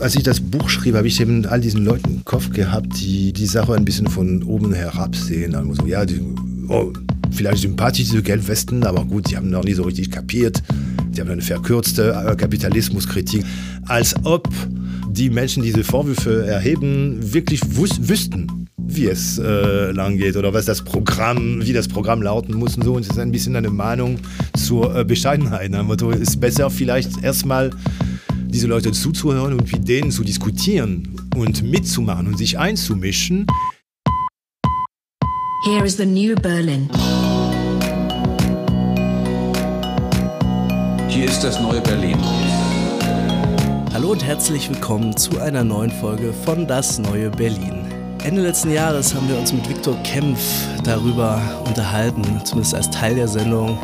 Als ich das Buch schrieb, habe ich eben all diesen Leuten im Kopf gehabt, die die Sache ein bisschen von oben herab sehen. Also, ja, die, oh, vielleicht sympathisch, diese Gelbwesten, aber gut, die haben noch nie so richtig kapiert. Die haben eine verkürzte äh, Kapitalismuskritik. Als ob die Menschen, die diese Vorwürfe erheben, wirklich wüssten, wie es äh, lang geht oder was das Programm, wie das Programm lauten muss und so. Und es ist ein bisschen eine Mahnung zur äh, Bescheidenheit. Motto ist besser vielleicht erstmal diese Leute zuzuhören und mit denen zu diskutieren und mitzumachen und sich einzumischen. Here is the new Berlin. Hier ist das neue Berlin. Hallo und herzlich willkommen zu einer neuen Folge von Das neue Berlin. Ende letzten Jahres haben wir uns mit Viktor Kempf darüber unterhalten, zumindest als Teil der Sendung,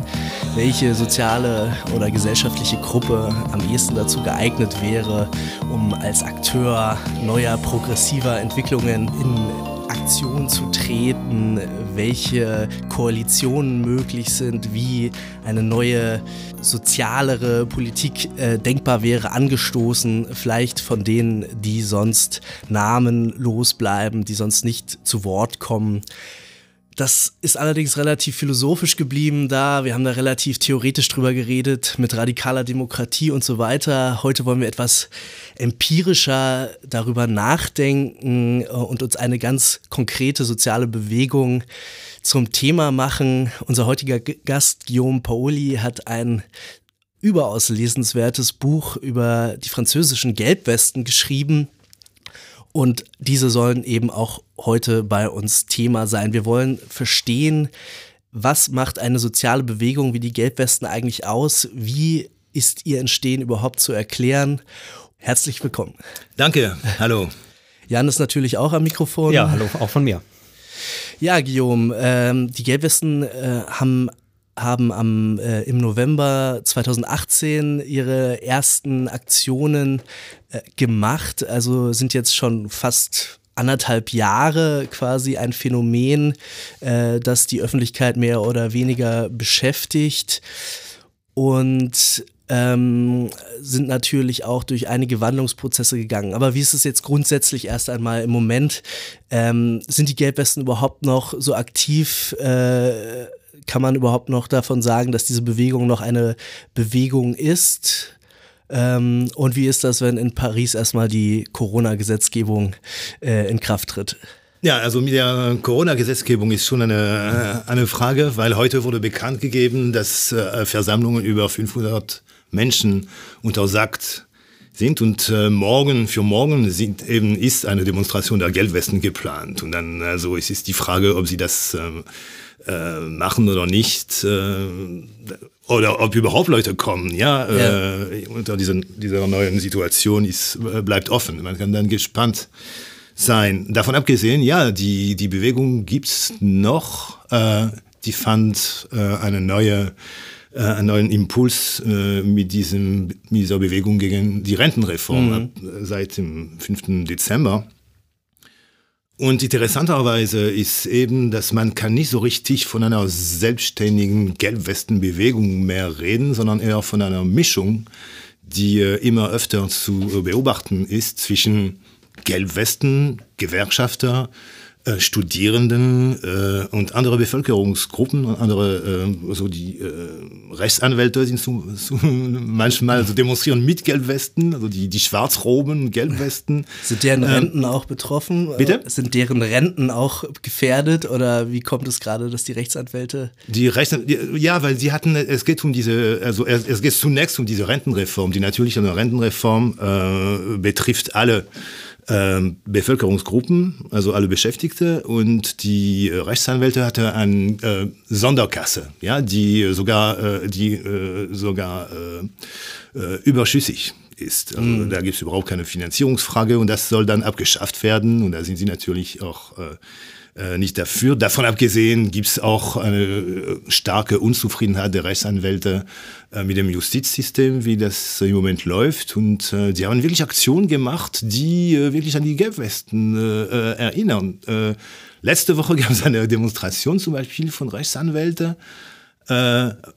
welche soziale oder gesellschaftliche Gruppe am ehesten dazu geeignet wäre, um als Akteur neuer progressiver Entwicklungen in Aktion zu treten, welche Koalitionen möglich sind, wie eine neue sozialere Politik äh, denkbar wäre, angestoßen, vielleicht von denen, die sonst namenlos bleiben, die sonst nicht zu Wort kommen. Das ist allerdings relativ philosophisch geblieben da. Wir haben da relativ theoretisch drüber geredet mit radikaler Demokratie und so weiter. Heute wollen wir etwas empirischer darüber nachdenken äh, und uns eine ganz konkrete soziale Bewegung zum Thema machen. Unser heutiger Gast Guillaume Paoli hat ein überaus lesenswertes Buch über die französischen Gelbwesten geschrieben und diese sollen eben auch heute bei uns Thema sein. Wir wollen verstehen, was macht eine soziale Bewegung wie die Gelbwesten eigentlich aus? Wie ist ihr Entstehen überhaupt zu erklären? Herzlich willkommen. Danke, hallo. Jan ist natürlich auch am Mikrofon. Ja, hallo, auch von mir. Ja, Guillaume, ähm, die Gelbwesten äh, haben haben am, äh, im November 2018 ihre ersten Aktionen äh, gemacht, also sind jetzt schon fast anderthalb Jahre quasi ein Phänomen, äh, das die Öffentlichkeit mehr oder weniger beschäftigt und ähm, sind natürlich auch durch einige Wandlungsprozesse gegangen. Aber wie ist es jetzt grundsätzlich erst einmal im Moment? Ähm, sind die Gelbwesten überhaupt noch so aktiv? Äh, kann man überhaupt noch davon sagen, dass diese Bewegung noch eine Bewegung ist? Ähm, und wie ist das, wenn in Paris erstmal die Corona-Gesetzgebung äh, in Kraft tritt? Ja, also mit der Corona-Gesetzgebung ist schon eine, äh, eine Frage, weil heute wurde bekannt gegeben, dass äh, Versammlungen über 500 Menschen untersagt sind und äh, morgen für morgen sind eben ist eine Demonstration der Gelbwesten geplant und dann also es ist die Frage, ob sie das äh, äh, machen oder nicht äh, oder ob überhaupt Leute kommen, ja, ja. Äh, unter diesen, dieser neuen Situation ist, äh, bleibt offen. Man kann dann gespannt sein. Davon abgesehen, ja, die, die Bewegung gibt's noch, äh, die fand äh, eine neue äh, einen neuen Impuls äh, mit, diesem, mit dieser Bewegung gegen die Rentenreform mhm. Äh, seit dem 5. Dezember. Und interessanterweise ist eben, dass man kann nicht so richtig von einer selbstständigen Gelbwestenbewegung mehr reden, sondern eher von einer Mischung, die äh, immer öfter zu beobachten ist zwischen Gelbwesten, Gewerkschafter, äh, Studierenden äh, und andere Bevölkerungsgruppen und andere, äh, so die äh, Rechtsanwälte sind so, so manchmal so demonstrieren mit Gelbwesten, also die, die Schwarzroben, Gelbwesten. Sind deren ähm, Renten ähm, auch betroffen? Bitte? Sind deren Renten auch gefährdet oder wie kommt es gerade, dass die Rechtsanwälte? Die Rechtsanwälte, ja, weil sie hatten, es geht um diese, also es geht zunächst um diese Rentenreform. Die natürliche Rentenreform äh, betrifft alle ähm, Bevölkerungsgruppen, also alle Beschäftigte und die äh, Rechtsanwälte hatte eine äh, Sonderkasse, ja, die sogar, äh, die äh, sogar äh, äh, überschüssig ist. Also mhm. Da gibt es überhaupt keine Finanzierungsfrage und das soll dann abgeschafft werden und da sind sie natürlich auch äh, nicht dafür. Davon abgesehen gibt es auch eine äh, starke Unzufriedenheit der Rechtsanwälte äh, mit dem Justizsystem, wie das im Moment läuft. Und äh, die haben wirklich Aktionen gemacht, die wirklich an die Gelbwesten erinnern. letzte Woche gab es eine Demonstration zum Beispiel von Rechtsanwälten äh,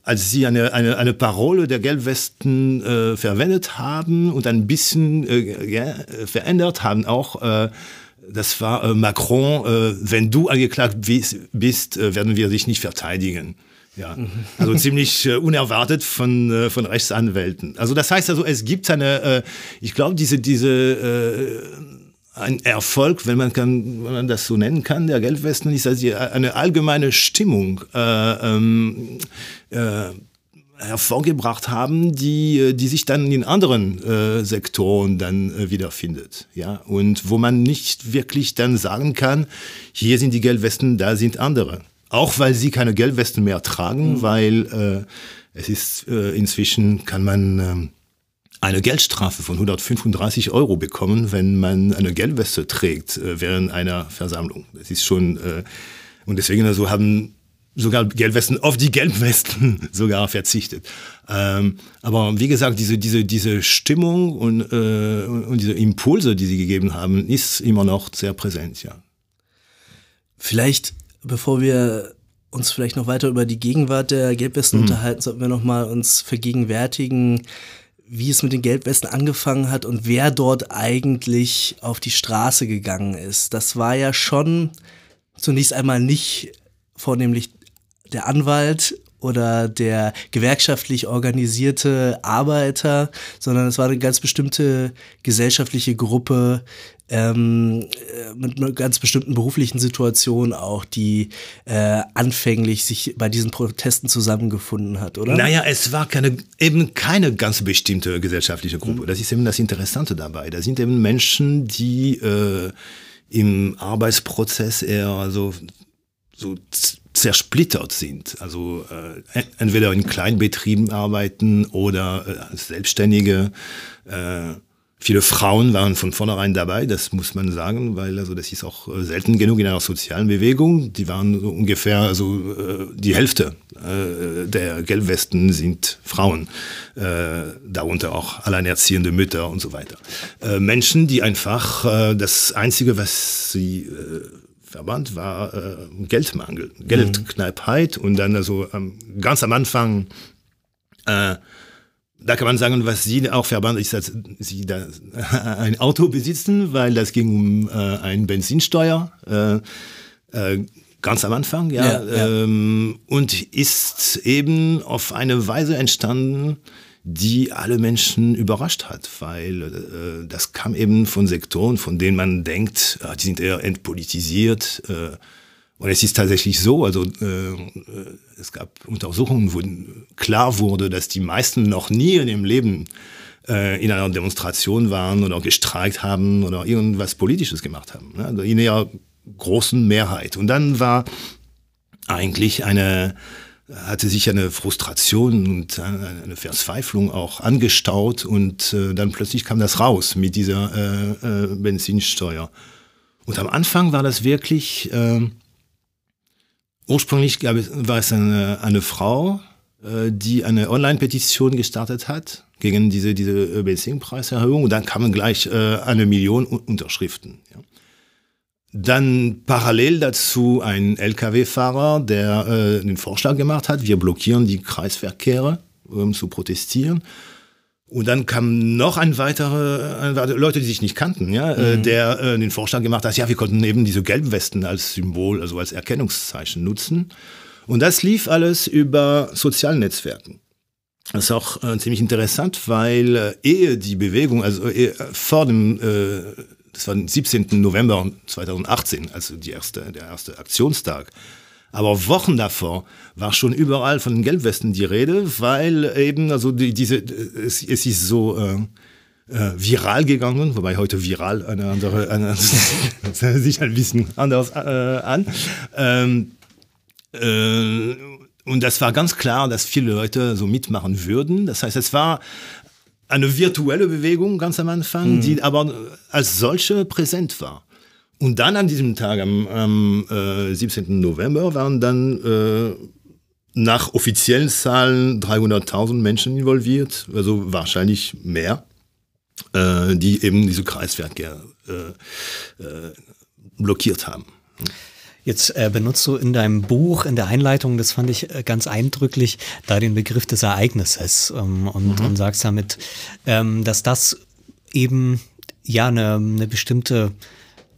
als sie eine, eine, eine Parole der Gelbwesten äh, verwendet haben und ein bisschen äh, ja, verändert haben auch. Das war äh, Macron, äh, wenn du angeklagt bist, äh, werden wir dich nicht verteidigen. Ja, also ziemlich äh, unerwartet von, äh, von Rechtsanwälten. Also das heißt also, es gibt eine, äh, ich glaube, diese, diese ein Erfolg, wenn man, kann, wenn man das so nennen kann, der Gelbwesten, ist also eine allgemeine Stimmung äh, ähm, äh, hervorgebracht haben, die, die sich dann in anderen äh, Sektoren dann äh, wiederfindet. Ja? Und wo man nicht wirklich dann sagen kann, hier sind die Gelbwesten, da sind andere. Auch weil sie keine Gelbwesten mehr tragen, mhm. weil äh, es ist äh, inzwischen kann man äh, eine Geldstrafe von 135 Euro bekommen, wenn man eine Gelbweste trägt äh, während einer Versammlung. Das ist schon äh, und deswegen also haben sogar Gelbwesten auf die Gelbwesten sogar verzichtet. Ähm, aber wie gesagt, diese, diese, diese Stimmung und, äh, und diese Impulse, die sie gegeben haben, ist immer noch sehr präsent, ja. Vielleicht bevor wir uns vielleicht noch weiter über die Gegenwart der Gelbwesten mhm. unterhalten, sollten wir noch mal uns vergegenwärtigen, wie es mit den Gelbwesten angefangen hat und wer dort eigentlich auf die Straße gegangen ist. Das war ja schon zunächst einmal nicht vornehmlich der Anwalt oder der gewerkschaftlich organisierte Arbeiter, sondern es war eine ganz bestimmte gesellschaftliche Gruppe ähm, äh, mit einer ganz bestimmten beruflichen Situation auch, die äh, anfänglich sich bei diesen Protesten zusammengefunden hat, oder? Naja, es war keine, eben keine ganz bestimmte gesellschaftliche Gruppe. Mhm. Das ist eben das Interessante dabei. Da sind eben Menschen, die äh, im Arbeitsprozess eher so, so zersplittert sind. Also äh, entweder in Kleinbetrieben arbeiten oder äh, als Selbstständige. Äh, viele Frauen waren von vornherein dabei, das muss man sagen, weil also das ist auch äh, selten genug in einer sozialen Bewegung. Die waren so ungefähr also äh, die Hälfte äh, der Gelbwesten sind Frauen, äh, darunter auch alleinerziehende Mütter und so weiter. Äh, Menschen, die einfach äh, das einzige, was sie äh, Verband war äh, Geldmangel, Geldknappheit und dann also ähm, ganz am Anfang äh, da kann man sagen, was Sie auch Verband ist, dass Sie da ein Auto besitzen, weil das ging um äh, ein Benzinsteuer. Äh, äh, ganz am Anfang, ja, ja, ja. Ähm, und ist eben auf eine Weise entstanden, die alle Menschen überrascht hat, weil äh, das kam eben von Sektoren, von denen man denkt, äh, die sind eher entpolitisiert. Äh, und es ist tatsächlich so, also äh, es gab Untersuchungen, wo klar wurde, dass die meisten noch nie in ihrem Leben äh, in einer Demonstration waren oder gestreikt haben oder irgendwas Politisches gemacht haben. Ne? Also in der großen Mehrheit. Und dann war eigentlich eine hatte sich eine Frustration und eine Verzweiflung auch angestaut und äh, dann plötzlich kam das raus mit dieser äh, äh, Benzinsteuer. Und am Anfang war das wirklich, äh, ursprünglich gab es, war es eine, eine Frau, äh, die eine Online-Petition gestartet hat gegen diese, diese Benzinpreiserhöhung und dann kamen gleich äh, eine Million Unterschriften. Ja. Dann parallel dazu ein Lkw-Fahrer, der äh, den Vorschlag gemacht hat, wir blockieren die Kreisverkehre, um zu protestieren. Und dann kam noch ein weiterer, ein weiterer Leute, die sich nicht kannten, ja, äh, mhm. der äh, den Vorschlag gemacht hat, ja, wir konnten eben diese gelben Westen als Symbol, also als Erkennungszeichen nutzen. Und das lief alles über sozialen Netzwerken. Das ist auch äh, ziemlich interessant, weil äh, ehe die Bewegung, also ehe, vor dem äh, das war den 17. November 2018, also die erste, der erste Aktionstag. Aber Wochen davor war schon überall von den Gelbwesten die Rede, weil eben, also die, diese, es, es ist so äh, äh, viral gegangen, wobei heute viral eine andere, eine, sich ein bisschen anders äh, an. Ähm, äh, und das war ganz klar, dass viele Leute so mitmachen würden. Das heißt, es war eine virtuelle Bewegung ganz am Anfang, mhm. die aber als solche präsent war. Und dann an diesem Tag, am, am äh, 17. November, waren dann äh, nach offiziellen Zahlen 300.000 Menschen involviert, also wahrscheinlich mehr, äh, die eben diese Kreisverkehr äh, äh, blockiert haben. Jetzt äh, benutzt du in deinem Buch, in der Einleitung, das fand ich äh, ganz eindrücklich, da den Begriff des Ereignisses ähm, und, mhm. und sagst damit, ähm, dass das eben ja eine, eine bestimmte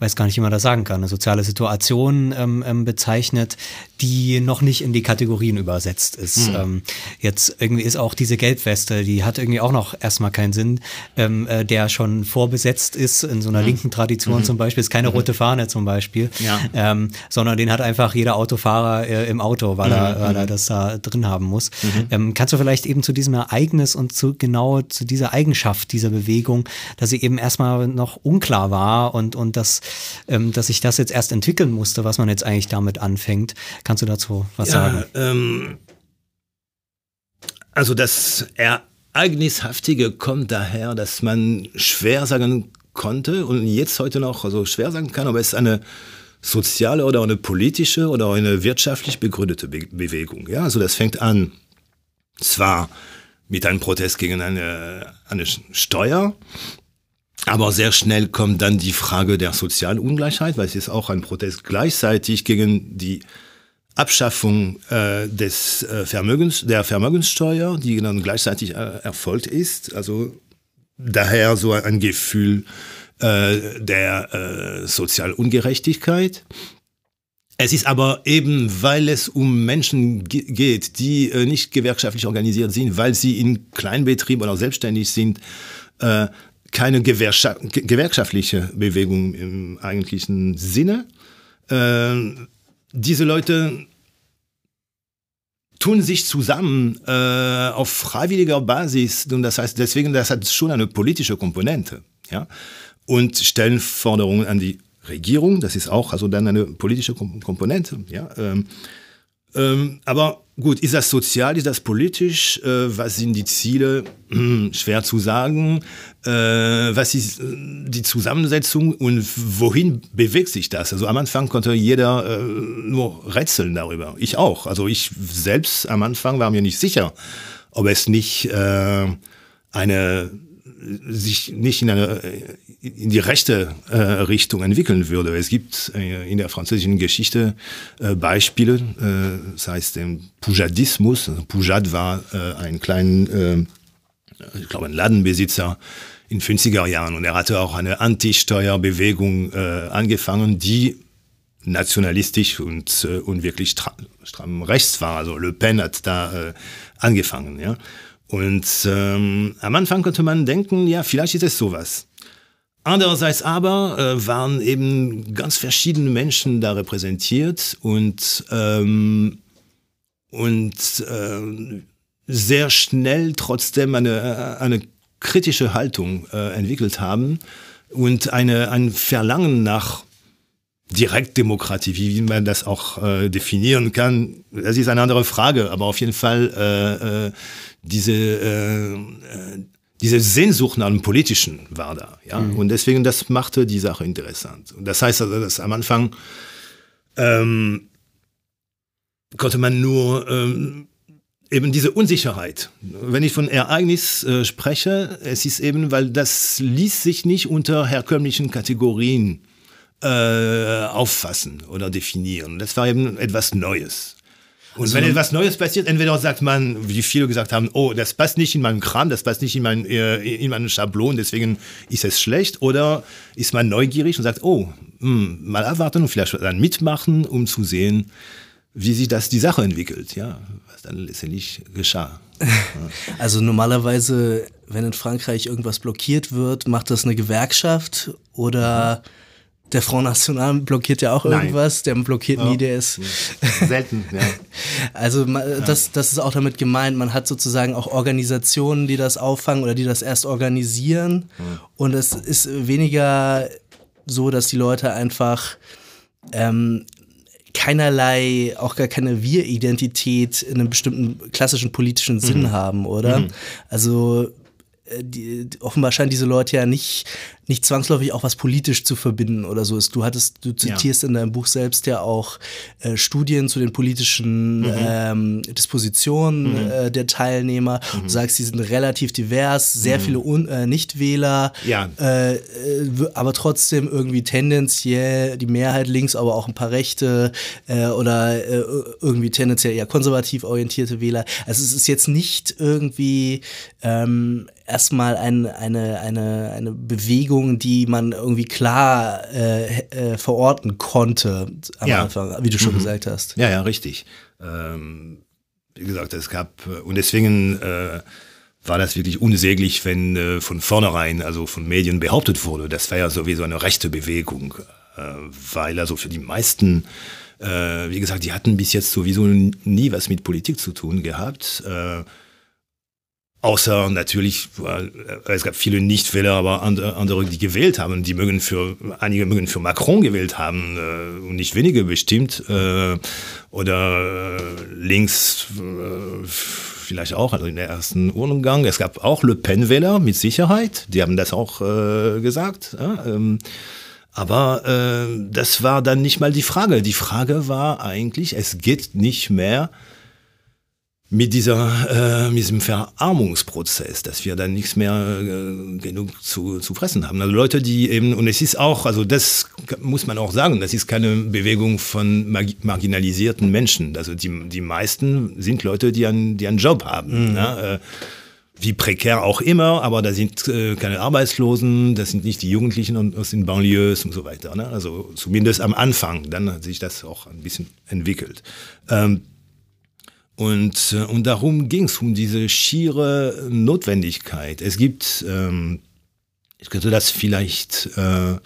weiß gar nicht, wie man das sagen kann, eine soziale Situation ähm, ähm, bezeichnet, die noch nicht in die Kategorien übersetzt ist. Mhm. Ähm, jetzt irgendwie ist auch diese Gelbweste, die hat irgendwie auch noch erstmal keinen Sinn, ähm, äh, der schon vorbesetzt ist in so einer mhm. linken Tradition mhm. zum Beispiel, ist keine mhm. rote Fahne zum Beispiel, ja. ähm, sondern den hat einfach jeder Autofahrer äh, im Auto, weil, er, mhm. weil er das da drin haben muss. Mhm. Ähm, kannst du vielleicht eben zu diesem Ereignis und zu genau zu dieser Eigenschaft dieser Bewegung, dass sie eben erstmal noch unklar war und, und das ähm, dass sich das jetzt erst entwickeln musste, was man jetzt eigentlich damit anfängt. Kannst du dazu was ja, sagen? Ähm, also das Ereignishaftige kommt daher, dass man schwer sagen konnte und jetzt heute noch also schwer sagen kann, aber es eine soziale oder eine politische oder eine wirtschaftlich begründete Be Bewegung. Ja, also das fängt an zwar mit einem Protest gegen eine, eine Steuer, aber sehr schnell kommt dann die Frage der Sozialungleichheit, weil es ist auch ein Protest gleichzeitig gegen die Abschaffung äh, des äh, Vermögens, der Vermögenssteuer, die dann gleichzeitig äh, erfolgt ist. Also daher so ein Gefühl äh, der äh, Sozialungerechtigkeit. Es ist aber eben, weil es um Menschen geht, die äh, nicht gewerkschaftlich organisiert sind, weil sie in Kleinbetrieben oder selbstständig sind, keine gewerkschaftliche Bewegung im eigentlichen Sinne. Äh, diese Leute tun sich zusammen äh, auf freiwilliger Basis und das heißt deswegen, das hat schon eine politische Komponente, ja, und stellen Forderungen an die Regierung, das ist auch also dann eine politische Komponente, ja. Ähm, ähm, aber gut, ist das sozial, ist das politisch? Äh, was sind die Ziele? Hm, schwer zu sagen. Äh, was ist äh, die Zusammensetzung und wohin bewegt sich das? Also am Anfang konnte jeder äh, nur rätseln darüber. Ich auch. Also ich selbst am Anfang war mir nicht sicher, ob es nicht äh, eine sich nicht in eine in die rechte äh, Richtung entwickeln würde. Es gibt äh, in der französischen Geschichte äh, Beispiele, äh, das heißt den Poujadismus. Also Poujade war äh, ein kleiner, äh, ich glaube, ein Ladenbesitzer in 50er Jahren und er hatte auch eine Anti-Steuerbewegung äh, angefangen, die nationalistisch und, äh, und wirklich stramm rechts war. Also Le Pen hat da äh, angefangen, ja. Und ähm, am Anfang konnte man denken, ja, vielleicht ist es sowas. Andererseits aber äh, waren eben ganz verschiedene Menschen da repräsentiert und, ähm, und äh, sehr schnell trotzdem eine, eine kritische Haltung äh, entwickelt haben und eine, ein Verlangen nach Direktdemokratie, wie man das auch äh, definieren kann, das ist eine andere Frage, aber auf jeden Fall äh, äh, diese, äh, äh, diese Sehnsucht nach dem Politischen war da. Ja? Mhm. Und deswegen, das machte die Sache interessant. Und das heißt also, dass am Anfang ähm, konnte man nur ähm, eben diese Unsicherheit. Wenn ich von Ereignis äh, spreche, es ist eben, weil das ließ sich nicht unter herkömmlichen Kategorien äh, auffassen oder definieren. Das war eben etwas Neues. Und also, wenn etwas Neues passiert, entweder sagt man, wie viele gesagt haben, oh, das passt nicht in meinen Kram, das passt nicht in, mein, äh, in meinen Schablon, deswegen ist es schlecht. Oder ist man neugierig und sagt, oh, mh, hm, mal abwarten und vielleicht dann mitmachen, um zu sehen, wie sich das die Sache entwickelt, ja, was dann letztendlich geschah. Also normalerweise, wenn in Frankreich irgendwas blockiert wird, macht das eine Gewerkschaft oder mhm der Front National blockiert ja auch Nein. irgendwas, der blockiert ja. nie, der ist. Selten, ja. Also das, das ist auch damit gemeint, man hat sozusagen auch Organisationen, die das auffangen oder die das erst organisieren. Ja. Und es ist weniger so, dass die Leute einfach ähm, keinerlei, auch gar keine Wir-Identität in einem bestimmten klassischen politischen Sinn mhm. haben, oder? Mhm. Also die, offenbar scheinen diese Leute ja nicht, nicht zwangsläufig auch was politisch zu verbinden oder so ist. Du hattest, du zitierst ja. in deinem Buch selbst ja auch äh, Studien zu den politischen mhm. ähm, Dispositionen mhm. äh, der Teilnehmer. Mhm. Du sagst, sie sind relativ divers, sehr mhm. viele Un äh, Nichtwähler, ja. Äh, äh, aber trotzdem irgendwie tendenziell die Mehrheit links, aber auch ein paar Rechte äh, oder irgendwie tendenziell eher konservativ orientierte Wähler. Also es ist jetzt nicht irgendwie ähm, erstmal ein, eine, eine, eine Bewegung, die man irgendwie klar äh, äh, verorten konnte am ja. Anfang, wie du schon mhm. gesagt hast. Ja, ja, richtig. Ähm, wie gesagt, es gab, äh, und deswegen äh, war das wirklich unsäglich, wenn äh, von vornherein, also von Medien behauptet wurde, das wäre ja sowieso eine rechte Bewegung, äh, weil also für die meisten wie gesagt, die hatten bis jetzt sowieso nie was mit Politik zu tun gehabt. Außer natürlich, äh, es gab viele Nichtwähler, aber andere, die gewählt haben. Die mögen für, einige mögen für Macron gewählt haben äh, und nicht wenige bestimmt. Äh, oder links vielleicht auch, also in der ersten Urnengang. Es gab auch Le Pen-Wähler mit Sicherheit. Die haben das auch gesagt. Ähm, aber das war dann nicht mal die Frage. Die Frage war eigentlich, es geht nicht mehr mit dieser, äh, mit diesem Verarmungsprozess, dass wir dann nichts mehr äh, genug zu, zu fressen haben. Also Leute, die eben, und es ist auch, also das muss man auch sagen, das ist keine Bewegung von marginalisierten Menschen. Also die, die meisten sind Leute, die einen, die einen Job haben. Mhm. Ja, äh, wie prekär auch immer, aber da sind äh, keine Arbeitslosen, das sind nicht die Jugendlichen aus den Banlieues und so weiter. Ne? Also zumindest am Anfang, dann hat sich das auch ein bisschen entwickelt. Ähm, und, äh, und darum ging es, um diese schiere Notwendigkeit. Es gibt, ähm, ich könnte das vielleicht äh,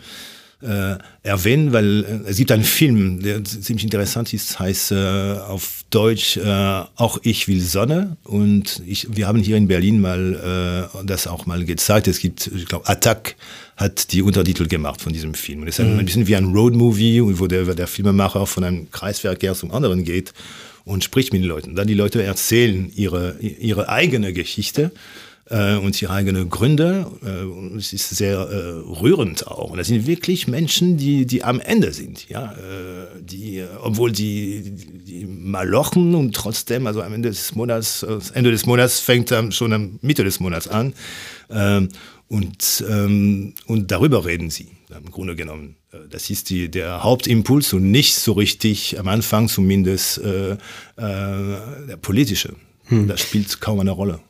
äh, erwähnen, weil äh, es gibt einen Film, der ziemlich interessant ist, heißt äh, auf Deutsch äh, Auch ich will Sonne. Und ich, wir haben hier in Berlin mal das auch mal gezeigt. Es gibt, ich glaube, Attack hat die Untertitel gemacht von diesem Film. Und es ist mhm. ein bisschen wie ein Roadmovie, wo der, der Filmemacher von einem Kreisverkehr zum anderen geht und spricht mit den Leuten. Dann die Leute erzählen ihre, ihre eigene Geschichte äh, und ihre eigenen Gründe. Äh, und es ist sehr äh, rührend auch. Und das sind wirklich Menschen, die, die am Ende sind. Ja? Äh, die, obwohl die, die, die malochen und trotzdem, also am Ende des Monats, das Ende des Monats fängt dann schon am Mitte des Monats an. Ähm, und, ähm, und darüber reden sie im Grunde genommen. Äh, das ist die, der Hauptimpuls und nicht so richtig am Anfang zumindest äh, äh, der politische. Hm. Das spielt kaum eine Rolle.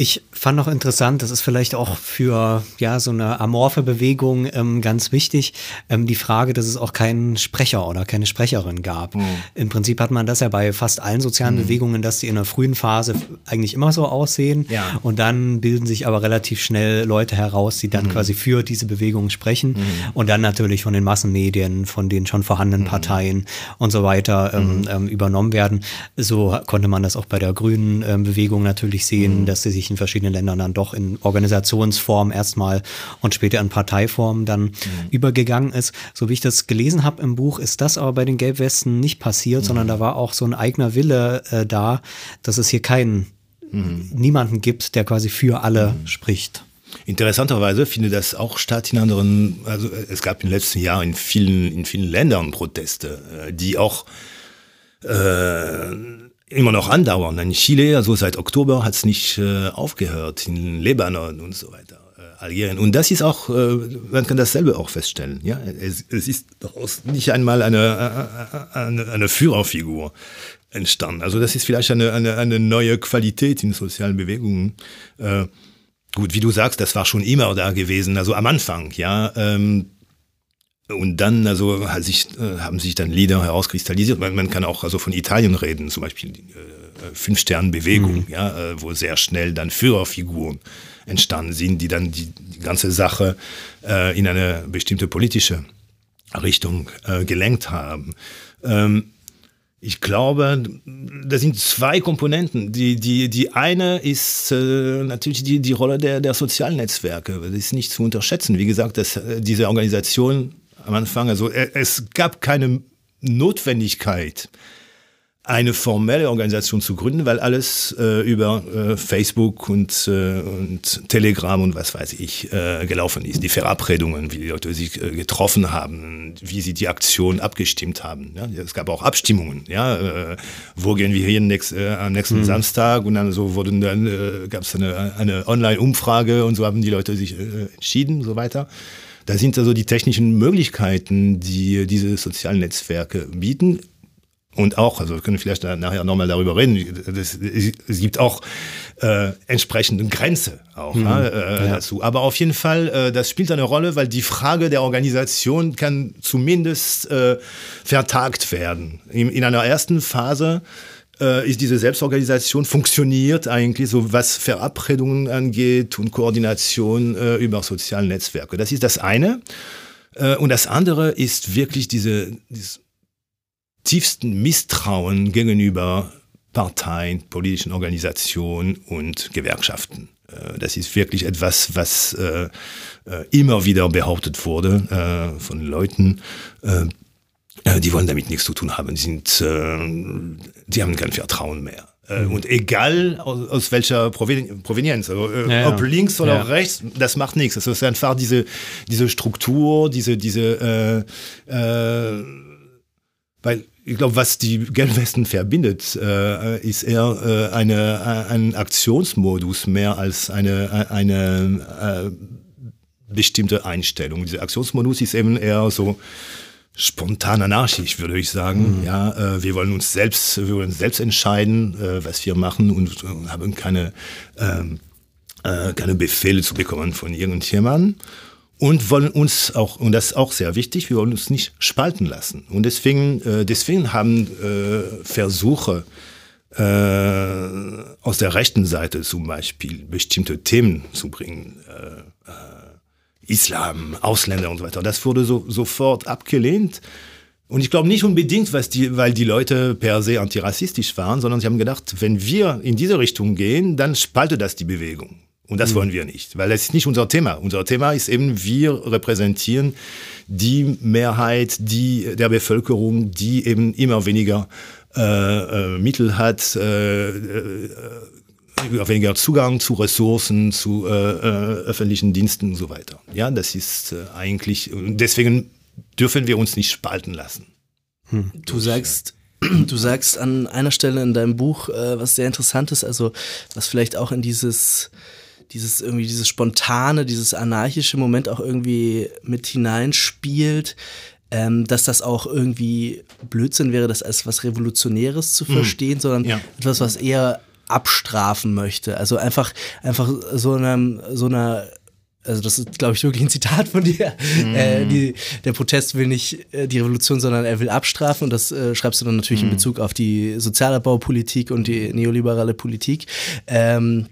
Ich fand noch interessant, das ist vielleicht auch für ja so eine amorphe Bewegung ähm, ganz wichtig, ähm, die Frage, dass es auch keinen Sprecher oder keine Sprecherin gab. Mhm. Im Prinzip hat man das ja bei fast allen sozialen mhm. Bewegungen, dass die in der frühen Phase eigentlich immer so aussehen ja. und dann bilden sich aber relativ schnell Leute heraus, die dann mhm. quasi für diese Bewegung sprechen mhm. und dann natürlich von den Massenmedien, von den schon vorhandenen mhm. Parteien und so weiter ähm, mhm. ähm, übernommen werden. So konnte man das auch bei der grünen ähm, Bewegung natürlich sehen, dass sie sich in verschiedenen Ländern dann doch in Organisationsform erstmal und später in Parteiform dann mhm. übergegangen ist. So wie ich das gelesen habe im Buch, ist das aber bei den Gelbwesten nicht passiert, mhm. sondern da war auch so ein eigener Wille äh, da, dass es hier keinen, mhm. niemanden gibt, der quasi für alle mhm. spricht. Interessanterweise findet das auch statt in anderen, also es gab in den letzten Jahren in vielen, in vielen Ländern Proteste, äh, die auch äh, immer noch andauern. In Chile, also seit Oktober, hat es nicht äh, aufgehört, in Lebanon und so weiter. Äh, Algerien. Und das ist auch, äh, man kann dasselbe auch feststellen. Ja, es, es ist daraus nicht einmal eine, äh, eine, eine Führerfigur entstanden. Also das ist vielleicht eine, eine, eine neue Qualität in sozialen Bewegungen. Äh, gut, wie du sagst, das war schon immer da gewesen, also am Anfang, ja. Ähm, und dann, also hat sich, äh, haben sich dann Lieder herauskristallisiert. Man, man kann auch also von Italien reden, zum Beispiel die äh, Fünf-Sterne-Bewegung, mhm. ja, äh, wo sehr schnell dann Führerfiguren entstanden sind, die dann die, die ganze Sache äh, in eine bestimmte politische Richtung äh, gelenkt haben. Ähm, ich glaube, da sind zwei Komponenten. Die, die, die eine ist äh, natürlich die, die Rolle der, der sozialen Netzwerke. Das ist nicht zu unterschätzen. Wie gesagt, dass, äh, diese Organisation am Anfang. Also es gab keine Notwendigkeit, eine formelle Organisation zu gründen, weil alles äh, über äh, Facebook und, äh, und Telegram und was weiß ich äh, gelaufen ist. Die Verabredungen, wie die Leute sich äh, getroffen haben, wie sie die Aktion abgestimmt haben. Ja? Es gab auch Abstimmungen. Ja? Äh, wo gehen wir hin nächst, äh, am nächsten mhm. Samstag? Und dann so wurden dann äh, gab es eine, eine Online-Umfrage und so haben die Leute sich äh, entschieden und so weiter. Da sind also die technischen Möglichkeiten, die diese sozialen Netzwerke bieten, und auch, also wir können vielleicht nachher nochmal darüber reden, das, es gibt auch äh, entsprechende Grenze auch mhm. äh, ja. dazu. Aber auf jeden Fall, äh, das spielt eine Rolle, weil die Frage der Organisation kann zumindest äh, vertagt werden. In, in einer ersten Phase äh, ist diese Selbstorganisation funktioniert eigentlich so, was Verabredungen angeht und Koordination äh, über soziale Netzwerke. Das ist das eine. Äh, und das andere ist wirklich diese, diese tiefsten Misstrauen gegenüber Parteien, politischen Organisationen und Gewerkschaften. Äh, das ist wirklich etwas, was äh, äh, immer wieder behauptet wurde von Leuten. Die wollen damit nichts zu tun haben. Die, sind, die haben kein Vertrauen mehr. Mhm. Und egal aus, aus welcher Provenienz, also, ja, ob links oder ja. rechts, das macht nichts. Es ist einfach diese, diese Struktur, diese, diese, weil ich glaube, was die Gelbwesten verbindet, äh, ist eher äh, eine, äh, ein Aktionsmodus mehr als eine, eine äh, bestimmte Einstellung. Dieser Aktionsmodus ist eben eher so spontan anarchisch, würde ich sagen. Mhm. Ja, äh, wir wollen uns selbst, wir wollen selbst entscheiden, äh, was wir machen und haben keine, ähm, äh, keine Befehle zu bekommen von irgendjemandem und wollen uns auch, und das ist auch sehr wichtig, wir wollen uns nicht spalten lassen. Und deswegen, äh, deswegen haben äh, Versuche äh, aus der rechten Seite zum Beispiel bestimmte Themen zu bringen, äh, äh, Islam, Ausländer und so weiter, das wurde so, sofort abgelehnt. Und ich glaube nicht unbedingt, was die, weil die Leute per se antirassistisch waren, sondern sie haben gedacht, wenn wir in diese Richtung gehen, dann spaltet das die Bewegung. Und das mhm. wollen wir nicht, weil das ist nicht unser Thema. Unser Thema ist eben, wir repräsentieren die Mehrheit die, der Bevölkerung, die eben immer weniger äh, äh, Mittel hat, äh, äh, weniger Zugang zu Ressourcen, zu äh, äh, öffentlichen Diensten und so weiter. Ja, das ist äh, eigentlich, deswegen dürfen wir uns nicht spalten lassen. Hm. Du sagst, du sagst an einer Stelle in deinem Buch, äh, was sehr interessant ist, also was vielleicht auch in dieses dieses irgendwie dieses spontane, dieses anarchische Moment auch irgendwie mit hineinspielt, ähm, dass das auch irgendwie Blödsinn wäre, das als was Revolutionäres zu mhm. verstehen, mm. sondern ja. etwas, was eher abstrafen möchte. Also einfach, einfach so einer, so einer also das ist, glaube ich, wirklich ein Zitat von dir. Mm. Äh, die, der Protest will nicht äh, die Revolution, sondern er will abstrafen. Und das äh, schreibst du dann natürlich mm. in mhm. Bezug auf die Sozialabbaupolitik und die neoliberale Politik. Ähm,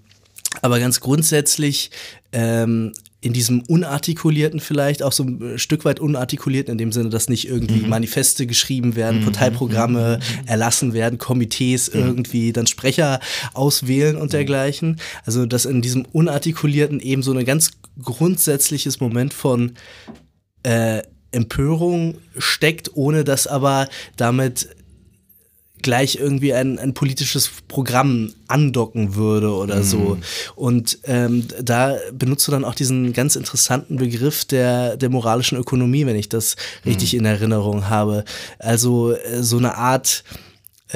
aber ganz grundsätzlich ähm, in diesem unartikulierten vielleicht, auch so ein Stück weit unartikulierten, in dem Sinne, dass nicht irgendwie mhm. Manifeste geschrieben werden, mhm. Parteiprogramme mhm. erlassen werden, Komitees mhm. irgendwie dann Sprecher auswählen und dergleichen. Also dass in diesem unartikulierten eben so ein ganz grundsätzliches Moment von äh, Empörung steckt, ohne dass aber damit gleich irgendwie ein, ein politisches Programm andocken würde oder mhm. so. Und ähm, da benutzt du dann auch diesen ganz interessanten Begriff der, der moralischen Ökonomie, wenn ich das richtig mhm. in Erinnerung habe. Also äh, so eine Art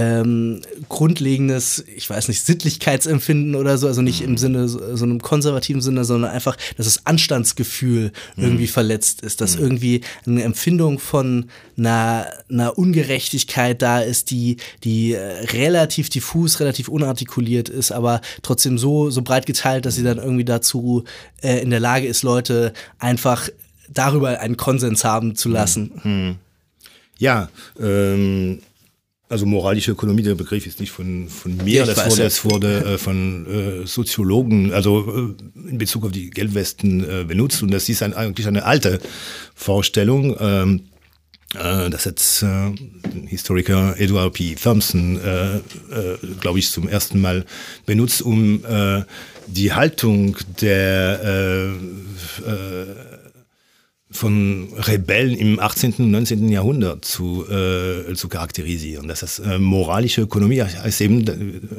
ähm, grundlegendes, ich weiß nicht, Sittlichkeitsempfinden oder so, also nicht im mhm. Sinne, so einem konservativen Sinne, sondern einfach, dass das Anstandsgefühl mhm. irgendwie verletzt ist, dass mhm. irgendwie eine Empfindung von einer, einer Ungerechtigkeit da ist, die, die äh, relativ diffus, relativ unartikuliert ist, aber trotzdem so, so breit geteilt, dass sie dann irgendwie dazu äh, in der Lage ist, Leute einfach darüber einen Konsens haben zu lassen. Mhm. Ja, ähm, also moralische Ökonomie, der Begriff ist nicht von, von mir, das wurde, das wurde äh, von äh, Soziologen, also äh, in Bezug auf die Gelbwesten äh, benutzt und das ist ein, eigentlich eine alte Vorstellung. Ähm, äh, das hat äh, Historiker Edward P. Thompson, äh, äh, glaube ich, zum ersten Mal benutzt, um äh, die Haltung der äh, äh, von Rebellen im 18. und 19. Jahrhundert zu, äh, zu charakterisieren. Das heißt, äh, moralische Ökonomie heißt eben,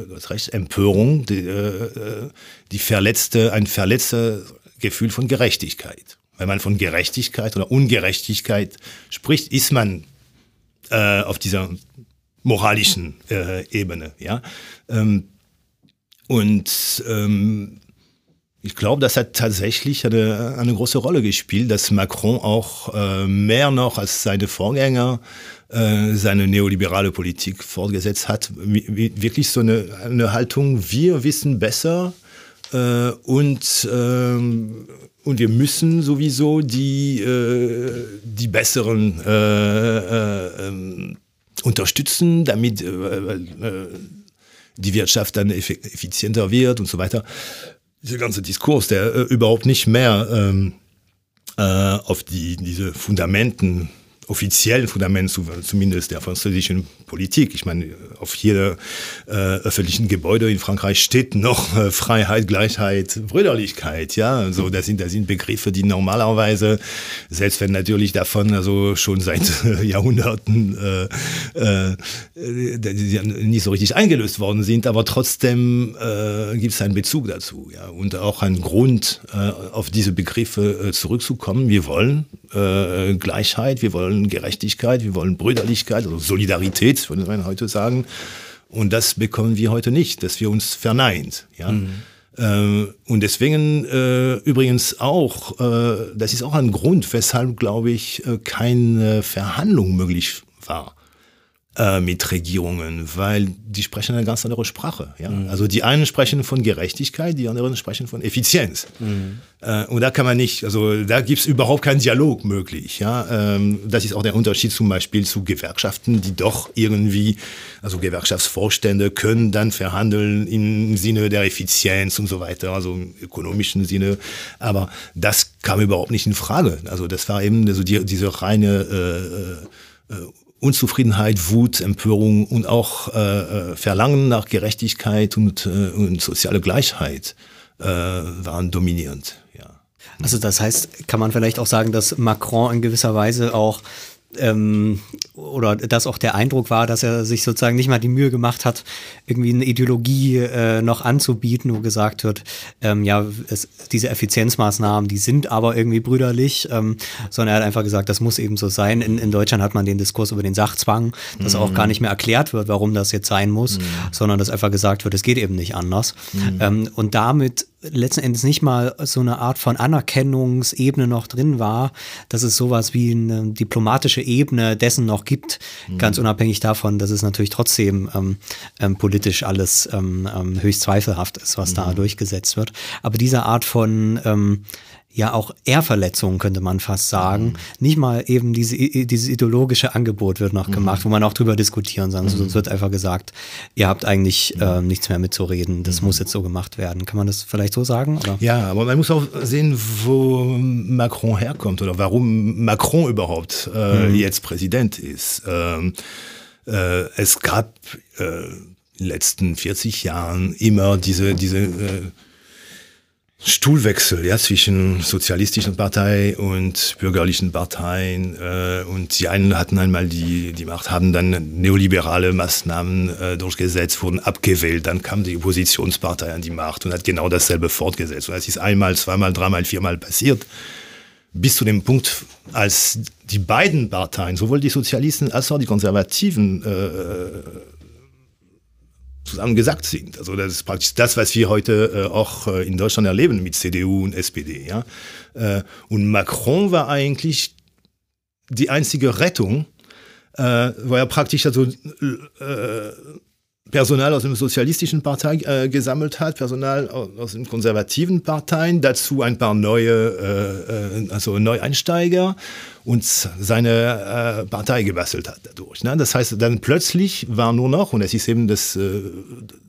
das Recht, Empörung, die, äh, die verletzte, ein verletzter Gefühl von Gerechtigkeit. Wenn man von Gerechtigkeit oder Ungerechtigkeit spricht, ist man äh, auf dieser moralischen äh, Ebene. Ja? Ähm, und ähm, ich glaube, das hat tatsächlich eine, eine große Rolle gespielt, dass Macron auch äh, mehr noch als seine Vorgänger äh, seine neoliberale Politik fortgesetzt hat. Wirklich so eine, eine Haltung, wir wissen besser äh, und, ähm, und wir müssen sowieso die, äh, die besseren äh, äh, ähm, unterstützen, damit äh, äh, die Wirtschaft dann effizienter wird und so weiter dieser ganze Diskurs, der äh, überhaupt nicht mehr ähm, äh, auf die, diese Fundamenten offiziellen Fundament zumindest der französischen Politik. Ich meine, auf jeder äh, öffentlichen Gebäude in Frankreich steht noch äh, Freiheit, Gleichheit, Brüderlichkeit. Ja, also das sind das sind Begriffe, die normalerweise, selbst wenn natürlich davon also schon seit äh, Jahrhunderten äh, äh, nicht so richtig eingelöst worden sind, aber trotzdem äh, gibt es einen Bezug dazu. Ja, und auch einen Grund, auf diese Begriffe zurückzukommen. Wir wollen Gleichheit, wir wollen Gerechtigkeit, wir wollen Brüderlichkeit, also Solidarität, würde man heute sagen. Und das bekommen wir heute nicht, dass wir uns verneint. Ja? Mhm. Äh, und deswegen äh, übrigens auch, äh, das ist auch ein Grund, weshalb, glaube ich, äh, keine Verhandlung möglich war äh, mit Regierungen, weil die sprechen eine ganz andere Sprache. Ja? Mhm. Also die einen sprechen von Gerechtigkeit, die anderen sprechen von Effizienz. Mhm. Äh, und da kann man nicht, also da gibt es überhaupt keinen Dialog möglich. Ja? Ähm, das ist auch der Unterschied zum Beispiel zu Gewerkschaften, die doch irgendwie, also Gewerkschaftsvorstände können dann verhandeln im Sinne der Effizienz und so weiter, also im ökonomischen Sinne. Aber das kam überhaupt nicht in Frage. Also das war eben also die, diese reine äh, äh, Unzufriedenheit, Wut, Empörung und auch äh, äh, Verlangen nach Gerechtigkeit und, äh, und soziale Gleichheit äh, waren dominierend. Ja. Also das heißt, kann man vielleicht auch sagen, dass Macron in gewisser Weise auch ähm, oder dass auch der Eindruck war, dass er sich sozusagen nicht mal die Mühe gemacht hat, irgendwie eine Ideologie äh, noch anzubieten, wo gesagt wird, ähm, ja, es, diese Effizienzmaßnahmen, die sind aber irgendwie brüderlich, ähm, sondern er hat einfach gesagt, das muss eben so sein. In, in Deutschland hat man den Diskurs über den Sachzwang, dass mhm. auch gar nicht mehr erklärt wird, warum das jetzt sein muss, mhm. sondern dass einfach gesagt wird, es geht eben nicht anders. Mhm. Ähm, und damit letzten Endes nicht mal so eine Art von Anerkennungsebene noch drin war, dass es sowas wie eine diplomatische Ebene dessen noch gibt, mhm. ganz unabhängig davon, dass es natürlich trotzdem ähm, ähm, politisch alles ähm, ähm höchst zweifelhaft ist, was mhm. da durchgesetzt wird. Aber diese Art von ähm, ja auch Ehrverletzungen, könnte man fast sagen. Mhm. Nicht mal eben diese, dieses ideologische Angebot wird noch mhm. gemacht, wo man auch drüber diskutieren soll. Mhm. Es wird einfach gesagt, ihr habt eigentlich äh, nichts mehr mitzureden, das mhm. muss jetzt so gemacht werden. Kann man das vielleicht so sagen? Oder? Ja, aber man muss auch sehen, wo Macron herkommt oder warum Macron überhaupt äh, mhm. jetzt Präsident ist. Ähm, äh, es gab äh, in den letzten 40 Jahren immer diese, diese äh, Stuhlwechsel ja, zwischen sozialistischen Partei und bürgerlichen Parteien. Äh, und die einen hatten einmal die, die Macht, haben dann neoliberale Maßnahmen äh, durchgesetzt, wurden abgewählt. Dann kam die Oppositionspartei an die Macht und hat genau dasselbe fortgesetzt. Und das ist einmal, zweimal, dreimal, viermal passiert. Bis zu dem Punkt, als die beiden Parteien, sowohl die Sozialisten als auch die Konservativen, äh, zusammengesackt sind. Also das ist praktisch das, was wir heute äh, auch äh, in Deutschland erleben mit CDU und SPD. Ja? Äh, und Macron war eigentlich die einzige Rettung, äh, weil er praktisch also äh, Personal aus dem sozialistischen Partei äh, gesammelt hat, Personal aus, aus den konservativen Parteien, dazu ein paar neue, äh, äh also Neueinsteiger und seine äh, Partei gebastelt hat dadurch. Ne? Das heißt, dann plötzlich war nur noch, und das ist eben das, äh,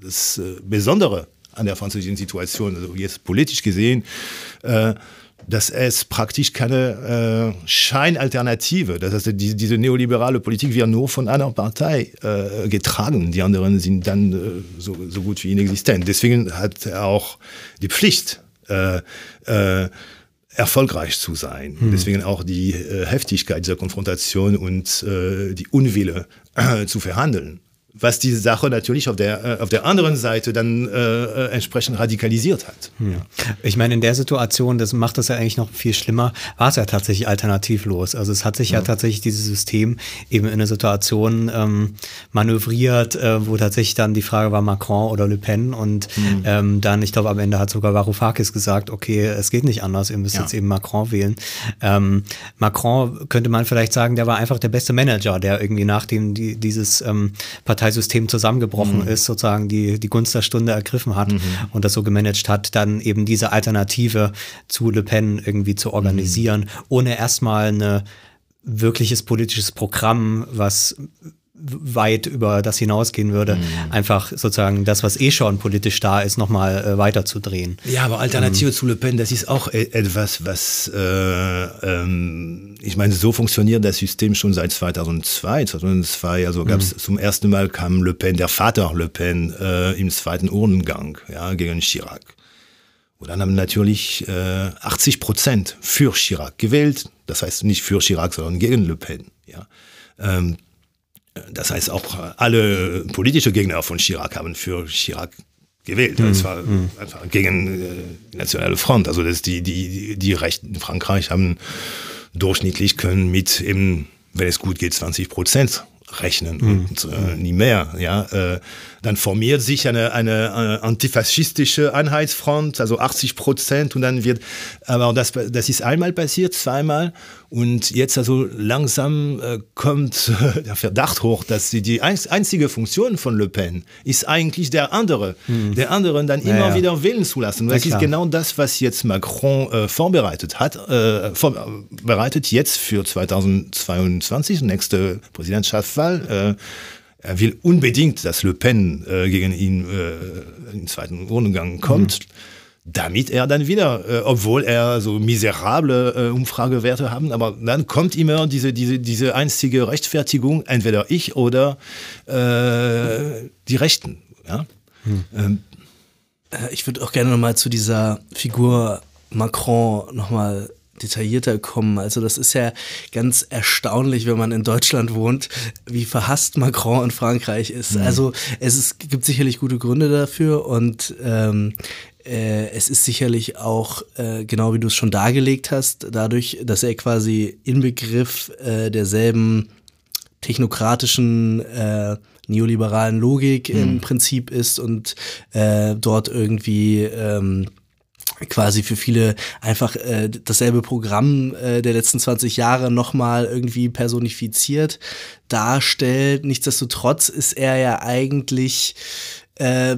das äh, Besondere an der französischen Situation, also jetzt politisch gesehen, dass es praktisch keine äh, Scheinalternative, das heißt, die, diese neoliberale Politik wird nur von einer Partei äh, getragen, die anderen sind dann äh, so, so gut wie inexistent. Deswegen hat er auch die Pflicht, äh, äh, erfolgreich zu sein. Hm. Deswegen auch die äh, Heftigkeit dieser Konfrontation und die Unwille zu verhandeln was die Sache natürlich auf der, äh, auf der anderen Seite dann äh, äh entsprechend radikalisiert hat. Ja. Ich meine, in der Situation, das macht das ja eigentlich noch viel schlimmer, war es ja tatsächlich alternativlos. Also es hat sich ja, ja tatsächlich dieses System eben in eine Situation ähm, manövriert, äh, wo tatsächlich dann die Frage war Macron oder Le Pen und mhm. ähm, dann, ich glaube, am Ende hat sogar Varoufakis gesagt, okay, es geht nicht anders, ihr müsst ja. jetzt eben Macron wählen. Ähm, Macron könnte man vielleicht sagen, der war einfach der beste Manager, der irgendwie nachdem die, dieses ähm, Partei Parteisystem zusammengebrochen mhm. ist, sozusagen die, die Gunst der Stunde ergriffen hat mhm. und das so gemanagt hat, dann eben diese Alternative zu Le Pen irgendwie zu organisieren, mhm. ohne erstmal ein wirkliches politisches Programm, was weit über das hinausgehen würde, mhm. einfach sozusagen das, was eh schon politisch da ist, nochmal äh, weiterzudrehen. Ja, aber Alternative ähm. zu Le Pen, das ist auch e etwas, was, äh, ähm, ich meine, so funktioniert das System schon seit 2002. 2002, also gab es mhm. zum ersten Mal kam Le Pen, der Vater Le Pen, äh, im zweiten Urnengang, ja, gegen Chirac. Und dann haben natürlich äh, 80 Prozent für Chirac gewählt. Das heißt nicht für Chirac, sondern gegen Le Pen. Ja. Ähm, das heißt, auch alle politische Gegner von Chirac haben für Chirac gewählt. Mhm. Das war mhm. einfach gegen äh, die Nationale Front. Also das die, die, die Rechten in Frankreich haben durchschnittlich können mit eben, wenn es gut geht, 20 Prozent rechnen mhm. und äh, nie mehr. Ja, äh, dann formiert sich eine, eine äh, antifaschistische Einheitsfront, also 80 Prozent und dann wird, aber das, das ist einmal passiert, zweimal und jetzt also langsam äh, kommt äh, der Verdacht hoch, dass die, die einzige Funktion von Le Pen ist eigentlich der andere, mhm. der anderen dann immer ja, wieder wählen zu lassen. das ist genau das, was jetzt Macron äh, vorbereitet hat, äh, vorbereitet jetzt für 2022, nächste Präsidentschaftswahl. Äh, er will unbedingt, dass Le Pen gegen ihn äh, in den zweiten Rundgang kommt. Mhm damit er dann wieder, äh, obwohl er so miserable äh, Umfragewerte haben, aber dann kommt immer diese, diese, diese einzige Rechtfertigung, entweder ich oder äh, die Rechten. Ja? Hm. Ähm, äh, ich würde auch gerne nochmal zu dieser Figur Macron nochmal detaillierter kommen. Also das ist ja ganz erstaunlich, wenn man in Deutschland wohnt, wie verhasst Macron in Frankreich ist. Mhm. Also es ist, gibt sicherlich gute Gründe dafür und ähm, äh, es ist sicherlich auch, äh, genau wie du es schon dargelegt hast, dadurch, dass er quasi Inbegriff äh, derselben technokratischen äh, neoliberalen Logik mhm. im Prinzip ist und äh, dort irgendwie ähm, quasi für viele einfach äh, dasselbe Programm äh, der letzten 20 Jahre nochmal irgendwie personifiziert darstellt. Nichtsdestotrotz ist er ja eigentlich äh,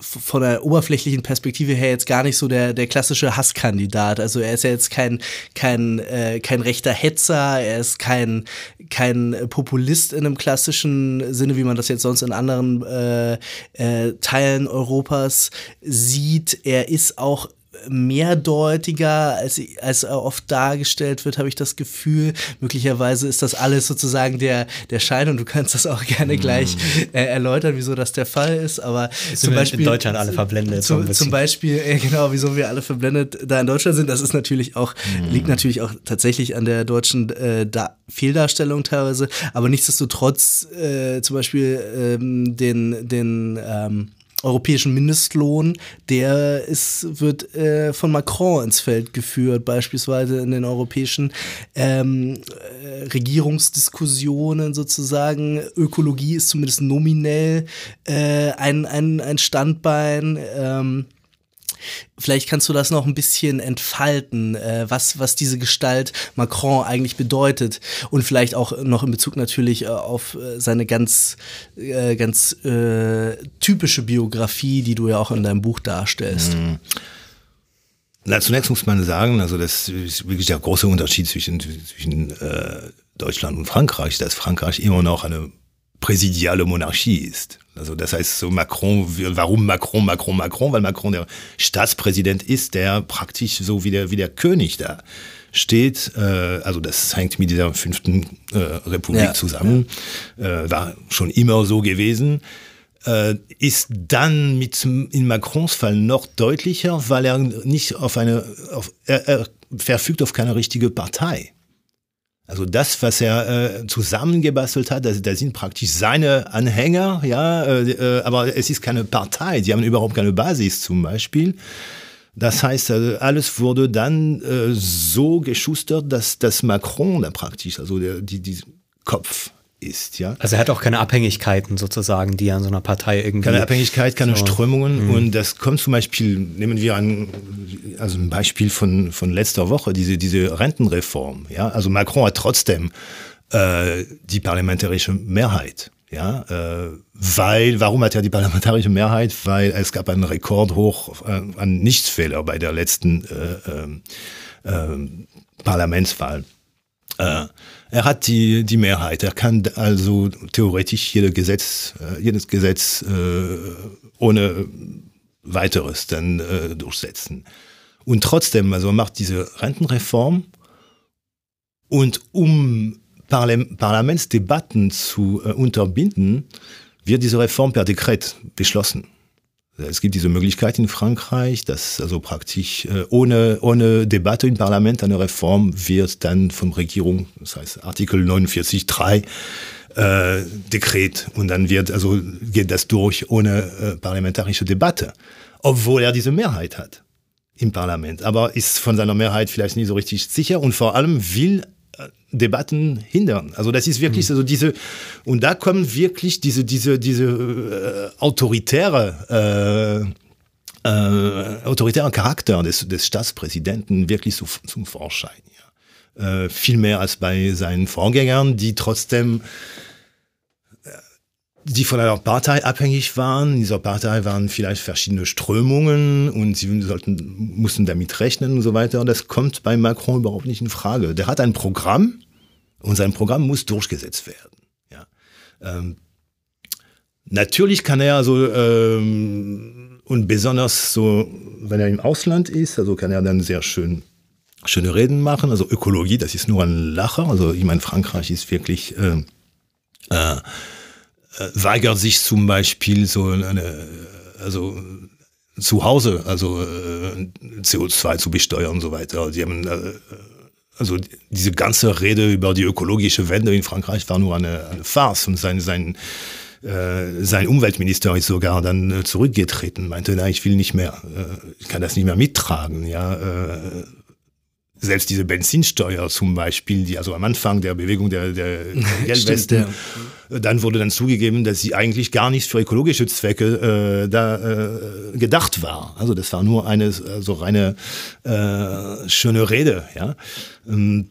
von der oberflächlichen Perspektive her jetzt gar nicht so der, der klassische Hasskandidat. Also er ist ja jetzt kein, kein, äh, kein rechter Hetzer, er ist kein, kein Populist in einem klassischen Sinne, wie man das jetzt sonst in anderen äh, äh, Teilen Europas sieht. Er ist auch mehrdeutiger, als, als oft dargestellt wird, habe ich das Gefühl. Möglicherweise ist das alles sozusagen der, der Schein und du kannst das auch gerne mm. gleich äh, erläutern, wieso das der Fall ist. Aber ist zum Beispiel. In Deutschland alle verblendet. Zu, so zum Beispiel, äh, genau, wieso wir alle verblendet da in Deutschland sind, das ist natürlich auch, mm. liegt natürlich auch tatsächlich an der deutschen äh, da Fehldarstellung teilweise. Aber nichtsdestotrotz, äh, zum Beispiel ähm, den, den ähm, europäischen Mindestlohn, der ist, wird äh, von Macron ins Feld geführt, beispielsweise in den europäischen ähm, äh, Regierungsdiskussionen sozusagen. Ökologie ist zumindest nominell äh, ein, ein, ein Standbein. Ähm, Vielleicht kannst du das noch ein bisschen entfalten, äh, was, was diese Gestalt Macron eigentlich bedeutet und vielleicht auch noch in Bezug natürlich äh, auf äh, seine ganz, äh, ganz äh, typische Biografie, die du ja auch in deinem Buch darstellst. Mhm. Na, zunächst muss man sagen, also das ist wirklich der große Unterschied zwischen, zwischen äh, Deutschland und Frankreich, dass Frankreich immer noch eine präsidiale Monarchie ist. Also das heißt so Macron, warum Macron, Macron, Macron? Weil Macron der Staatspräsident ist, der praktisch so wie der, wie der König da steht. Äh, also das hängt mit dieser fünften äh, Republik ja, zusammen. Ja. Äh, war schon immer so gewesen. Äh, ist dann mit in Macrons Fall noch deutlicher, weil er nicht auf eine, auf, er, er verfügt auf keine richtige Partei. Also das, was er äh, zusammengebastelt hat, da, da sind praktisch seine Anhänger, ja, äh, äh, aber es ist keine Partei, die haben überhaupt keine Basis zum Beispiel. Das heißt, also alles wurde dann äh, so geschustert, dass, dass Macron da praktisch, also der, die, die Kopf ist, ja. Also er hat auch keine Abhängigkeiten sozusagen, die an so einer Partei irgendwie. Keine Abhängigkeit, keine so. Strömungen. Mhm. Und das kommt zum Beispiel, nehmen wir ein, also ein Beispiel von, von letzter Woche, diese, diese Rentenreform, ja. Also Macron hat trotzdem äh, die parlamentarische Mehrheit. Ja, äh, weil, warum hat er die parlamentarische Mehrheit? Weil es gab einen Rekordhoch äh, an Nichtsfehler bei der letzten äh, äh, äh Parlamentswahl. Äh, er hat die, die Mehrheit. Er kann also theoretisch jedes Gesetz, äh, jedes Gesetz äh, ohne weiteres dann äh, durchsetzen. Und trotzdem, also er macht diese Rentenreform und um Parlamentsdebatten zu unterbinden, wird diese Reform per Dekret beschlossen. Es gibt diese Möglichkeit in Frankreich, dass also praktisch äh, ohne, ohne Debatte im Parlament eine Reform wird dann von Regierung, das heißt Artikel 49.3, äh, Dekret. Und dann wird also geht das durch ohne äh, parlamentarische Debatte, obwohl er diese Mehrheit hat im Parlament, aber ist von seiner Mehrheit vielleicht nicht so richtig sicher. Und vor allem will Debatten hindern. Also das ist wirklich also diese und da kommen wirklich diese diese diese äh, autoritäre äh, äh, autoritären Charakter des, des Staatspräsidenten wirklich zu, zum Vorschein. Ja. Äh, viel mehr als bei seinen Vorgängern, die trotzdem die von einer Partei abhängig waren. In dieser Partei waren vielleicht verschiedene Strömungen und sie sollten, mussten damit rechnen und so weiter. Das kommt bei Macron überhaupt nicht in Frage. Der hat ein Programm und sein Programm muss durchgesetzt werden. Ja. Ähm, natürlich kann er also ähm, und besonders so, wenn er im Ausland ist, also kann er dann sehr schön schöne Reden machen. Also Ökologie, das ist nur ein Lacher. Also ich meine, Frankreich ist wirklich äh, äh, weigert sich zum Beispiel so eine, also zu Hause, also äh, CO2 zu besteuern und so weiter. Die haben, äh, also diese ganze Rede über die ökologische Wende in Frankreich war nur eine, eine Farce und sein, sein, äh, sein Umweltminister ist sogar dann äh, zurückgetreten, meinte, na, ich will nicht mehr, äh, ich kann das nicht mehr mittragen, ja, äh, selbst diese Benzinsteuer zum Beispiel, die also am Anfang der Bewegung der, der Geldwesten, ja. dann wurde dann zugegeben, dass sie eigentlich gar nicht für ökologische Zwecke äh, da äh, gedacht war. Also das war nur eine so also reine äh, schöne Rede, ja. Ähm,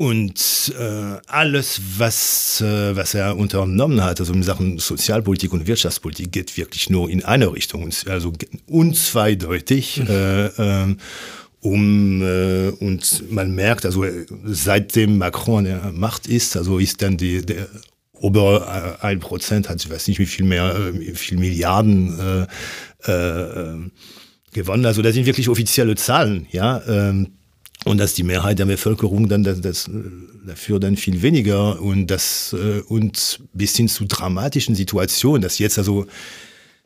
und äh, alles, was, äh, was er unternommen hat, also in Sachen Sozialpolitik und Wirtschaftspolitik, geht wirklich nur in eine Richtung, also unzweideutig. Mhm. Äh, äh, um äh, und man merkt, also seitdem Macron an der Macht ist, also ist dann die der ober äh, ein Prozent hat, ich weiß nicht wie viel mehr, äh, wie viel Milliarden äh, äh, gewonnen. Also das sind wirklich offizielle Zahlen, ja. Ähm, und dass die Mehrheit der Bevölkerung dann das, das dafür dann viel weniger und das äh, und bis hin zu dramatischen Situationen, dass jetzt also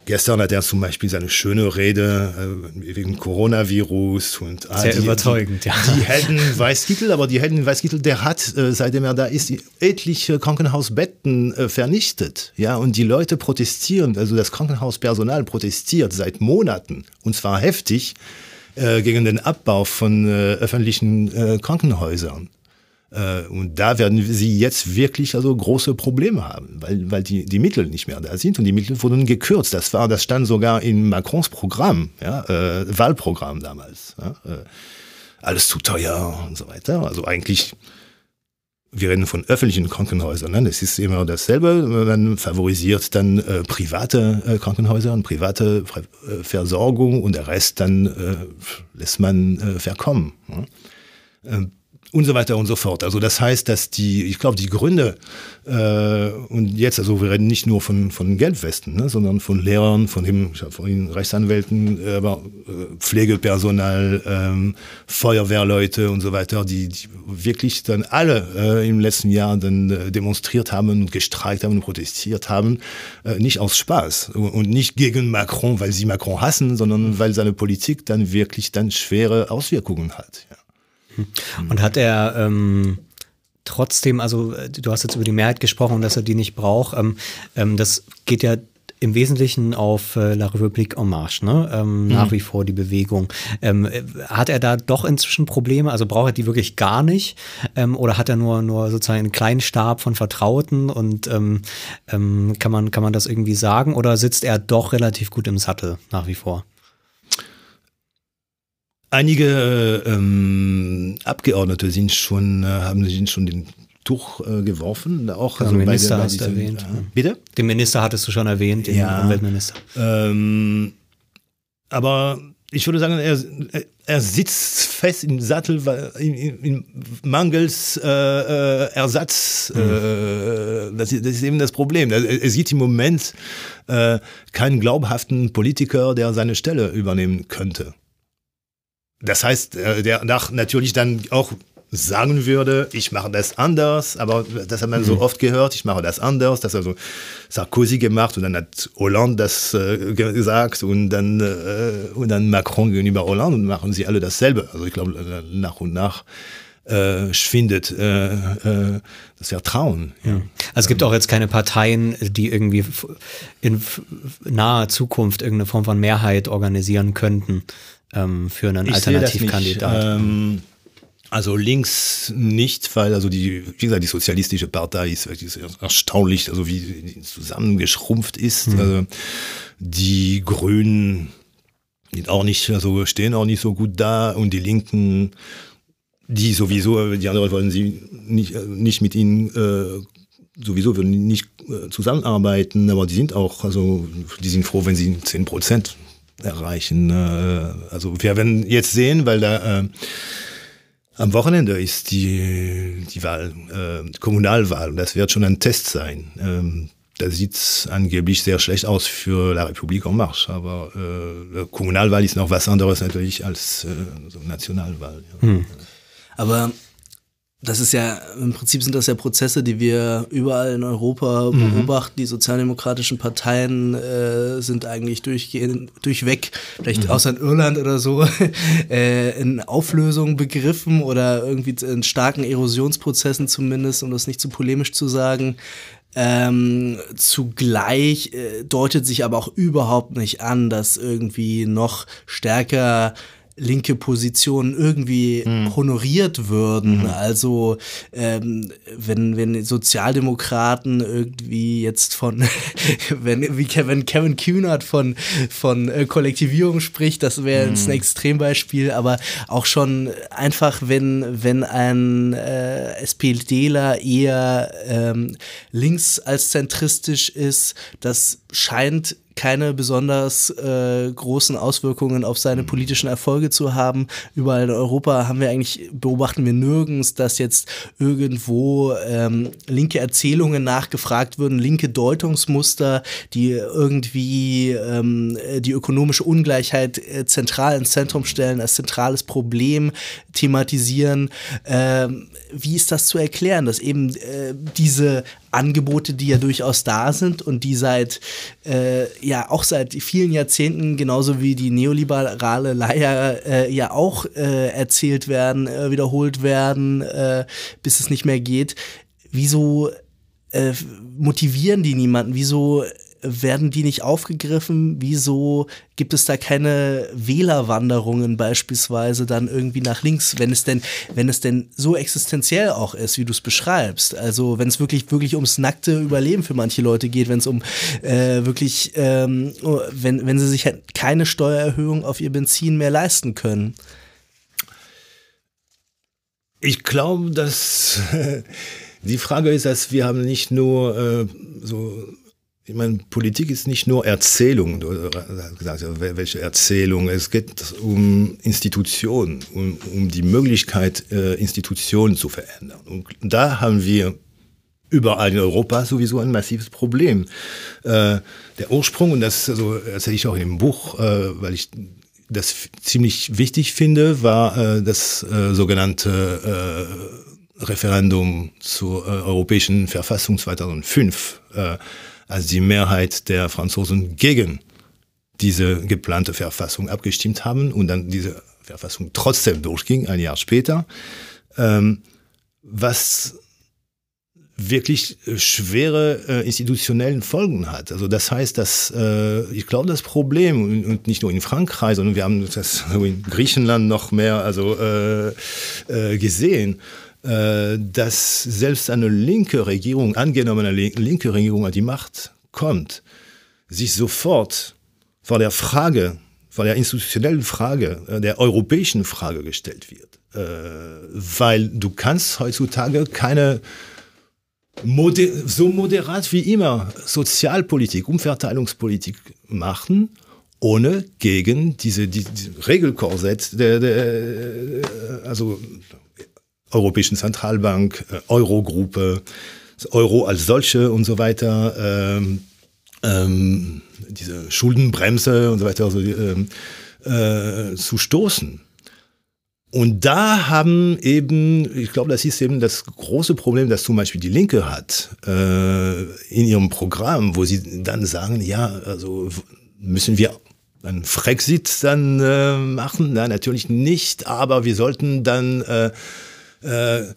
Gestern hat er zum Beispiel seine schöne Rede äh, wegen Coronavirus und ah, sehr die, überzeugend, die, ja. Die Helden Weißkittel, aber die Helden Weißkittel, der hat, äh, seitdem er da ist, etliche Krankenhausbetten äh, vernichtet. Ja, und die Leute protestieren, also das Krankenhauspersonal protestiert seit Monaten und zwar heftig äh, gegen den Abbau von äh, öffentlichen äh, Krankenhäusern. Äh, und da werden sie jetzt wirklich also große Probleme haben, weil, weil die, die Mittel nicht mehr da sind und die Mittel wurden gekürzt. Das war, das stand sogar in Macrons Programm, ja, äh, Wahlprogramm damals. Ja, äh, alles zu teuer und so weiter. Also eigentlich, wir reden von öffentlichen Krankenhäusern. Ne? Das ist immer dasselbe. Man favorisiert dann äh, private äh, Krankenhäuser und private äh, Versorgung und der Rest dann lässt man verkommen. Ne? Und so weiter und so fort. Also das heißt, dass die, ich glaube, die Gründe äh, und jetzt, also wir reden nicht nur von, von Gelbwesten, ne, sondern von Lehrern, von dem, ich habe vorhin Rechtsanwälten, äh, aber äh, Pflegepersonal, ähm, Feuerwehrleute und so weiter, die, die wirklich dann alle äh, im letzten Jahr dann äh, demonstriert haben und gestreikt haben und protestiert haben, äh, nicht aus Spaß und nicht gegen Macron, weil sie Macron hassen, sondern weil seine Politik dann wirklich dann schwere Auswirkungen hat. Ja. Und hat er ähm, trotzdem, also du hast jetzt über die Mehrheit gesprochen, dass er die nicht braucht. Ähm, ähm, das geht ja im Wesentlichen auf äh, La République en Marche, ne? Ähm, mhm. nach wie vor die Bewegung. Ähm, hat er da doch inzwischen Probleme? Also braucht er die wirklich gar nicht? Ähm, oder hat er nur, nur sozusagen einen kleinen Stab von Vertrauten und ähm, ähm, kann, man, kann man das irgendwie sagen? Oder sitzt er doch relativ gut im Sattel nach wie vor? Einige ähm, Abgeordnete sind schon, äh, haben sich schon den Tuch äh, geworfen. Auch also den Minister bei, bei hast du erwähnt. Äh, bitte? Den Minister hattest du schon erwähnt, den ja, Umweltminister. Ähm, aber ich würde sagen, er, er sitzt fest im Sattel weil, in, in mangels äh, äh, Ersatz. Mhm. Äh, das, ist, das, ist eben das Problem. Er, er sieht im Moment äh, keinen glaubhaften Politiker, der seine Stelle übernehmen könnte. Das heißt, äh, der nach natürlich dann auch sagen würde, ich mache das anders, aber das hat man mhm. so oft gehört, ich mache das anders, das hat also Sarkozy gemacht und dann hat Hollande das äh, gesagt und dann, äh, und dann Macron gegenüber Hollande und machen sie alle dasselbe. Also ich glaube, äh, nach und nach äh, schwindet äh, äh, das Vertrauen. Ja. Also es gibt auch jetzt keine Parteien, die irgendwie in naher Zukunft irgendeine Form von Mehrheit organisieren könnten ähm, für einen ich Alternativkandidat? Ähm, also links nicht, weil also die, wie gesagt, die sozialistische Partei ist, ist erstaunlich, also wie zusammengeschrumpft ist. Mhm. Also die Grünen sind auch nicht, also stehen auch nicht so gut da und die Linken, die sowieso, die anderen wollen sie nicht, nicht mit ihnen äh, sowieso würden nicht äh, zusammenarbeiten, aber die sind auch, also die sind froh, wenn sie 10 Prozent erreichen. Äh, also wir werden jetzt sehen, weil da äh, am Wochenende ist die, die Wahl, äh, Kommunalwahl und das wird schon ein Test sein. Ähm, da sieht es angeblich sehr schlecht aus für La République en Marche, aber äh, Kommunalwahl ist noch was anderes natürlich als äh, so Nationalwahl. Ja. Hm. Aber das ist ja, im Prinzip sind das ja Prozesse, die wir überall in Europa mhm. beobachten. Die sozialdemokratischen Parteien äh, sind eigentlich durchgehend, durchweg, vielleicht mhm. außer in Irland oder so, äh, in Auflösung begriffen oder irgendwie in starken Erosionsprozessen zumindest, um das nicht zu polemisch zu sagen. Ähm, zugleich äh, deutet sich aber auch überhaupt nicht an, dass irgendwie noch stärker linke Positionen irgendwie mhm. honoriert würden. Mhm. Also ähm, wenn, wenn Sozialdemokraten irgendwie jetzt von, wenn, wie Kevin, Kevin Kühnert von, von äh, Kollektivierung spricht, das wäre mhm. ein Extrembeispiel, aber auch schon einfach, wenn, wenn ein äh, SPDler eher ähm, links als zentristisch ist, das scheint keine besonders äh, großen Auswirkungen auf seine politischen Erfolge zu haben. Überall in Europa haben wir eigentlich, beobachten wir nirgends, dass jetzt irgendwo ähm, linke Erzählungen nachgefragt würden, linke Deutungsmuster, die irgendwie ähm, die ökonomische Ungleichheit äh, zentral ins Zentrum stellen, als zentrales Problem thematisieren. Ähm, wie ist das zu erklären, dass eben äh, diese Angebote, die ja durchaus da sind und die seit äh, ja auch seit vielen Jahrzehnten genauso wie die neoliberale Leier äh, ja auch äh, erzählt werden, äh, wiederholt werden, äh, bis es nicht mehr geht. Wieso äh, motivieren die niemanden? Wieso werden die nicht aufgegriffen? Wieso gibt es da keine Wählerwanderungen beispielsweise dann irgendwie nach links, wenn es denn, wenn es denn so existenziell auch ist, wie du es beschreibst? Also wenn es wirklich, wirklich ums nackte Überleben für manche Leute geht, wenn es um äh, wirklich, ähm, wenn, wenn sie sich halt keine Steuererhöhung auf ihr Benzin mehr leisten können. Ich glaube, dass die Frage ist, dass wir haben nicht nur äh, so ich meine, Politik ist nicht nur Erzählung, gesagt, welche Erzählung. Es geht um Institutionen, um, um die Möglichkeit, äh, Institutionen zu verändern. Und da haben wir überall in Europa sowieso ein massives Problem. Äh, der Ursprung, und das also, erzähle ich auch im Buch, äh, weil ich das ziemlich wichtig finde, war das sogenannte Referendum zur Europäischen Verfassung 2005 als die Mehrheit der Franzosen gegen diese geplante Verfassung abgestimmt haben und dann diese Verfassung trotzdem durchging, ein Jahr später, ähm, was wirklich schwere äh, institutionellen Folgen hat. Also das heißt, dass äh, ich glaube, das Problem und, nicht nur in Frankreich, sondern wir haben das in Griechenland noch mehr also äh, äh, gesehen, dass selbst eine linke Regierung, angenommene linke Regierung an die Macht kommt, sich sofort vor der Frage, vor der institutionellen Frage, äh, der europäischen Frage gestellt wird. Äh, weil du kannst heutzutage keine moder so moderat wie immer Sozialpolitik, Umverteilungspolitik machen, ohne gegen diese, die, die Regelkorsett der, der also Europäischen Zentralbank, äh, Eurogruppe, Euro als solche und so weiter, ähm, ähm, diese Schuldenbremse und so weiter also, ähm, äh, zu stoßen. Und da haben eben, ich glaube, das ist eben das große Problem, das zum Beispiel die Linke hat äh, in ihrem Programm, wo sie dann sagen, ja, also müssen wir einen Frexit dann äh, machen? Na, natürlich nicht, aber wir sollten dann äh, äh,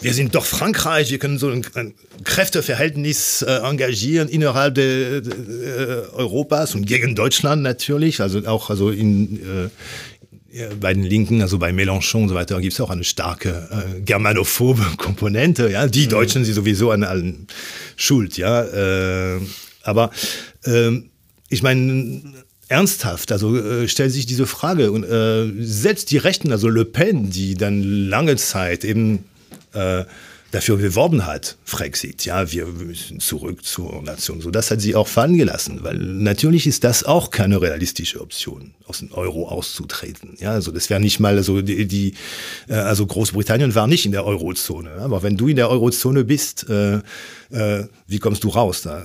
wir sind doch Frankreich, wir können so ein, ein Kräfteverhältnis äh, engagieren innerhalb de, de, äh, Europas und gegen Deutschland natürlich, also auch also in, äh, bei den Linken, also bei Mélenchon und so weiter, gibt es auch eine starke äh, germanophobe Komponente. Ja, die mhm. Deutschen sind sowieso an allen schuld. Ja, äh, aber äh, ich meine ernsthaft, also äh, stellt sich diese Frage und äh, selbst die Rechten, also Le Pen, die dann lange Zeit eben äh, dafür beworben hat, Frexit, ja, wir müssen zurück zur Nation, so das hat sie auch fallen gelassen, weil natürlich ist das auch keine realistische Option, aus dem Euro auszutreten, ja, also das wäre nicht mal so die, die äh, also Großbritannien war nicht in der Eurozone, aber wenn du in der Eurozone bist, äh, äh, wie kommst du raus da,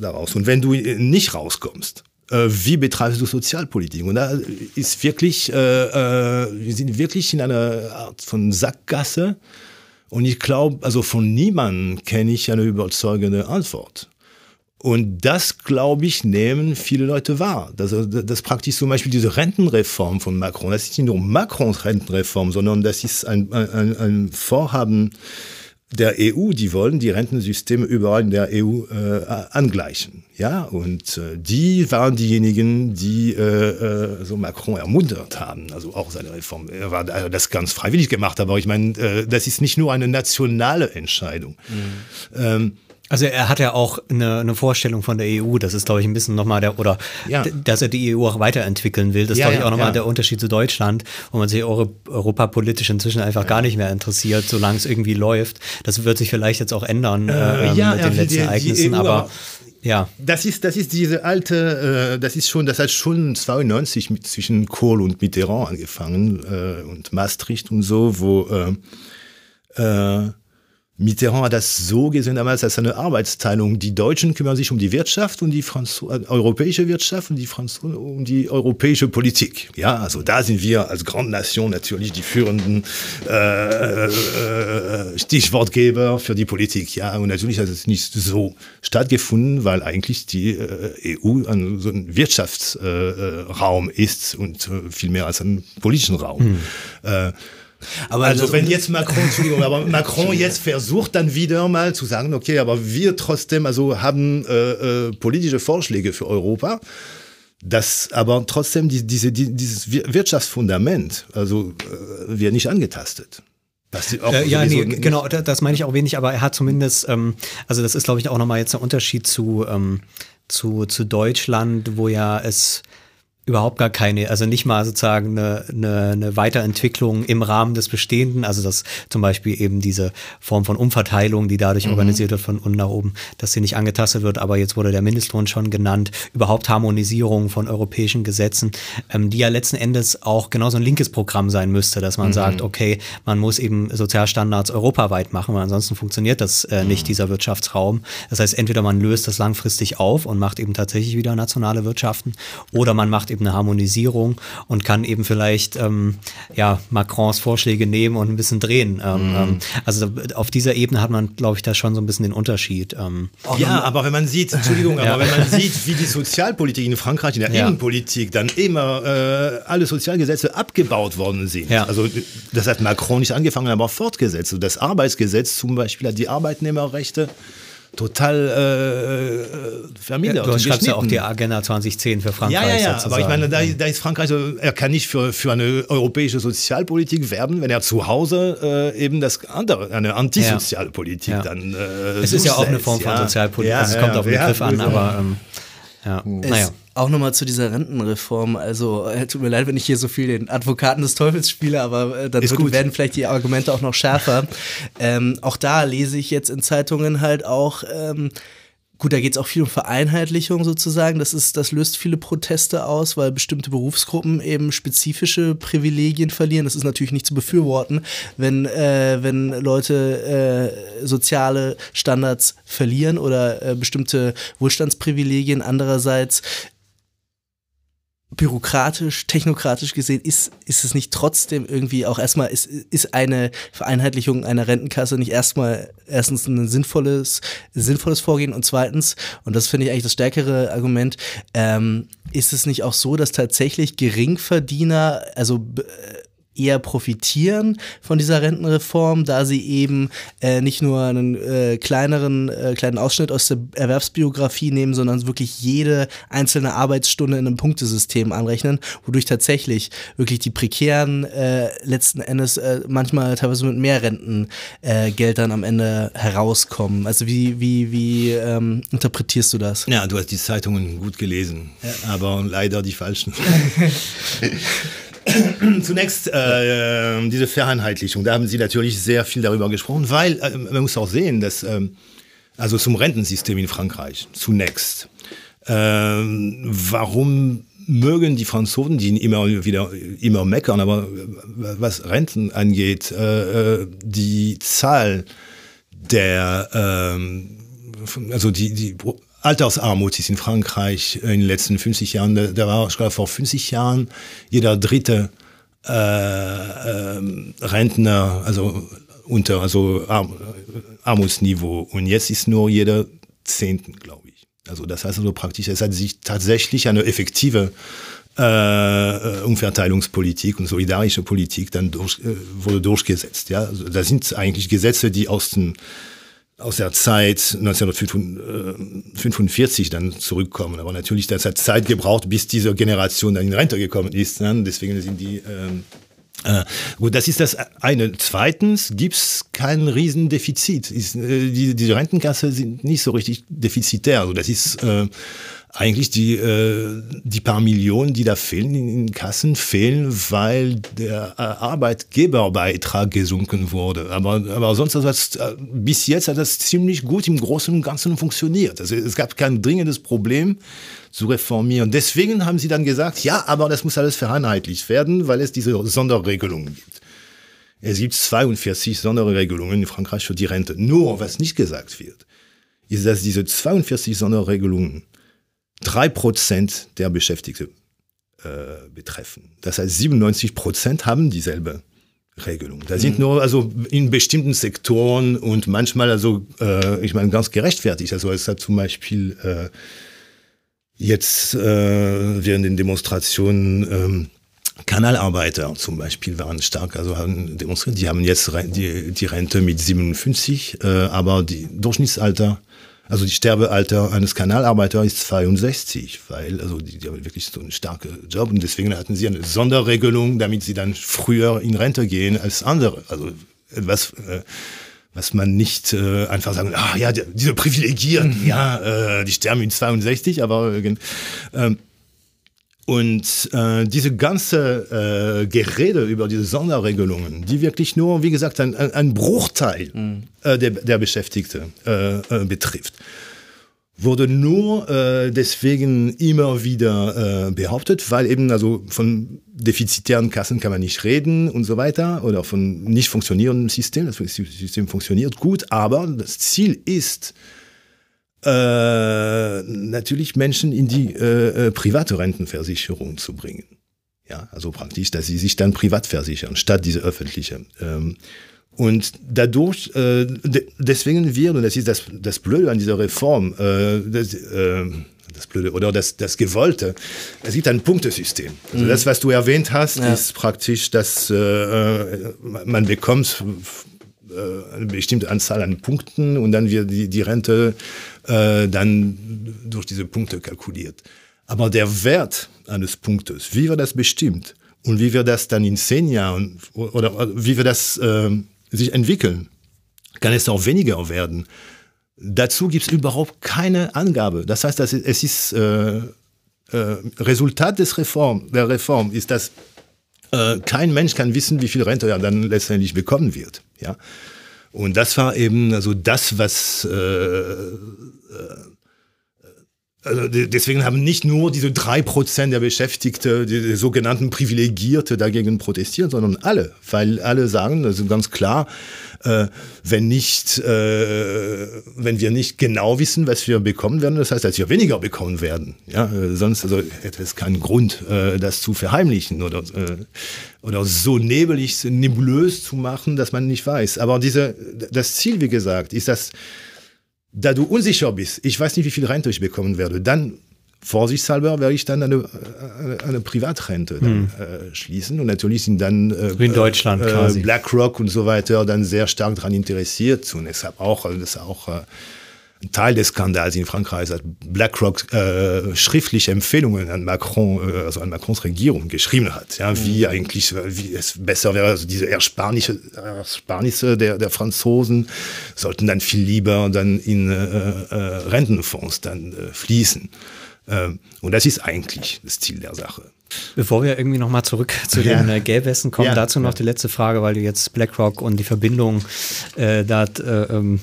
daraus? Und wenn du nicht rauskommst, äh, wie betreibst du Sozialpolitik? Und da ist wirklich, äh, äh, wir sind wirklich in einer Art von Sackgasse. Und ich glaube, also von niemandem kenne ich eine überzeugende Antwort. Und das, glaube ich, nehmen viele Leute wahr. Das, das praktisch zum Beispiel diese Rentenreform von Macron. Das ist nicht nur Macrons Rentenreform, sondern das ist ein, ein, ein Vorhaben der EU, die wollen die Rentensysteme überall in der EU äh, angleichen. Ja, und äh, die waren diejenigen, die äh, äh so Macron ermuntert haben, also auch seine Reform. Er war also das ganz freiwillig gemacht, aber ich meine, äh, das ist nicht nur eine nationale Entscheidung. Mhm. Ähm, also er hat ja auch eine, eine Vorstellung von der EU, das ist, glaube ich, ein bisschen nochmal der, oder ja. dass er die EU auch weiterentwickeln will. Das ist, ja, glaube ich, auch nochmal ja. der Unterschied zu Deutschland, wo man sich Euro, europapolitisch inzwischen einfach gar nicht mehr interessiert, solange es irgendwie läuft. Das wird sich vielleicht jetzt auch ändern äh, ähm, mit den letzten die, Ereignissen, die aber ja. Das ist, das ist diese alte, äh, das ist schon, das hat schon 92 mit, zwischen Kohl und Mitterrand angefangen äh, und Maastricht und so, wo äh, äh, Mitterrand hat das so gesehen damals als eine Arbeitsteilung. Die Deutschen kümmern sich um die Wirtschaft und die Franzo äh, europäische Wirtschaft und die Franzosen um die europäische Politik. Ja, also da sind wir als Grand Nation natürlich die führenden äh, äh, Stichwortgeber für die Politik. Ja, und natürlich hat es nicht so stattgefunden, weil eigentlich die äh, EU ein, so ein Wirtschaftsraum äh, ist und äh, viel mehr als ein politischen Raum. Hm. Aber also wenn jetzt Macron, Entschuldigung, aber Macron jetzt versucht dann wieder mal zu sagen, okay, aber wir trotzdem also haben äh, äh, politische Vorschläge für Europa, das aber trotzdem die, diese, die, dieses Wirtschaftsfundament also äh, wird nicht angetastet. Äh, ja, nee, genau, das meine ich auch wenig, aber er hat zumindest, ähm, also das ist, glaube ich, auch nochmal jetzt ein Unterschied zu, ähm, zu, zu Deutschland, wo ja es überhaupt gar keine, also nicht mal sozusagen eine, eine, eine Weiterentwicklung im Rahmen des Bestehenden, also dass zum Beispiel eben diese Form von Umverteilung, die dadurch mhm. organisiert wird von unten nach oben, dass sie nicht angetastet wird, aber jetzt wurde der Mindestlohn schon genannt, überhaupt Harmonisierung von europäischen Gesetzen, ähm, die ja letzten Endes auch genauso ein linkes Programm sein müsste, dass man mhm. sagt, okay, man muss eben Sozialstandards europaweit machen, weil ansonsten funktioniert das äh, nicht, mhm. dieser Wirtschaftsraum. Das heißt, entweder man löst das langfristig auf und macht eben tatsächlich wieder nationale Wirtschaften oder man macht eben eine Harmonisierung und kann eben vielleicht ähm, ja, Macrons Vorschläge nehmen und ein bisschen drehen. Ähm, mhm. Ähm, also auf dieser Ebene hat man, glaube ich, da schon so ein bisschen den Unterschied. Ähm. Ja, aber wenn man sieht, Entschuldigung, aber wenn man sieht, wie die Sozialpolitik in Frankreich, in der ja. Innenpolitik dann immer äh, alle Sozialgesetze abgebaut worden sind. Ja. Also das hat Macron nicht angefangen, aber fortgesetzt. Das Arbeitsgesetz zum Beispiel hat die Arbeitnehmerrechte total äh, äh vermindert. Ja, du schreibst ja auch die Agenda 2010 für Frankreich. Ja, ja, ja. Sozusagen. Aber ich meine, da, da, ist Frankreich, so, er kann nicht für, für eine europäische Sozialpolitik werben, wenn er zu Hause äh, eben das andere, eine Antisozialpolitik ja. dann. Äh, es ist ja auch eine Form von Sozialpolitik. Also es kommt auf den Begriff an, aber ähm, ja. naja. Auch nochmal zu dieser Rentenreform. Also, äh, tut mir leid, wenn ich hier so viel den Advokaten des Teufels spiele, aber äh, dann wird, werden vielleicht die Argumente auch noch schärfer. ähm, auch da lese ich jetzt in Zeitungen halt auch. Ähm, Gut, da geht es auch viel um Vereinheitlichung sozusagen. Das, ist, das löst viele Proteste aus, weil bestimmte Berufsgruppen eben spezifische Privilegien verlieren. Das ist natürlich nicht zu befürworten, wenn, äh, wenn Leute äh, soziale Standards verlieren oder äh, bestimmte Wohlstandsprivilegien. Andererseits bürokratisch, technokratisch gesehen, ist, ist es nicht trotzdem irgendwie auch erstmal, ist, ist eine Vereinheitlichung einer Rentenkasse nicht erstmal erstens ein sinnvolles, sinnvolles Vorgehen und zweitens, und das finde ich eigentlich das stärkere Argument, ähm, ist es nicht auch so, dass tatsächlich Geringverdiener, also eher profitieren von dieser Rentenreform, da sie eben äh, nicht nur einen äh, kleineren äh, kleinen Ausschnitt aus der Erwerbsbiografie nehmen, sondern wirklich jede einzelne Arbeitsstunde in einem Punktesystem anrechnen, wodurch tatsächlich wirklich die prekären äh, letzten Endes äh, manchmal teilweise mit mehr Rentengeldern äh, am Ende herauskommen. Also wie wie wie ähm, interpretierst du das? Ja, du hast die Zeitungen gut gelesen, ja. aber leider die falschen. Zunächst äh, diese Vereinheitlichung, da haben Sie natürlich sehr viel darüber gesprochen, weil äh, man muss auch sehen, dass äh, also zum Rentensystem in Frankreich zunächst, äh, warum mögen die Franzosen, die immer wieder immer meckern, aber was Renten angeht, äh, äh, die Zahl der ähm, also die, die Altersarmut ist in Frankreich in den letzten 50 Jahren, da, war ich glaube vor 50 Jahren jeder dritte äh, äh, Rentner, also unter also Arm, Armutsniveau und jetzt ist nur jeder Zehnten, glaube ich. Also das heißt also praktisch, es hat sich tatsächlich eine effektive äh, Umverteilungspolitik und solidarische Politik dann durch, äh, wurde durchgesetzt. Ja, also das sind eigentlich Gesetze, die aus den aus der Zeit 1945 dann zurückkommen. Aber natürlich, das hat Zeit gebraucht, bis diese Generation dann in Rente gekommen ist. Ne? Deswegen sind die ähm, äh, gut, das ist das eine. Zweitens gibt's kein Riesendefizit. Ist, äh, die, die Rentenkasse sind nicht so richtig defizitär. Also das ist äh, eigentlich die, äh, die paar Millionen, die da fehlen in den Kassen, fehlen, weil der äh, Arbeitgeberbeitrag gesunken wurde. Aber, aber sonst hat das, äh, bis jetzt hat das ziemlich gut im Großen und Ganzen funktioniert. Also es gab kein dringendes Problem zu reformieren. Deswegen haben sie dann gesagt, ja, aber das muss alles vereinheitlicht werden, weil es diese Sonderregelungen gibt. Es gibt 42 Sonderregelungen in Frankreich für die Rente. Nur, was nicht gesagt wird, ist, dass diese 42 Sonderregelungen drei Prozent der Beschäftigten äh, betreffen. Das heißt, 97 Prozent haben dieselbe Regelung. Da sind mhm. nur also in bestimmten Sektoren und manchmal also äh, ich meine ganz gerechtfertigt. Also es hat zum Beispiel äh, jetzt äh, während den Demonstrationen ähm, Kanalarbeiter zum Beispiel waren stark, also haben demonstriert. Die haben jetzt die, die Rente mit 57, äh, aber die Durchschnittsalter also die Sterbealter eines Kanalarbeiters ist 62, weil also die, die haben wirklich so einen starken Job und deswegen hatten sie eine Sonderregelung, damit sie dann früher in Rente gehen als andere. Also etwas, äh, was man nicht äh, einfach sagen, ah ja, diese Privilegierten, ja, äh, die sterben in 62, aber äh, ähm, Und äh, diese ganze äh, Gerede über diese Sonderregelungen, die wirklich nur, wie gesagt, ein, ein Bruchteil mhm. äh, der, der Beschäftigten äh, äh, betrifft, wurde nur äh, deswegen immer wieder behauptet, weil eben also von defizitären Kassen kann man nicht reden und so weiter oder von nicht funktionierendem System. Das System funktioniert gut, aber das Ziel ist, äh, natürlich Menschen in die äh, äh, private Rentenversicherung zu bringen. Ja, also praktisch, dass sie sich dann privat versichern, statt diese öffentliche. Ähm, und dadurch, äh, de deswegen wird, und das ist das, das Blöde an dieser Reform, äh, das, äh, das Blöde oder das, das Gewollte, es gibt ein Punktesystem. Also mhm. das, was du erwähnt hast, ja. ist praktisch, dass äh, man bekommt äh, eine bestimmte Anzahl an Punkten und dann wird die, die Rente äh, dann durch diese Punkte kalkuliert. Aber der Wert eines Punktes, wie wird das bestimmt und wie wird das dann in zehn Jahren oder, oder wie wird das äh, sich entwickeln, kann es auch weniger werden. Dazu gibt es überhaupt keine Angabe. Das heißt, dass es ist äh, äh, Resultat des Reform, der Reform ist, dass äh, kein Mensch kann wissen, wie viel Rente er dann letztendlich bekommen wird. Ja? Und das war eben also das, was äh, äh, also deswegen haben nicht nur diese drei Prozent der Beschäftigten, die, die, sogenannten Privilegierte dagegen protestiert, sondern alle, weil alle sagen, also ganz klar, äh, wenn nicht, äh, wenn wir nicht genau wissen, was wir bekommen werden, das heißt, dass wir weniger bekommen werden. Ja, äh, sonst also hätte es keinen Grund, äh, das zu verheimlichen oder äh, oder so nebelig, nebulös zu machen, dass man nicht weiß. Aber diese, das Ziel, wie gesagt, ist, dass da du unsicher bist, ich weiß nicht, wie viel Rente ich bekommen werde, dann vorsichtshalber werde ich dann eine, eine, eine Privatrente dann, hm. äh, schließen. Und natürlich sind dann äh, in Deutschland äh. BlackRock und so weiter dann sehr stark daran interessiert. Und deshalb auch, also das auch äh, Teil des Skandals in Frankreich hat BlackRock äh, schriftliche Empfehlungen an Macron, äh, also an Macrons Regierung geschrieben hat, ja, wie mhm. eigentlich, wie es besser wäre, also diese Ersparnisse, Ersparnisse der, der Franzosen sollten dann viel lieber dann in äh, äh, Rentenfonds dann äh, fließen. Ähm, und das ist eigentlich das Ziel der Sache. Bevor wir irgendwie nochmal zurück zu ja. den äh, Gelbwesten kommen, ja, dazu noch ja. die letzte Frage, weil du jetzt BlackRock und die Verbindung äh, da äh, ähm,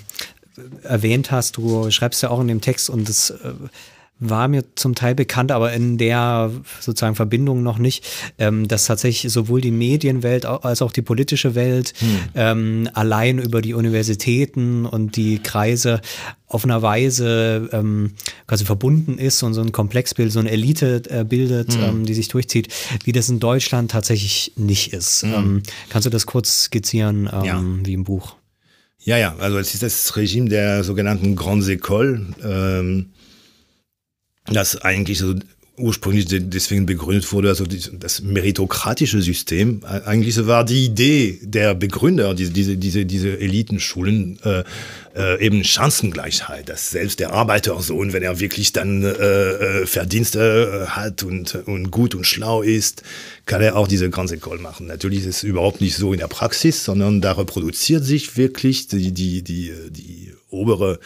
erwähnt hast, du schreibst ja auch in dem Text und das äh, war mir zum Teil bekannt, aber in der sozusagen Verbindung noch nicht, ähm, dass tatsächlich sowohl die Medienwelt als auch die politische Welt hm. ähm, allein über die Universitäten und die Kreise auf einer Weise ähm, quasi verbunden ist und so ein Komplexbild, so eine Elite äh, bildet, hm. ähm, die sich durchzieht, wie das in Deutschland tatsächlich nicht ist. Hm. Ähm, kannst du das kurz skizzieren, ähm, ja. wie im Buch? Ja, ja, also es ist das Regime der sogenannten Grandes Écoles, ähm, das eigentlich so ursprünglich deswegen begründet wurde, also das meritokratische System. Eigentlich war die Idee der Begründer, diese, diese, diese, diese Elitenschulen, äh, äh, eben Chancengleichheit, dass selbst der Arbeitersohn, wenn er wirklich dann äh, äh Verdienste äh, hat und, und gut und schlau ist, kann er auch diese Grande École machen. Natürlich ist es überhaupt nicht so in der Praxis, sondern da reproduziert sich wirklich die, die, die, die obere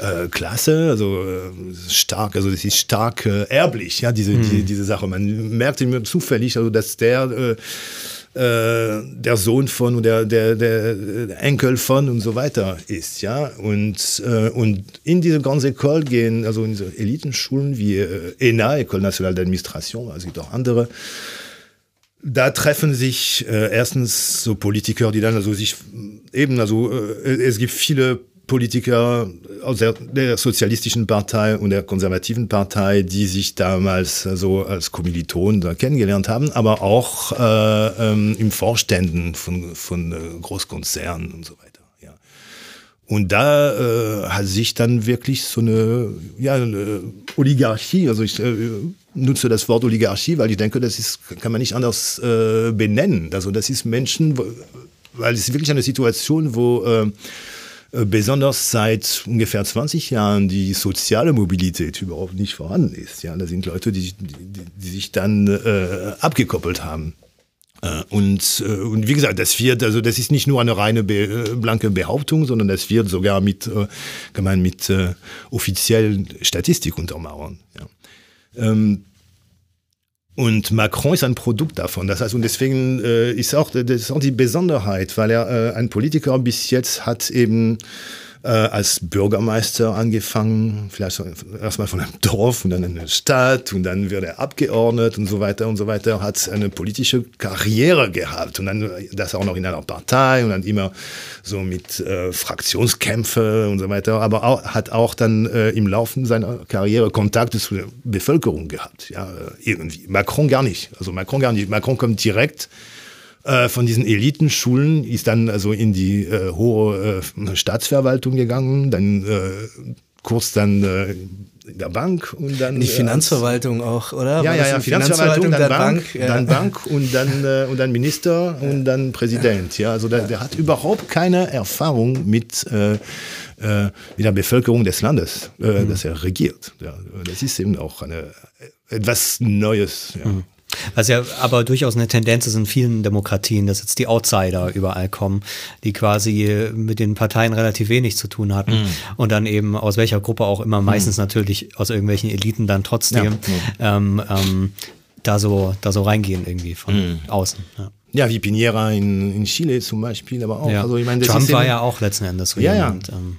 äh, Klasse, also äh, stark, also das ist stark äh, erblich, ja, diese, mhm. die, diese Sache. Man merkt immer zufällig, also dass der äh, äh, der Sohn von oder der, der, der, Enkel von und so weiter ist, ja. Und, äh, und in diese ganze École gehen, also in diese Elitenschulen wie äh, ENA, École Nationale d'Administration, also es gibt auch andere, da treffen sich äh, erstens so Politiker, die dann also sich eben, also äh, es gibt viele Politiker aus der, der, sozialistischen Partei und der konservativen Partei, die sich damals so als Kommilitonen da kennengelernt haben, aber auch äh, ähm, im Vorständen von, von äh, Großkonzernen und so weiter. Ja. Und da äh, hat sich dann wirklich so eine, ja, eine Oligarchie, also ich äh, nutze das Wort Oligarchie, weil ich denke, das ist, kann man nicht anders äh, benennen. Also das ist Menschen, weil es ist wirklich eine Situation, wo äh, äh, besonders seit ungefähr 20 Jahren die soziale Mobilität überhaupt nicht vorhanden ist. Ja, da sind Leute, die, die, die sich dann äh, abgekoppelt haben. Äh, und, äh, und wie gesagt, das wird, also das ist nicht nur eine reine be, blanke Behauptung, sondern das wird sogar mit, kann man mit äh, offiziellen Statistik untermauern. Ja. Ähm, Und Macron ist ein Produkt davon. Das heißt, und deswegen äh, ist, auch, das ist auch die Besonderheit, weil er äh, ein Politiker bis jetzt hat eben äh, als Bürgermeister angefangen, vielleicht erstmal von einem Dorf und dann in einer Stadt und dann wird er abgeordnet und so weiter und so weiter, hat eine politische Karriere gehabt und dann das auch noch in einer Partei und dann immer so mit äh, Fraktionskämpfe und so weiter, aber auch, hat auch dann äh, im Laufe seiner Karriere Kontakte zu der Bevölkerung gehabt, ja, irgendwie. Macron gar nicht, also Macron gar nicht. Macron kommt direkt äh, von diesen Elitenschulen, ist dann also in die äh, hohe äh, Staatsverwaltung gegangen, dann äh, kurz dann äh, in der Bank und dann. In die Finanzverwaltung auch, oder? Ja, ja, ja, Finanzverwaltung, dann Bank, Bank ja. dann Bank und dann, und dann Minister und dann Präsident. Ja, also der, der hat überhaupt keine Erfahrung mit, mit der Bevölkerung des Landes, mhm. das er regiert. Ja, das ist eben auch eine, etwas Neues. Ja. Mhm. Was ja aber durchaus eine Tendenz ist in vielen Demokratien, dass jetzt die Outsider überall kommen, die quasi mit den Parteien relativ wenig zu tun hatten mhm. und dann eben aus welcher Gruppe auch immer, meistens mhm. natürlich aus irgendwelchen Eliten dann trotzdem ja. ähm, ähm, da, so, da so reingehen irgendwie von mhm. außen. Ja. Ja, wie Piñera in, in Chile zum Beispiel, aber auch. Ja. Also ich meine, Trump war ja auch letzten Endes so ja. Ja. Ähm,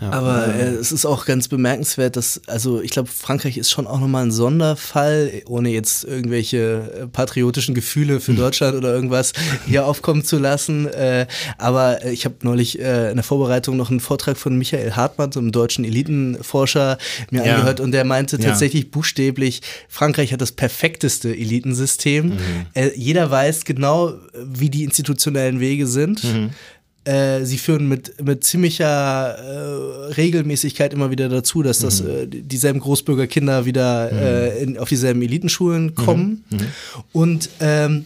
ja. Aber äh, es ist auch ganz bemerkenswert, dass, also ich glaube, Frankreich ist schon auch nochmal ein Sonderfall, ohne jetzt irgendwelche äh, patriotischen Gefühle für hm. Deutschland oder irgendwas hier aufkommen zu lassen. Äh, aber ich habe neulich äh, in der Vorbereitung noch einen Vortrag von Michael Hartmann, so einem deutschen Elitenforscher, mir ja. angehört und der meinte tatsächlich ja. buchstäblich, Frankreich hat das perfekteste Elitensystem. Mhm. Äh, jeder weiß genau, wie die institutionellen Wege sind. Mhm. Äh, sie führen mit, mit ziemlicher äh, Regelmäßigkeit immer wieder dazu, dass das, mhm. äh, dieselben Großbürgerkinder wieder mhm. Äh, in, auf dieselben Elitenschulen kommen. Mhm. mhm. Und ähm,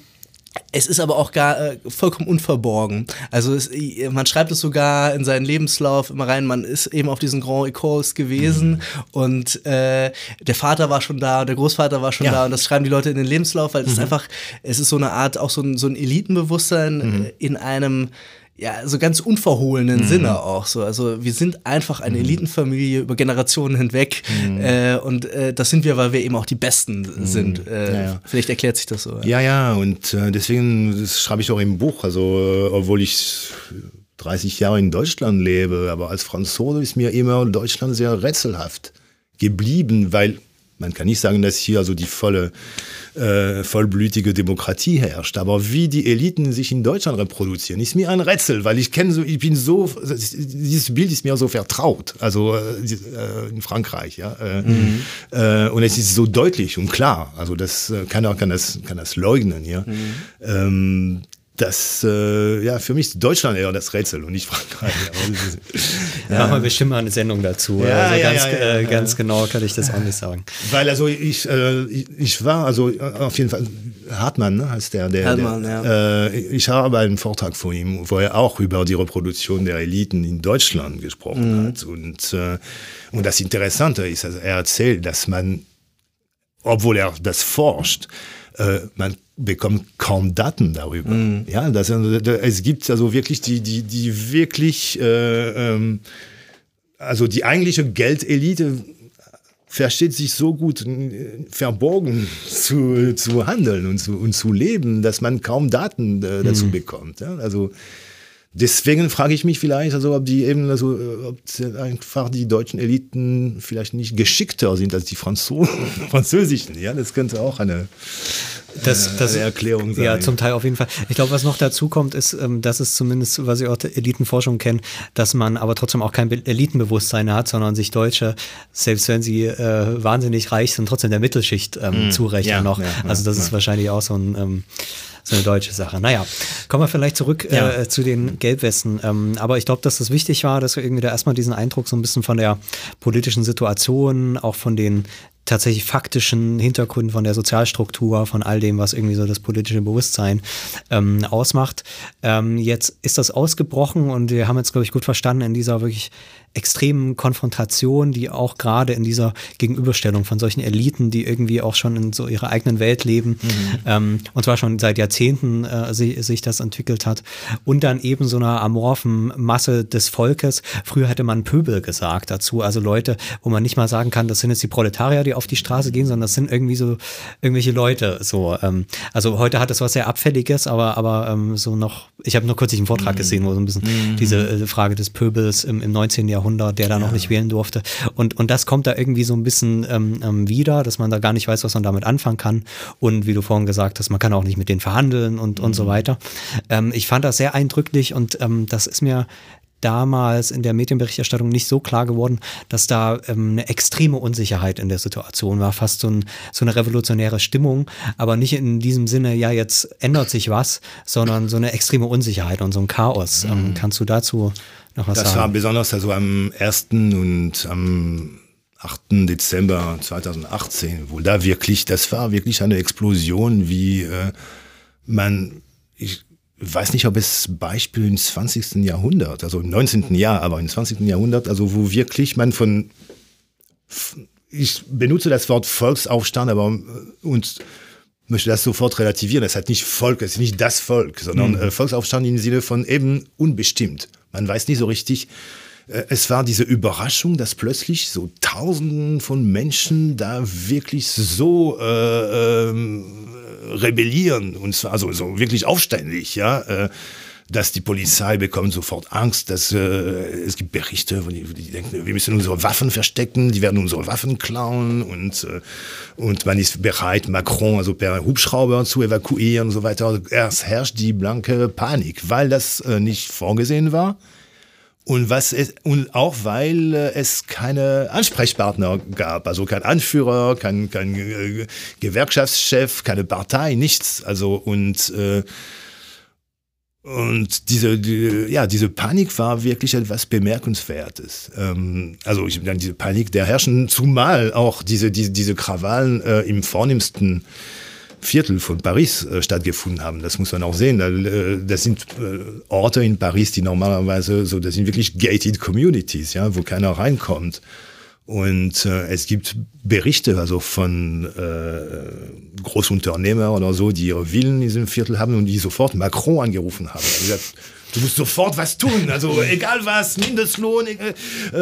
es ist aber auch gar äh, vollkommen unverborgen. Also es, man schreibt es sogar in seinen Lebenslauf immer rein, man ist eben auf diesen Grand Écoles gewesen mhm. und äh, der Vater war schon da, der Großvater war schon ja. da und das schreiben die Leute in den Lebenslauf, weil es ist mhm. einfach, es ist so eine Art, auch so ein, so ein Elitenbewusstsein mhm. in einem ja, so ganz unverhohlenen mhm. Sinne auch so. Also wir sind einfach eine mhm. Elitenfamilie über Generationen hinweg mhm. äh, und äh, das sind wir, weil wir eben auch die Besten mhm. sind. Äh, ja, ja. Vielleicht erklärt sich das so. Ja, ja, ja und äh, deswegen schreibe ich auch im Buch. Also äh, obwohl ich 30 Jahre in Deutschland lebe, aber als Franzose ist mir immer Deutschland sehr rätselhaft geblieben, weil man kann nicht sagen, dass hier also die volle, äh, vollblütige Demokratie herrscht. Aber wie die Eliten sich in Deutschland reproduzieren, ist mir ein Rätsel, weil ich kenne so, ich bin so, dieses Bild ist mir so vertraut. Also äh, in Frankreich, ja. Äh, mhm. äh, und es ist so deutlich und klar. Also das äh, keiner kann das, kann das leugnen, ja. Mhm. Ähm, das, äh, ja, für mich ist Deutschland eher das Rätsel und nicht Frankreich. ja. Machen wir bestimmt mal eine Sendung dazu. Ja, also ja, ganz, ja, äh, ganz genau kann ich das auch nicht sagen. Weil also ich, äh, ich, ich, war, also auf jeden Fall, Hartmann ne, heißt der, der, Hartmann, der ja. Äh, ich habe einen Vortrag von ihm, wo er auch über die Reproduktion der Eliten in Deutschland gesprochen mhm. hat. Und, äh, und das Interessante ist, also er erzählt, dass man, obwohl er das forscht, äh, man bekommt kaum Daten darüber. Mm. Ja, das, es gibt also wirklich die, die, die wirklich, äh, ähm, also die eigentliche Geldelite versteht sich so gut äh, verborgen zu, zu handeln und zu, und zu leben, dass man kaum Daten äh, dazu mm. bekommt. Ja? Also Deswegen frage ich mich vielleicht, also ob die eben, also ob einfach die deutschen Eliten vielleicht nicht geschickter sind als die Franzosen, französischen. Ja, das könnte auch eine, das, äh, das, eine Erklärung sein. Ja, zum Teil auf jeden Fall. Ich glaube, was noch dazu kommt, ist, ähm, dass es zumindest, was ich auch der Elitenforschung kenne, dass man aber trotzdem auch kein Elitenbewusstsein hat, sondern sich Deutsche, selbst wenn sie äh, wahnsinnig reich sind, trotzdem der Mittelschicht ähm, mm, zurechnen ja, noch. Ja, also das ja. ist wahrscheinlich auch so ein ähm, so eine deutsche Sache. Naja, kommen wir vielleicht zurück ja. äh, zu den Gelbwesten. Ähm, aber ich glaube, dass das wichtig war, dass wir irgendwie da erstmal diesen Eindruck so ein bisschen von der politischen Situation, auch von den tatsächlich faktischen Hintergründen von der Sozialstruktur, von all dem, was irgendwie so das politische Bewusstsein ähm, ausmacht. Ähm, jetzt ist das ausgebrochen und wir haben jetzt, glaube ich, gut verstanden in dieser wirklich extremen Konfrontation, die auch gerade in dieser Gegenüberstellung von solchen Eliten, die irgendwie auch schon in so ihrer eigenen Welt leben, mhm. ähm, und zwar schon seit Jahrzehnten äh, sich, sich das entwickelt hat, und dann eben so einer amorphen Masse des Volkes. Früher hätte man Pöbel gesagt dazu, also Leute, wo man nicht mal sagen kann, das sind jetzt die Proletarier, die auf die Straße gehen, sondern das sind irgendwie so irgendwelche Leute. So, ähm, also heute hat es was sehr Abfälliges, aber, aber ähm, so noch, ich habe nur kürzlich einen Vortrag mhm. gesehen, wo so ein bisschen mhm. diese äh, Frage des Pöbels im, im 19. Jahrhundert, der da ja. noch nicht wählen durfte. Und, und das kommt da irgendwie so ein bisschen ähm, ähm, wieder, dass man da gar nicht weiß, was man damit anfangen kann. Und wie du vorhin gesagt hast, man kann auch nicht mit denen verhandeln und, und so mhm. weiter. Ähm, ich fand das sehr eindrücklich und ähm, das ist mir damals in der Medienberichterstattung nicht so klar geworden, dass da ähm, eine extreme Unsicherheit in der Situation war, fast so, ein, so, eine revolutionäre Stimmung, aber nicht in diesem Sinne, ja, jetzt ändert sich was, sondern so eine extreme Unsicherheit und so ein Chaos. Ähm, mhm. kannst du dazu noch was das sagen? Das war besonders also am 1. und am 8. Dezember 2018, wo da wirklich, das war wirklich eine Explosion, wie äh, man, ich weiß nicht, ob es Beispiel im 20. Jahrhundert, also im 19. Jahr, aber im 20. Jahrhundert, also wo wirklich man von, ich benutze das Wort Volksaufstand, aber äh, und möchte das sofort relativieren. Das hat nicht Volk, es ist nicht das Volk, sondern mhm. äh, Volksaufstand im Sinne von eben unbestimmt. Man weiß nicht so richtig. Äh, es war diese Überraschung, dass plötzlich so Tausenden von Menschen da wirklich so äh, ähm, rebellieren und zwar so, so wirklich aufständig, ja. Äh, dass die Polizei bekommt sofort Angst, dass äh, es gibt Berichte, wo die, wo die, denken, wir müssen unsere Waffen verstecken, die werden unsere Waffen klauen und äh, und man ist bereit, Macron also per Hubschrauber zu evakuieren und so weiter. Erst herrscht die blanke Panik, weil das äh, nicht vorgesehen war. Und was es, und auch weil äh, es keine Ansprechpartner gab, also kein Anführer, kein, kein äh, Gewerkschaftschef, keine Partei, nichts. Also und äh, und diese, die, ja, diese Panik war wirklich etwas Bemerkenswertes. Ähm, also ich meine, diese Panik der herrschen, zumal auch diese, diese, diese Krawallen äh, im vornehmsten Viertel von Paris äh, stattgefunden haben. Das muss man auch sehen. Äh, das sind äh, Orte in Paris, die normalerweise so, das sind wirklich gated Communities, ja, wo keiner reinkommt. Und äh, es gibt Berichte also von äh, Großunternehmer oder so, die ihre Villen in diesem Viertel haben und die sofort Macron angerufen haben. Also, du musst sofort was tun. Also egal was, Mindestlohn äh,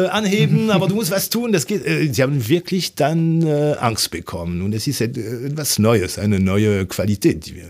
anheben, aber du musst was tun. Das geht. Äh, sie haben wirklich dann äh, Angst bekommen. Und es ist etwas Neues, eine neue Qualität, die wir äh,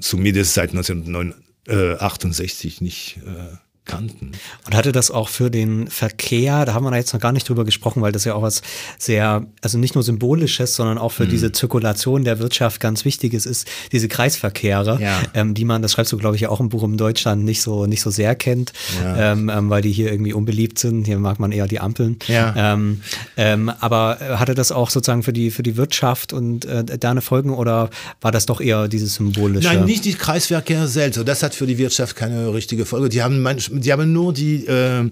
zumindest seit 1968 nicht äh, kannten. Und hatte das auch für den Verkehr, da haben wir jetzt noch gar nicht drüber gesprochen, weil das ja auch was sehr, also nicht nur symbolisches, sondern auch für mhm. diese Zirkulation der Wirtschaft ganz wichtiges ist, diese Kreisverkehre, ja. ähm, die man, das schreibst du glaube ich auch im Buch in Deutschland nicht so, nicht so sehr kennt, ja. ähm, ähm, weil die hier irgendwie unbeliebt sind. Hier mag man eher die Ampeln. Ja. Ähm, ähm, aber hatte das auch sozusagen für die, für die Wirtschaft und äh, da eine Folgen oder war das doch eher dieses symbolische? Nein, nicht die Kreisverkehre selbst. Das hat für die Wirtschaft keine richtige Folge. Die haben manchmal die haben nur die, äh,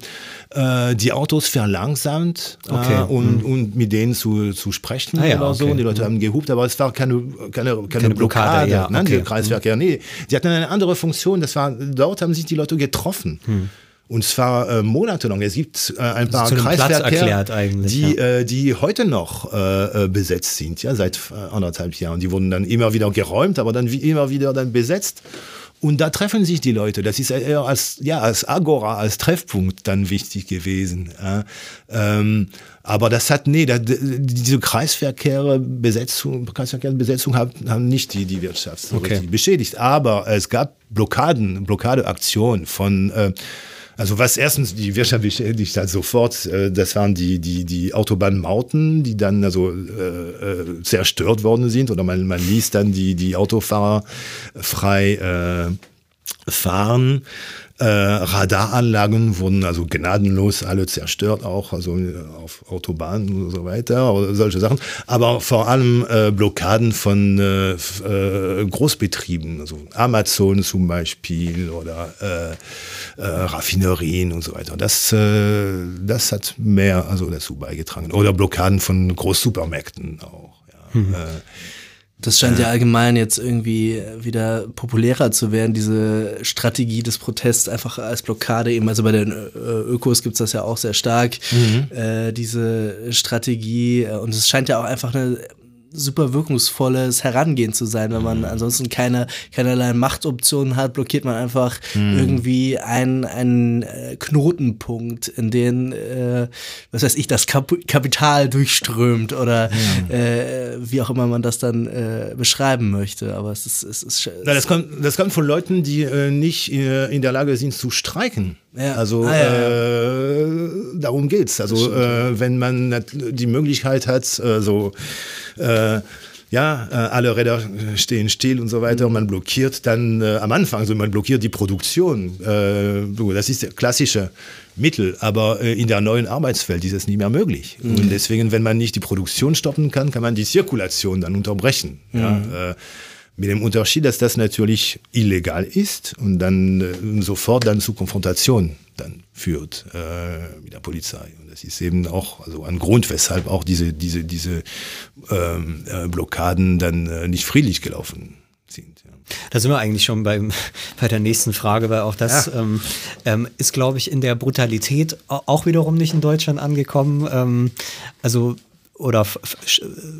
äh, die Autos verlangsamt äh, okay. äh, und, mhm. und mit denen zu, zu sprechen ah, ja, oder okay. so. Und die Leute mhm. haben gehupt, aber es war keine, keine, keine, keine Blockade, Blockade ja, ne, okay. Kreisverkehr. Nee, sie hatten eine andere Funktion. Das war, dort haben sich die Leute getroffen. Hm. Und zwar äh, monatelang. Es gibt äh, ein paar Kreisverkehr, die, ja. äh, die heute noch äh, besetzt sind, ja, seit anderthalb Jahren. Die wurden dann immer wieder geräumt, aber dann wie immer wieder dann besetzt. Und da treffen sich die Leute. Das ist eher als, ja, als Agora, als Treffpunkt dann wichtig gewesen. Ja. Ähm, aber das hat, nee, da, diese Kreisverkehre, Besetzung, Kreisverkehrsbesetzung haben, haben nicht die, die Wirtschaft so okay. beschädigt. Aber es gab Blockaden, Blockadeaktionen von, äh, also was erstens die Wirtschaft beschädigt hat sofort, äh, das waren die, die, die Autobahnmauten, die dann also äh, äh, zerstört worden sind oder man, man ließ dann die, die Autofahrer frei äh, fahren. Äh, Radaranlagen wurden also gnadenlos alle zerstört, auch also äh, auf Autobahnen und so weiter, oder solche Sachen. Aber vor allem äh, Blockaden von äh, äh, Großbetrieben, also Amazon zum Beispiel oder äh, Raffinerien und so weiter. Das, das hat mehr also dazu beigetragen. Oder Blockaden von Großsupermärkten auch. Ja. Mhm. Das scheint ja allgemein jetzt irgendwie wieder populärer zu werden, diese Strategie des Protests einfach als Blockade eben. Also bei den äh, Ökos gibt es das ja auch sehr stark, mhm. äh, diese Strategie. Und es scheint ja auch einfach eine super wirkungsvolles Herangehen zu sein. Wenn man ansonsten keine, keinerlei Machtoptionen hat, blockiert man einfach mhm. irgendwie einen, einen äh, Knotenpunkt, in den, äh, was weiß ich, das Kap Kapital durchströmt oder ja. äh, wie auch immer man das dann äh, beschreiben möchte. Aber es ist, es ist Na, das, kommt, das kommt von Leuten, die äh, nicht äh, in der Lage sind zu streiken. Ja. Also ah, ja, darum geht's. Also wenn man die Möglichkeit hat, so äh, ja, äh, alle Räder stehen still und so weiter, und man blockiert dann äh, am Anfang, also man blockiert die Produktion. Äh, das ist der klassische Mittel, aber äh, in der neuen Arbeitswelt ist es nicht mehr möglich. Mhm. Und deswegen, wenn man nicht die Produktion stoppen kann, kann man die Zirkulation dann unterbrechen. Mhm. Ja, äh, mit dem Unterschied, dass das natürlich illegal ist und dann äh, sofort dann zu Konfrontation dann führt mit der Polizei. Das ist eben auch also ein Grund, weshalb auch diese, diese, diese ähm, äh, Blockaden dann äh, nicht friedlich gelaufen sind. Ja. Da sind wir eigentlich schon beim, bei der nächsten Frage, weil auch das ja. ähm, ähm, ist, glaube ich, in der Brutalität auch wiederum nicht in Deutschland angekommen. Ähm, also oder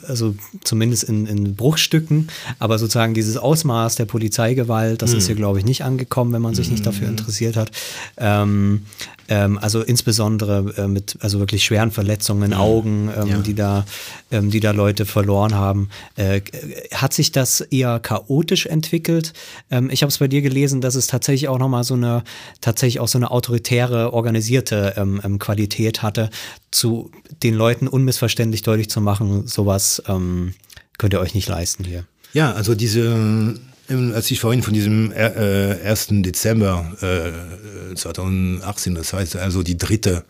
also zumindest in, in Bruchstücken, aber sozusagen dieses Ausmaß der Polizeigewalt, das mhm. ist hier, glaube ich, nicht angekommen, wenn man sich nicht dafür mhm. interessiert hat. Ähm, ähm, also insbesondere äh, mit also wirklich schweren Verletzungen, mhm. Augen, ähm, ja. die da, ähm, die da Leute verloren haben. Äh, hat sich das eher chaotisch entwickelt? Ähm, ich habe es bei dir gelesen, dass es tatsächlich auch nochmal so eine, tatsächlich auch so eine autoritäre, organisierte ähm, ähm, Qualität hatte, zu den Leuten unmissverständlich deutlich zu machen, sowas könnt ihr euch nicht leisten hier. Ja, also diese als ich vorhin von diesem äh, 1. Dezember äh, 2018, das heißt also die dritte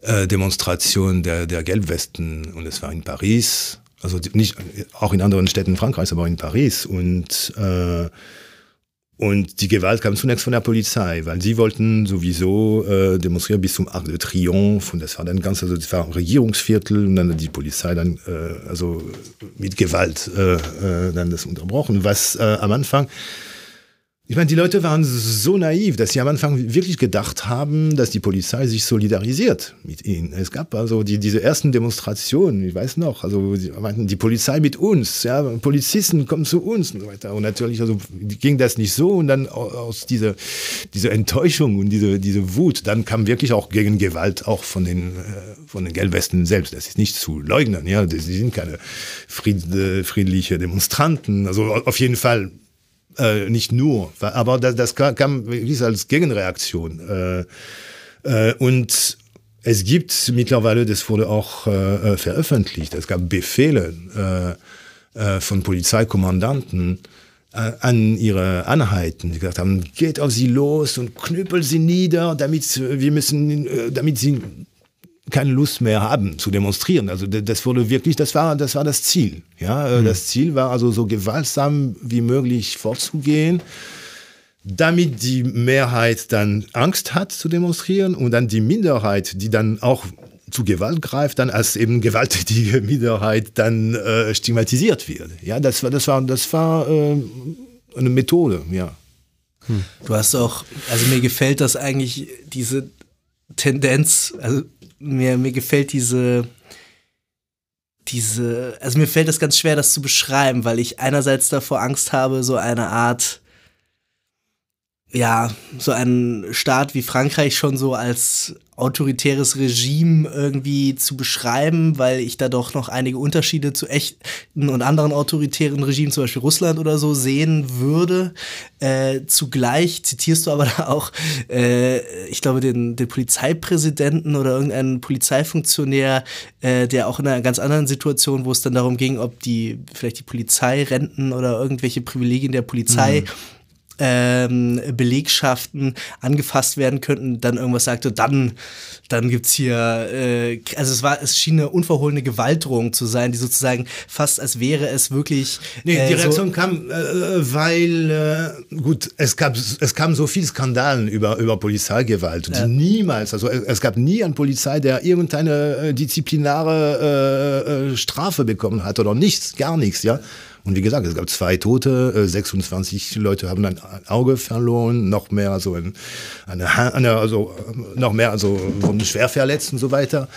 äh, Demonstration der, der Gelbwesten, und es war in Paris, also nicht auch in anderen Städten Frankreichs, aber in Paris. Und äh, und die Gewalt kam zunächst von der Polizei, weil sie wollten sowieso äh, demonstrieren bis zum Arc de Triomphe. Und das war dann ganz, also das war Regierungsviertel. Und dann die Polizei dann äh, also mit Gewalt äh, äh, dann das unterbrochen, was äh, am Anfang ich meine, die Leute waren so naiv, dass sie am Anfang wirklich gedacht haben, dass die Polizei sich solidarisiert mit ihnen. Es gab also die, diese ersten Demonstrationen, ich weiß noch, also meinten, die Polizei mit uns, ja, Polizisten kommen zu uns und so weiter. Und natürlich also, ging das nicht so und dann aus dieser, dieser Enttäuschung und diese, diese Wut, dann kam wirklich auch gegen Gewalt auch von den, äh, von den Gelbwesten selbst. Das ist nicht zu leugnen, ja, sie sind keine äh, friedliche Demonstranten. Also auf jeden Fall äh, nicht nur, aber das, das kam wirklich als Gegenreaktion. Äh, äh, und es gibt mittlerweile, das wurde auch äh, veröffentlicht, es gab Befehle äh, äh, von Polizeikommandanten äh, an ihre Anheiten, die gesagt haben, geht auf sie los und knüppelt sie nieder, damit wir müssen, äh, damit sie keine Lust mehr haben zu demonstrieren. Also das wurde wirklich, das war das war das Ziel. Ja, mhm. das Ziel war also so gewaltsam wie möglich vorzugehen, damit die Mehrheit dann Angst hat zu demonstrieren und dann die Minderheit, die dann auch zu Gewalt greift, dann als eben gewalttätige Minderheit dann äh, stigmatisiert wird. Ja, das war das war das war äh, eine Methode. Ja. Hm. Du hast auch, also mir gefällt das eigentlich diese Tendenz, also mir, mir gefällt diese, diese, also mir fällt es ganz schwer, das zu beschreiben, weil ich einerseits davor Angst habe, so eine Art ja, so ein Staat wie Frankreich schon so als autoritäres Regime irgendwie zu beschreiben, weil ich da doch noch einige Unterschiede zu echten und anderen autoritären Regimen, zum Beispiel Russland oder so, sehen würde. Äh, zugleich zitierst du aber da auch, äh, ich glaube, den, den Polizeipräsidenten oder irgendeinen Polizeifunktionär, äh, der auch in einer ganz anderen Situation, wo es dann darum ging, ob die vielleicht die Polizeirenten oder irgendwelche Privilegien der Polizei mhm ähm, Belegschaften angefasst werden könnten, dann irgendwas sagte, dann, dann gibt's hier, äh, also es war, es schien eine unverhohlene Gewaltdrohung zu sein, die sozusagen fast als wäre es wirklich. Nee, äh, die Reaktion so kam, äh, weil, äh, gut, es gab, es kam so viel Skandalen über, über Polizeigewalt, ja. niemals, also es gab nie eine Polizei, der irgendeine äh, disziplinare äh, äh, Strafe bekommen hat oder nichts, gar nichts, ja. Und wie gesagt, es gab zwei Tote, 26 äh, Leute haben ein Auge verloren, noch mehr also eine, eine, also noch mehr also wurden schwer verletzt und so weiter.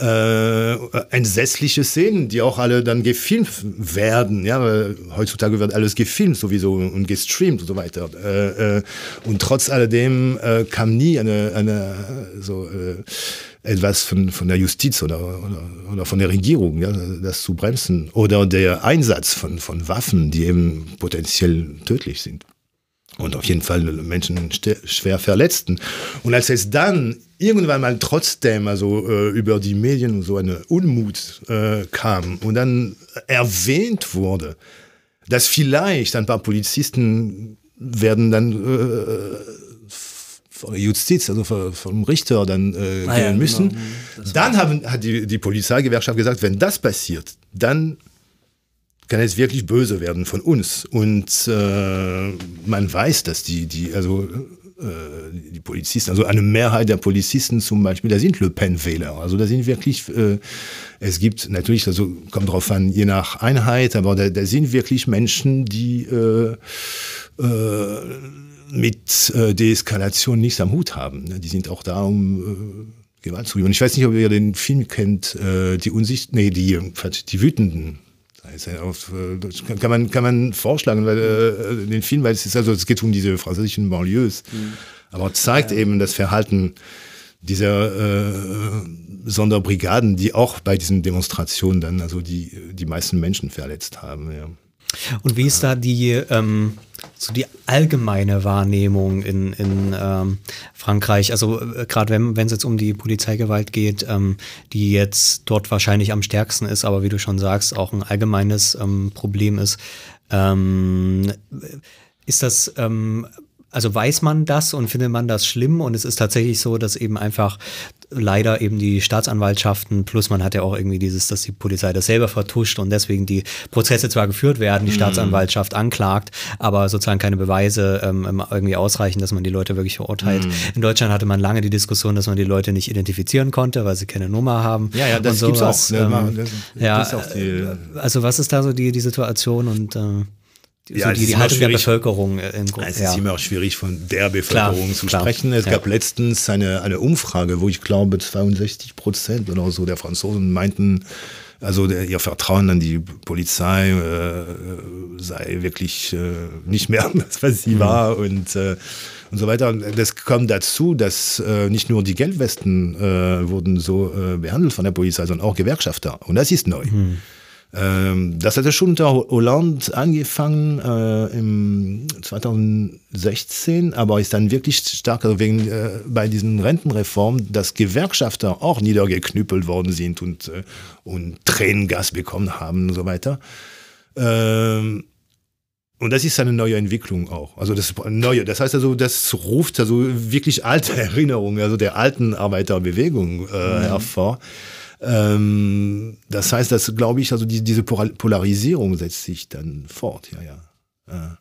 äh, entsetzliche Szenen, die auch alle dann gefilmt werden. Ja, heutzutage wird alles gefilmt sowieso und gestreamt und so weiter. Äh, äh, und trotz alledem äh, kam nie eine, eine so äh, etwas von, von der Justiz oder, oder, oder von der Regierung, ja, das zu bremsen. Oder der Einsatz von, von Waffen, die eben potenziell tödlich sind und auf jeden Fall Menschen schwer verletzten. Und als es dann irgendwann mal trotzdem also äh, über die Medien so eine Unmut äh, kam und dann erwähnt wurde, dass vielleicht ein paar Polizisten werden dann äh, Justiz, also vom Richter dann äh, ah, gehen ja, genau. müssen. Genau. Dann haben, hat die, die Polizeigewerkschaft gesagt, wenn das passiert, dann kann es wirklich böse werden von uns. Und äh, man weiß, dass die, die, also äh, die Polizisten, also eine Mehrheit der Polizisten zum Beispiel, da sind Le Pen-Wähler. Also da sind wirklich, äh, es gibt natürlich, also kommt drauf an, je nach Einheit, aber da, da sind wirklich Menschen, die äh, äh, mit äh, Deeskalation nichts am Hut haben. Die sind auch da, um äh, Gewalt zu üben. Und ich weiß nicht, ob ihr den Film kennt, äh, die Unsicht, nee, die, die Wütenden. Auf, äh, kann, man, kann man vorschlagen, weil äh, den Film, weil es ist also es geht um diese französischen Banlieues, mhm. aber zeigt ja. eben das Verhalten dieser äh, Sonderbrigaden, die auch bei diesen Demonstrationen dann also die die meisten Menschen verletzt haben. Ja. Und wie ist da die, ähm, so die allgemeine Wahrnehmung in, in ähm, Frankreich? Also äh, gerade wenn es jetzt um die Polizeigewalt geht, ähm, die jetzt dort wahrscheinlich am stärksten ist, aber wie du schon sagst, auch ein allgemeines ähm, Problem ist. Ähm, ist das ähm, also weiß man das und findet man das schlimm und es ist tatsächlich so, dass eben einfach leider eben die Staatsanwaltschaften, plus man hat ja auch irgendwie dieses, dass die Polizei das selber vertuscht und deswegen die Prozesse zwar geführt werden, die mhm. Staatsanwaltschaft anklagt, aber sozusagen keine Beweise ähm, irgendwie ausreichen, dass man die Leute wirklich verurteilt. Mhm. In Deutschland hatte man lange die Diskussion, dass man die Leute nicht identifizieren konnte, weil sie keine Nummer haben. Ja, ja, das gibt es auch. Ähm, das, ja, auch äh, also was ist da so die, die Situation und äh, ja, so die, die Haltung der Bevölkerung äh, im Grunde. Es ist ja. immer schwierig von der Bevölkerung klar, zu klar. sprechen. Es ja. gab letztens eine, eine Umfrage, wo ich glaube 62 Prozent oder so der Franzosen meinten, also der, ihr Vertrauen an die Polizei äh, sei wirklich äh, nicht mehr das, was sie mhm. war und äh, und so weiter. Und das kommt dazu, dass äh, nicht nur die Geldwesten äh, wurden so äh, behandelt von der Polizei, sondern auch Gewerkschafter. Und das ist neu. Mhm. Ähm, das hatte schon unter Hollande angefangen äh, im 2016, aber ist dann wirklich stark also wegen äh, bei diesen Rentenreformen, dass Gewerkschafter auch niedergeknüppelt worden sind und, äh, und Tränengas bekommen haben und so weiter. Ähm, und das ist eine neue Entwicklung auch. Also das neue, das heißt also, das ruft also wirklich alte Erinnerungen, also der alten Arbeiterbewegung äh, mhm. hervor. Ähm, das heißt, das glaube ich, also die, diese Polarisierung setzt sich dann fort, ja, ja.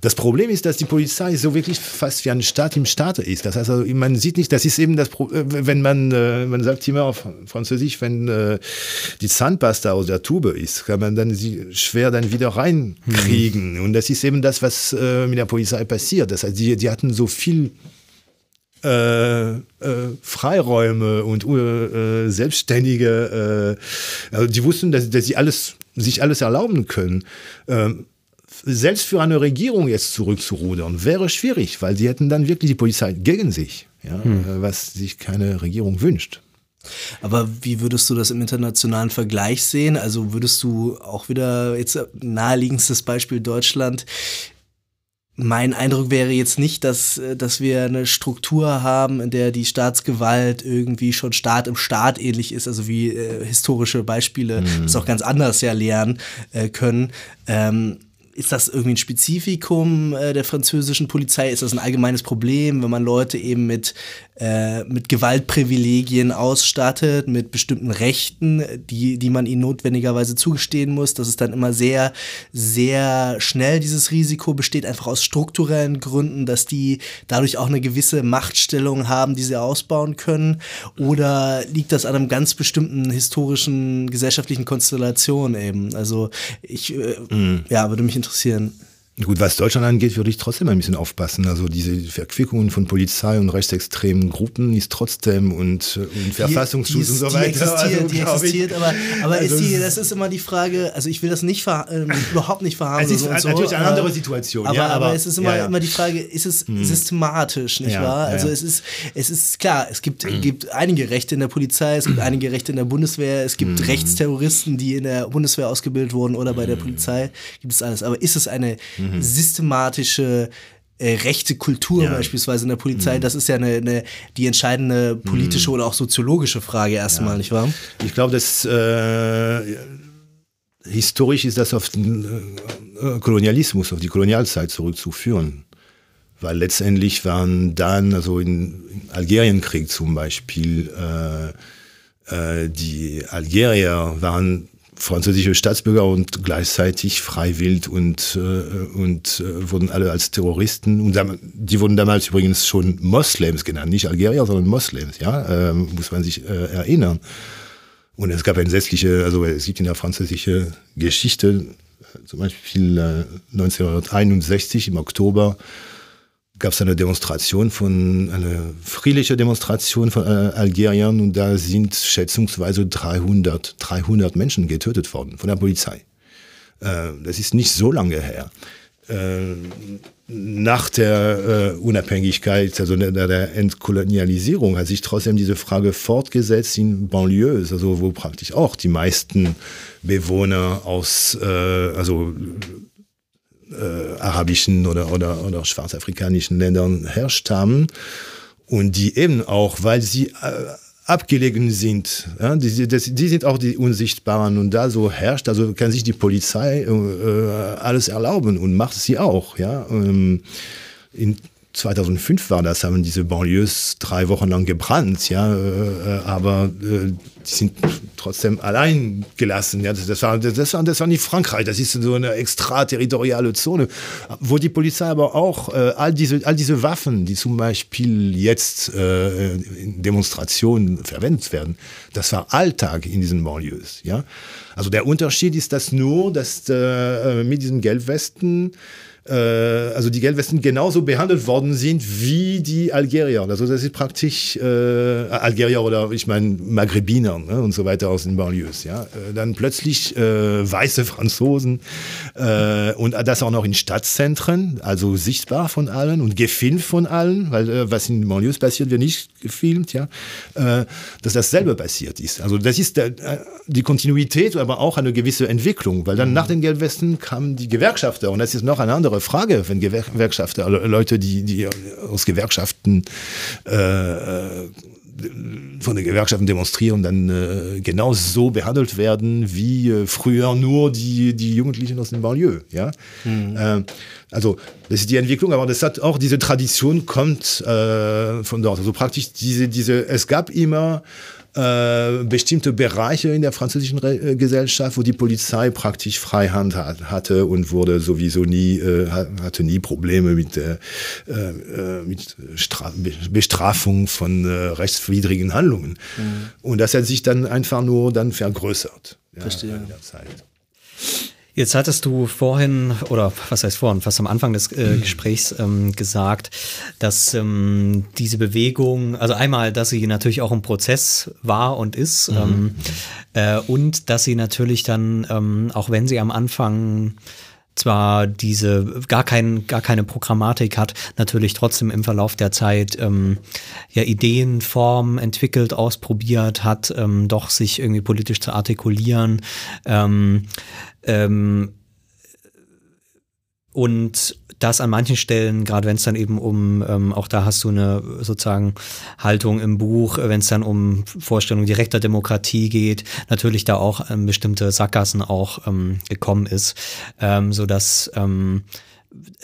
Das Problem ist, dass die Polizei so wirklich fast wie ein Staat im Staat ist. Das heißt, also, man sieht nicht, das ist eben das, Problem, äh, wenn man, äh, man sagt immer auf Französisch, wenn äh, die Zahnpasta aus der Tube ist, kann man dann sie schwer dann wieder reinkriegen. Mhm. Und das ist eben das, was mit der Polizei passiert. Das heißt, die, die hatten so viel äh, äh, Freiräume und äh, Selbstständige, äh, also die wussten, dass, dass sie alles, sich alles erlauben können. Ähm, selbst für eine Regierung jetzt zurückzurudern, wäre schwierig, weil sie hätten dann wirklich die Polizei gegen sich, ja, hm. Äh, was sich keine Regierung wünscht. Aber wie würdest du das im internationalen Vergleich sehen? Also würdest du auch wieder jetzt naheliegendstes Beispiel Deutschland mein Eindruck wäre jetzt nicht, dass, äh, dass wir eine Struktur haben, in der die Staatsgewalt irgendwie schon Staat im Staat ähnlich ist, also wie äh, historische Beispiele mhm. das auch ganz anders ja lernen äh, können. Ähm, ist das irgendwie ein Spezifikum äh, der französischen Polizei? Ist das ein allgemeines Problem, wenn man Leute eben mit, äh, mit Gewaltprivilegien ausstattet, mit bestimmten Rechten, die, die man ihnen notwendigerweise zugestehen muss, dass es dann immer sehr, sehr schnell dieses Risiko besteht, einfach aus strukturellen Gründen, dass die dadurch auch eine gewisse Machtstellung haben, die sie ausbauen können? Oder liegt das an einem ganz bestimmten historischen, gesellschaftlichen Konstellation eben? Also ich äh, mhm. ja, würde mich interessieren interessieren. Gut, was Deutschland angeht, würde ich trotzdem ein bisschen aufpassen. Also diese Verquickungen von Polizei und rechtsextremen Gruppen ist trotzdem und, und Verfassungsschutz und so weiter. Die existiert, also, die existiert aber, aber also, ist die, das ist immer die Frage, also ich will das nicht ver, äh, überhaupt nicht verharmlosen. Es ist so, natürlich eine andere Situation. Aber, ja, aber, aber es ist immer, ja, ja. immer die Frage, ist es hm. systematisch, nicht wahr? Also es ist, es ist klar, es gibt, hm. gibt einige Rechte in der Polizei, es gibt einige Rechte in der Bundeswehr, es gibt hm. Rechtsterroristen, die in der Bundeswehr ausgebildet wurden oder bei der hm. Polizei, gibt es alles. Aber ist es eine mhm. systematische äh, rechte Kultur ja. beispielsweise in der Polizei, mhm. das ist ja eine, eine, die entscheidende politische mhm. oder auch soziologische Frage erstmal, ja. nicht wahr? Ich glaube, dass äh, historisch ist das auf den äh, Kolonialismus, auf die Kolonialzeit zurückzuführen. Weil letztendlich waren dann, also im Algerienkrieg zum Beispiel, äh, äh, die Algerier waren französische Staatsbürger und gleichzeitig freiwillig und, äh, und äh, wurden alle als Terroristen und die wurden damals übrigens schon Moslems genannt, nicht Algerier, sondern Moslems, ja, äh, muss man sich äh, erinnern. Und es gab entsetzliche, also es gibt in der französischen Geschichte, äh, zum Beispiel 1961 äh, im Oktober, gab es eine Demonstration von, eine friedliche Demonstration von äh, Algeriern und da sind schätzungsweise 300, 300 Menschen getötet worden von der Polizei. Äh, das ist nicht so lange her. Äh, nach der äh, Unabhängigkeit, also der, der Entkolonialisierung, hat sich trotzdem diese Frage fortgesetzt in Banlieues, also wo praktisch auch die meisten Bewohner aus, also äh, arabischen oder, oder, oder schwarzafrikanischen Ländern herstammen und die eben auch, weil sie äh, abgelegen sind, ja, die, das, die sind auch die Unsichtbaren und da so herrscht, also kann sich die Polizei äh, alles erlauben und macht sie auch. Ja. Ähm, in 2005 war das, haben diese Banlieues drei Wochen lang gebrannt, ja, äh, aber äh, die sind trotzdem allein gelassen. Ja, das, war, das, war, das war nicht Frankreich, das ist so eine extraterritoriale Zone, wo die Polizei aber auch äh, all, diese, all diese Waffen, die zum Beispiel jetzt äh, in Demonstrationen verwendet werden, das war Alltag in diesen Banlieues. Ja? Also der Unterschied ist das nur, dass äh, mit diesen Gelbwesten äh, also die Gelbwesten genauso behandelt worden sind wie die Algerier. Also das ist praktisch äh, Algerier oder ich meine Maghrebiner ne, und so weiter aus den Banlieues. Ja, äh, dann plötzlich äh, weiße Franzosen äh, und das auch noch in Stadtzentren, also sichtbar von allen und gefilmt von allen, weil was in den Banlieues passiert, wird nicht gefilmt. Ja, dass dasselbe passiert ist. Also das ist der, die Kontinuität, aber auch eine gewisse Entwicklung, weil dann mhm. nach den Gelbwesten kamen die Gewerkschafter und das ist noch eine andere andere Frage, wenn Gewerkschafter, Leute, die, die aus Gewerkschaften äh, von den Gewerkschaften demonstrieren, dann äh, genau so behandelt werden wie äh, früher nur die, die Jugendlichen aus dem Banlieue. Ja? Mhm. Äh, also das ist die Entwicklung, aber das hat auch diese Tradition kommt äh, von dort. Also praktisch diese, diese, es gab immer äh, bestimmte Bereiche in der französischen Re äh, Gesellschaft, wo die Polizei praktisch Freihand hat, hatte und wurde sowieso nie, äh, hatte nie Probleme mit, äh, äh mit Stra Bestrafung von äh, rechtswidrigen Handlungen. Mhm. Und das hat sich dann einfach nur dann vergrößert. Ja, Verstehe. Jetzt hattest du vorhin, oder was heißt vorhin, fast am Anfang des äh, mhm. Gesprächs ähm, gesagt, dass ähm, diese Bewegung, also einmal, dass sie natürlich auch ein Prozess war und ist, mhm. ähm, äh, und dass sie natürlich dann, ähm, auch wenn sie am Anfang zwar diese gar, kein, gar keine Programmatik hat, natürlich trotzdem im Verlauf der Zeit ähm, ja Ideen, Formen entwickelt, ausprobiert hat, ähm, doch sich irgendwie politisch zu artikulieren. Ähm, ähm, und das an manchen Stellen, gerade wenn es dann eben um, ähm, auch da hast du eine sozusagen Haltung im Buch, wenn es dann um Vorstellungen direkter Demokratie geht, natürlich da auch ähm, bestimmte Sackgassen auch ähm, gekommen ist, ähm, so dass ähm,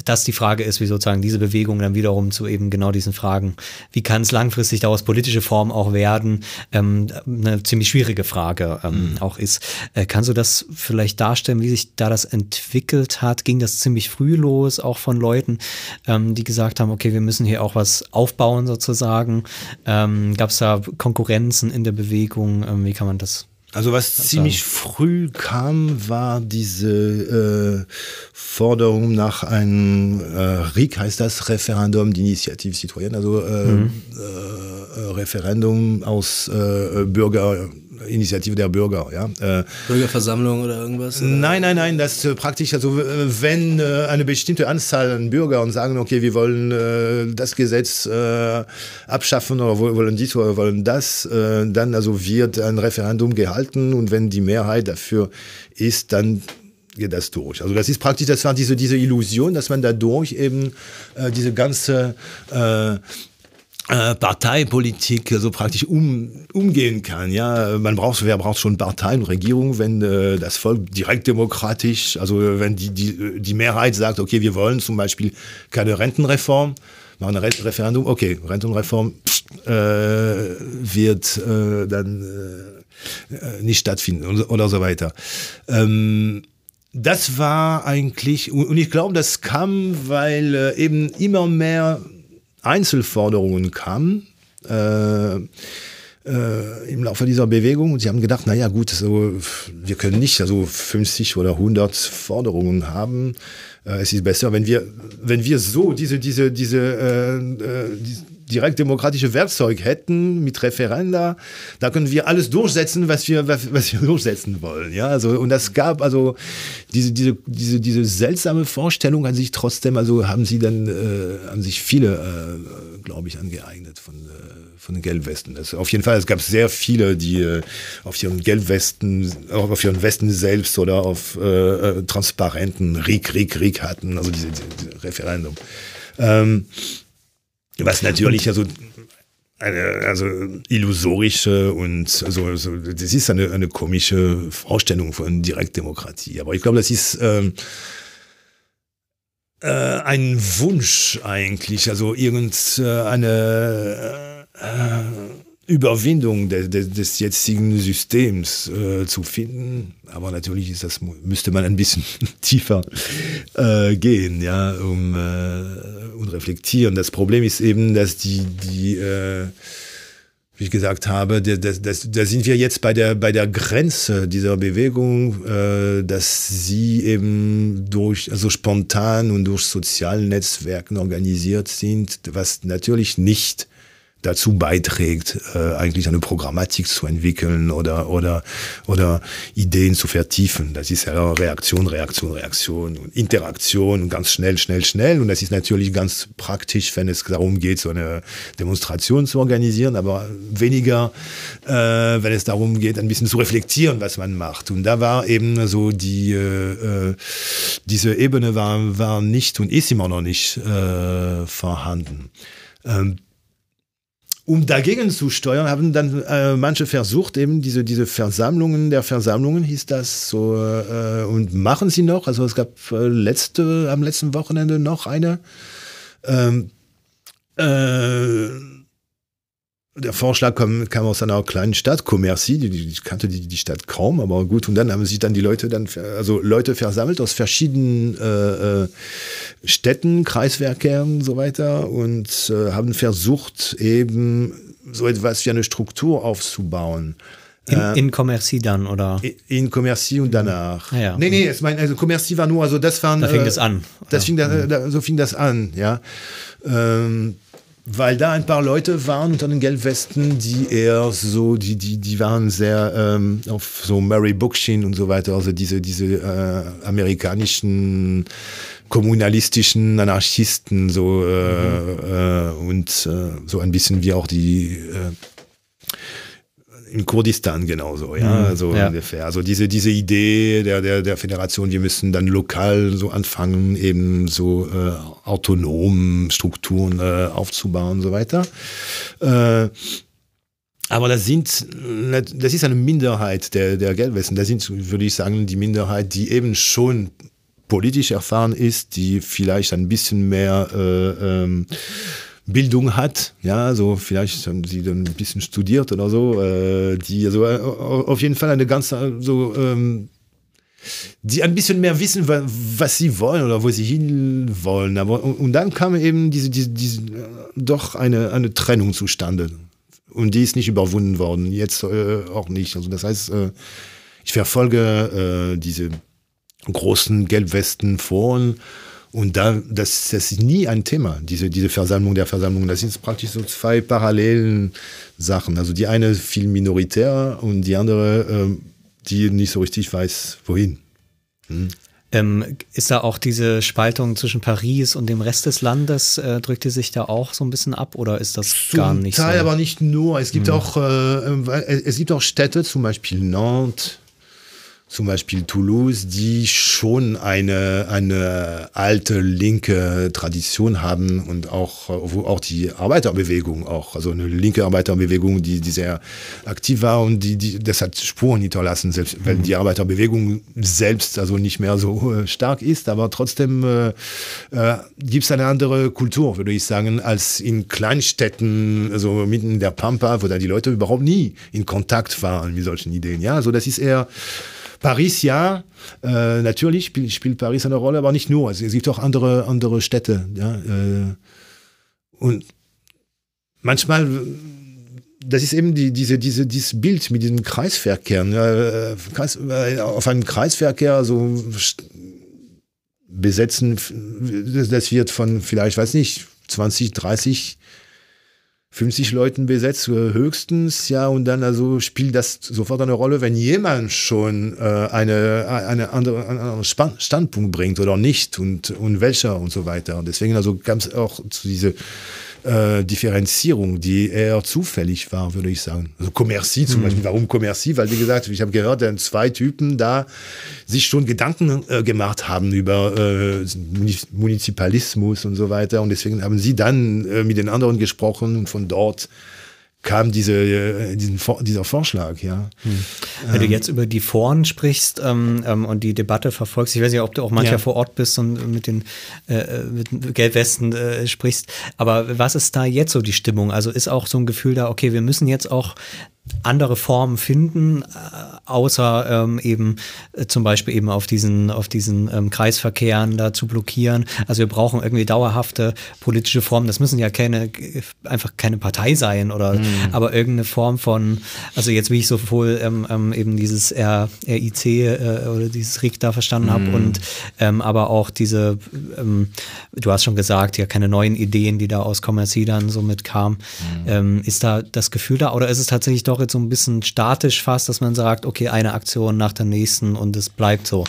das die Frage ist, wie sozusagen diese Bewegung dann wiederum zu eben genau diesen Fragen, wie kann es langfristig daraus politische Form auch werden, ähm, eine ziemlich schwierige Frage ähm, mhm. auch ist. Äh, kannst du das vielleicht darstellen, wie sich da das entwickelt hat? Ging das ziemlich früh los, auch von Leuten, ähm, die gesagt haben, okay, wir müssen hier auch was aufbauen sozusagen? Ähm, Gab es da Konkurrenzen in der Bewegung? Ähm, wie kann man das Also was ziemlich früh kam, war diese äh, Forderung nach einem äh, RIC, heißt das Referendum d'Initiative Citoyenne, also äh, mhm. Äh, äh, Referendum aus äh, Bürger Initiative der Bürger, ja. Äh, Bürgerversammlung oder irgendwas? Oder? Nein, nein, nein, das äh, praktisch, also äh, wenn äh, eine bestimmte Anzahl an Bürgern sagen, okay, wir wollen äh, das Gesetz äh, abschaffen oder wollen dies oder wollen das, dann also wird ein Referendum gehalten und wenn die Mehrheit dafür ist, dann geht das durch. Also das ist praktisch, das war diese, diese Illusion, dass man dadurch eben diese ganze äh, Parteipolitik so praktisch um, umgehen kann. Ja, man braucht, wer braucht schon Parteien und Regierung, wenn äh, das Volk direkt demokratisch, also wenn die, die, die Mehrheit sagt, okay, wir wollen zum Beispiel keine Rentenreform, machen ein Referendum, okay, Rentenreform äh, wird äh, dann äh, nicht stattfinden und, oder so weiter. Ähm, das war eigentlich, und ich glaube, das kam, weil äh, eben immer mehr Einzelforderungen kamen. Äh, äh, im Laufe dieser Bewegung und sie haben gedacht, naja gut, so, wir können nicht also 50 oder 100 Forderungen haben. Äh, es ist besser, wenn wir, wenn wir so diese, diese, diese, äh, äh, direkt demokratische Werkzeug hätten mit Referenda, da können wir alles durchsetzen, was wir, was, wir durchsetzen wollen. Ja, also, und das gab also diese, diese, diese, diese seltsame Vorstellung an sich trotzdem, also haben sie dann, äh, haben sich viele, äh, glaube ich, angeeignet von, äh, von den Gelbwesten. Das, auf jeden Fall, es gab sehr viele, die äh, auf ihren Gelbwesten, auch auf ihren Westen selbst oder auf äh, äh transparenten Rieg, Rieg, Rieg hatten, also diese, diese Referendum. Ähm, was natürlich also eine also illusorische und also, also das ist eine, eine komische Vorstellung von Direktdemokratie. Aber ich glaube, das ist ähm, äh, ein Wunsch eigentlich, also irgendeine äh, Überwindung de, de, des jetzigen Systems äh, zu finden. Aber natürlich ist das, müsste man ein bisschen tiefer äh, gehen, ja, um äh, und reflektieren. Das Problem ist eben, dass die, die äh, wie ich gesagt habe, da sind wir jetzt bei der, bei der Grenze dieser Bewegung, äh, dass sie eben durch, also spontan und durch sozialen Netzwerken organisiert sind, was natürlich nicht dazu beiträgt, äh, eigentlich eine Programmatik zu entwickeln oder, oder, oder Ideen zu vertiefen. Das ist ja Reaktion, Reaktion, Reaktion und Interaktion ganz schnell, schnell, schnell. Und das ist natürlich ganz praktisch, wenn es darum geht, so eine Demonstration zu organisieren, aber weniger, äh, wenn es darum geht, ein bisschen zu reflektieren, was man macht. Und da war eben so die, äh, äh diese Ebene war, war nicht und ist immer noch nicht äh, vorhanden. Ähm, um dagegen zu steuern, haben dann äh, manche versucht, eben diese, diese Versammlungen der Versammlungen hieß das so äh, und machen sie noch. Also es gab äh, letzte, am letzten Wochenende noch eine. Ähm, äh, der Vorschlag kam, kam aus einer kleinen Stadt, Commercy, die, die, kannte die, die Stadt kaum, aber gut. Und dann haben sich dann die Leute dann, also Leute versammelt aus verschiedenen äh, äh Städten, Kreiswerken und so weiter und äh, haben versucht, eben so etwas wie eine Struktur aufzubauen. In, äh, in Commercy dann, oder? In Commercy und danach. Ah, ja. Nee, nee, ich meine, also Commercy war nur, also das waren. Da fing äh, das an. Das ja. fing da, mhm. so fing das an, ja. Ähm, weil da ein paar Leute waren unter den Gelbwesten, die eher so, die, die, die waren sehr ähm, auf so Mary Bookchin und so weiter, also diese, diese äh, amerikanischen kommunalistischen Anarchisten so äh, mhm. äh, und äh, so ein bisschen wie auch die äh, in Kurdistan genauso, ja, mhm, so ja. ungefähr. Also diese, diese Idee der, der, der Föderation, wir müssen dann lokal so anfangen, eben so äh, autonom Strukturen äh, aufzubauen und so weiter. Äh, aber das sind, das ist eine Minderheit der, der Geldwesen. Das sind, würde ich sagen, die Minderheit, die eben schon politisch erfahren ist, die vielleicht ein bisschen mehr äh, ähm, Bildung hat, ja, so vielleicht haben sie dann ein bisschen studiert oder so, äh, die also äh, auf jeden Fall eine ganz so ähm, die ein bisschen mehr wissen, was sie wollen oder wo sie hin wollen. Aber und, dann kam eben diese, diese, diese doch eine, eine Trennung zustande und die ist nicht überwunden worden, jetzt äh, auch nicht. Also das heißt, äh, ich verfolge äh, diese großen Gelbwesten Foren und da, das, das ist nie ein Thema, diese, diese Versammlung der Versammlung. Das sind praktisch so zwei parallelen Sachen. Also die eine viel minoritär und die andere, äh, die nicht so richtig weiß, wohin. Hm. Ähm, ist da auch diese Spaltung zwischen Paris und dem Rest des Landes, äh, drückt die sich da auch so ein bisschen ab oder ist das zum gar nicht Teil, so? aber nicht nur. Es gibt, hm. auch, äh, es gibt auch Städte, zum Beispiel Nantes, zum Beispiel Toulouse, die schon eine, eine alte linke Tradition haben und auch, wo auch die Arbeiterbewegung auch, also eine linke Arbeiterbewegung, die, die sehr aktiv war und die, die, das hat Spuren hinterlassen, selbst wenn mhm. die Arbeiterbewegung selbst also nicht mehr so äh, stark ist, aber trotzdem äh, äh, gibt es eine andere Kultur, würde ich sagen, als in Kleinstädten, also mitten in der Pampa, wo da die Leute überhaupt nie in Kontakt waren mit solchen Ideen. Ja, so das ist eher Paris ja, äh, natürlich spielt, spielt, Paris eine Rolle, aber nicht nur. Also, es gibt auch andere, andere Städte. Ja, äh, und manchmal, das ist eben die, diese, diese, dieses Bild mit diesen Kreisverkehren. Äh, Kreis, auf einen Kreisverkehr so besetzen, das wird von vielleicht, weiß nicht, 20, 30 50 Leuten besetzt, höchstens, ja, und dann also spielt das sofort eine Rolle, wenn jemand schon äh, eine, eine andere, einen anderen Standpunkt bringt oder nicht und, und welcher und so weiter. Und deswegen also ganz auch zu diese äh, Differenzierung, die eher zufällig war, würde ich sagen. Also Commercy zum mhm. Beispiel. Warum Commercy? Weil, wie gesagt, ich habe gehört, dass zwei Typen da sich schon Gedanken äh, gemacht haben über äh, Munizipalismus und so weiter. Und deswegen haben sie dann äh, mit den anderen gesprochen und von dort kam diese, äh, diesen, dieser Vorschlag, ja. Hm. Wenn ähm, du jetzt über die Foren sprichst ähm, ähm, und die Debatte verfolgst, ich weiß ja, ob du auch manchmal ja. vor Ort bist und mit den äh, mit Gelbwesten äh, sprichst, aber was ist da jetzt so die Stimmung? Also ist auch so ein Gefühl da, okay, wir müssen jetzt auch andere Formen finden, äh, außer ähm, eben äh, zum Beispiel eben auf diesen, auf diesen ähm, Kreisverkehren da zu blockieren. Also wir brauchen irgendwie dauerhafte politische Formen. Das müssen ja keine, einfach keine Partei sein oder, mhm. aber irgendeine Form von, also jetzt wie ich sowohl ähm, ähm eben dieses R, RIC äh, oder dieses RIC da verstanden mhm. habe und ähm, aber auch diese, ähm, du hast schon gesagt, ja keine neuen Ideen, die da aus Commercy dann so mitkamen. Mhm. ist da das Gefühl da oder ist es tatsächlich doch auch jetzt so ein bisschen statisch fast, dass man sagt, okay, eine Aktion nach der nächsten und es bleibt so.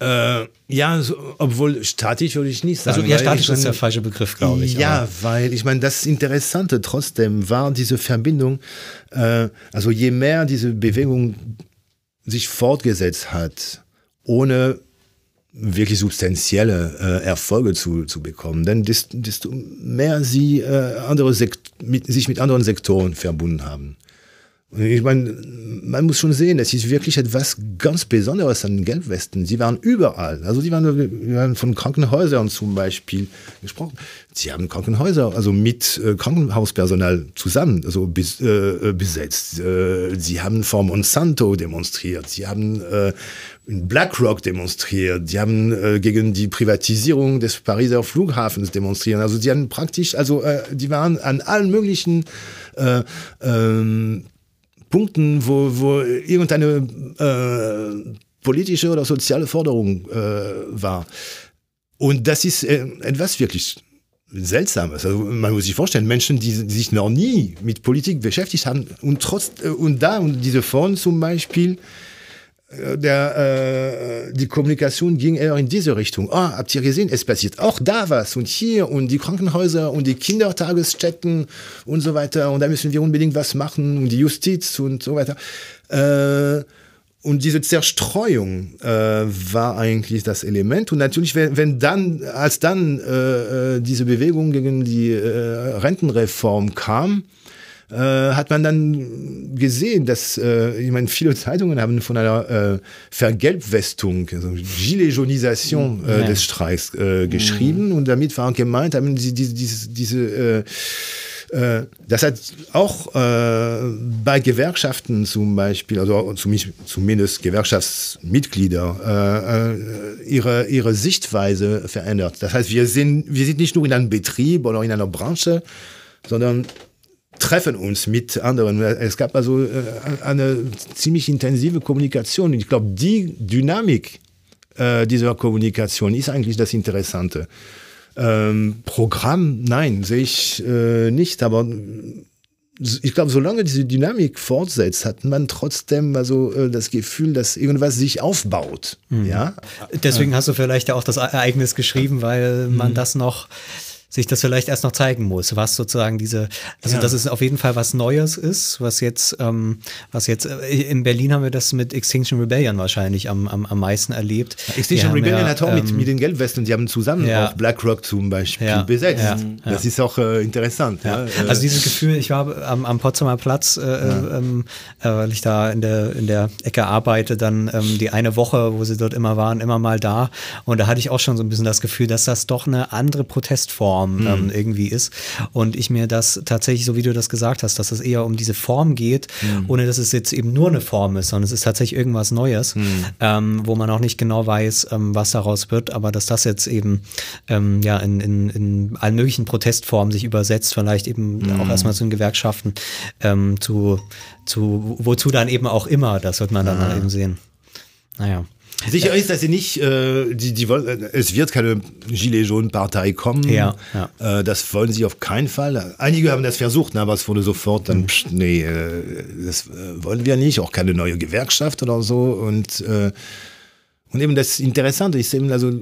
Äh, ja, so, obwohl statisch würde ich nicht sagen. Also ja, statisch ist der falsche Begriff, glaube ich. Ja, aber. weil ich meine, das Interessante trotzdem war diese Verbindung, äh, also je mehr diese Bewegung sich fortgesetzt hat, ohne wirklich substanzielle äh, Erfolge zu, zu bekommen, denn desto, mehr sie äh, andere mit, sich mit anderen Sektoren verbunden haben. Ich meine, man muss schon sehen, es ist wirklich etwas ganz Besonderes an den Gelbwesten. Sie waren überall. Also die waren, wir haben von Krankenhäusern zum Beispiel gesprochen. Sie haben Krankenhäuser, also mit äh, Krankenhauspersonal zusammen, also bis, äh, besetzt. Äh, sie haben vor Monsanto demonstriert. Sie haben äh, in BlackRock demonstriert. Sie haben äh, gegen die Privatisierung des Pariser Flughafens demonstriert. Also sie haben praktisch, also äh, die waren an allen möglichen äh, ähm, Punkten, wo, wo irgendeine äh, politische oder soziale Forderung äh, war. Und das ist äh, etwas wirklich Seltsames. Also man muss sich vorstellen, Menschen, die, die sich noch nie mit Politik beschäftigt haben und trotz und da und diese Fonds zum Beispiel der, äh, die Kommunikation ging eher in diese Richtung. Ah, oh, habt ihr gesehen, es passiert auch da was und hier und die Krankenhäuser und die Kindertagesstätten und so weiter und da müssen wir unbedingt was machen und die Justiz und so weiter. Äh, und diese Zerstreuung äh, war eigentlich das Element. Und natürlich, wenn, wenn dann, als dann äh, äh diese Bewegung gegen die äh, Rentenreform kam, äh, hat man dann gesehen, dass, äh, ich meine, viele Zeitungen haben von einer äh, Vergelbwestung, also Gilets-Jaunisation äh, ja. des Streiks äh, geschrieben mhm. und damit war gemeint, haben sie diese, diese, diese äh, das hat auch äh, bei Gewerkschaften zum Beispiel, also zumindest Gewerkschaftsmitglieder, äh, ihre, ihre Sichtweise verändert. Das heißt, wir sind, wir sind nicht nur in einem Betrieb oder in einer Branche, sondern treffen uns mit anderen. Es gab also eine ziemlich intensive Kommunikation. Ich glaube, die Dynamik äh, dieser Kommunikation ist eigentlich das Interessante. Ähm, Programm, nein, sehe ich äh, nicht, aber ich glaube, solange diese Dynamik fortsetzt, hat man trotzdem also äh, das Gefühl, dass irgendwas sich aufbaut. Mhm. Ja? Deswegen hast du vielleicht ja auch das Ereignis geschrieben, weil man mhm. das noch sich das vielleicht erst noch zeigen muss, was sozusagen diese, also ja. dass es auf jeden Fall was Neues ist, was jetzt, ähm, was jetzt, äh, in Berlin haben wir das mit Extinction Rebellion wahrscheinlich am, am, am meisten erlebt. Extinction Rebellion ja, hat auch ähm, mit, mit den Gelbwesten, die haben zusammen ja. auch BlackRock zum Beispiel ja, besetzt. Das ist auch äh, interessant. Ja. Also dieses Gefühl, ich war am, am Potsdamer Platz, äh, äh, ähm, äh, weil ich da in der, in der Ecke arbeite, dann ähm, die eine Woche, wo sie dort immer waren, immer mal da. Und da hatte ich auch schon so ein bisschen das Gefühl, dass das doch eine andere Protestform Form mhm. ähm, irgendwie ist. Und ich mir das tatsächlich, so wie du das gesagt hast, dass es eher um diese Form geht, mhm. ohne dass es jetzt eben nur eine Form ist, sondern es ist tatsächlich irgendwas Neues, mhm. ähm, wo man auch nicht genau weiß, ähm, was daraus wird, aber dass das jetzt eben ähm, ja in, in, in allen möglichen Protestformen sich übersetzt, vielleicht eben mhm. auch erstmal zu den Gewerkschaften, ähm, zu, zu wozu dann eben auch immer, das wird man dann ah. eben sehen. Naja. Sicher ist, dass sie nicht, äh, die, die wollen, es wird keine Gilets jaunes Partei kommen. Ja, ja. Äh, das wollen sie auf keinen Fall. Einige haben das versucht, ne, aber es wurde sofort dann, mhm. pst, nee, äh, das äh, wollen wir nicht, auch keine neue Gewerkschaft oder so. Und, äh, und eben das Interessante ist eben, also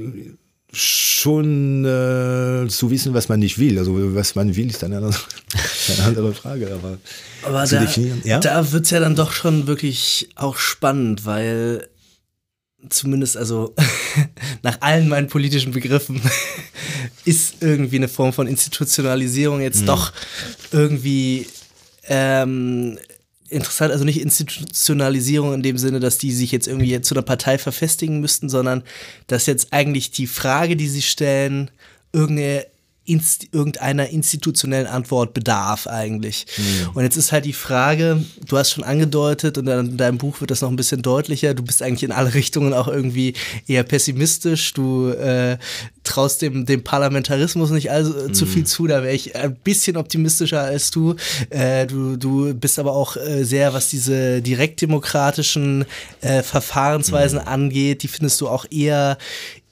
schon äh, zu wissen, was man nicht will. Also was man will, ist dann eine, eine andere Frage. Aber, aber da, ja? da wird es ja dann doch schon wirklich auch spannend, weil zumindest also nach allen meinen politischen Begriffen ist irgendwie eine Form von Institutionalisierung jetzt mhm. doch irgendwie ähm, interessant, also nicht Institutionalisierung in dem Sinne, dass die sich jetzt irgendwie zu einer Partei verfestigen müssten, sondern dass jetzt eigentlich die Frage, die sie stellen, irgendeine inst irgendeiner institutionellen Antwort bedarf eigentlich. Mhm. Und jetzt ist halt die Frage, du hast schon angedeutet und in deinem Buch wird das noch ein bisschen deutlicher, du bist eigentlich in alle Richtungen auch irgendwie eher pessimistisch, du äh, traust dem, dem Parlamentarismus nicht also, mhm. zu viel zu, da wäre ich ein bisschen optimistischer als du. Äh, du. Du bist aber auch äh, sehr, was diese direktdemokratischen äh, Verfahrensweisen mhm. angeht, die findest du auch eher,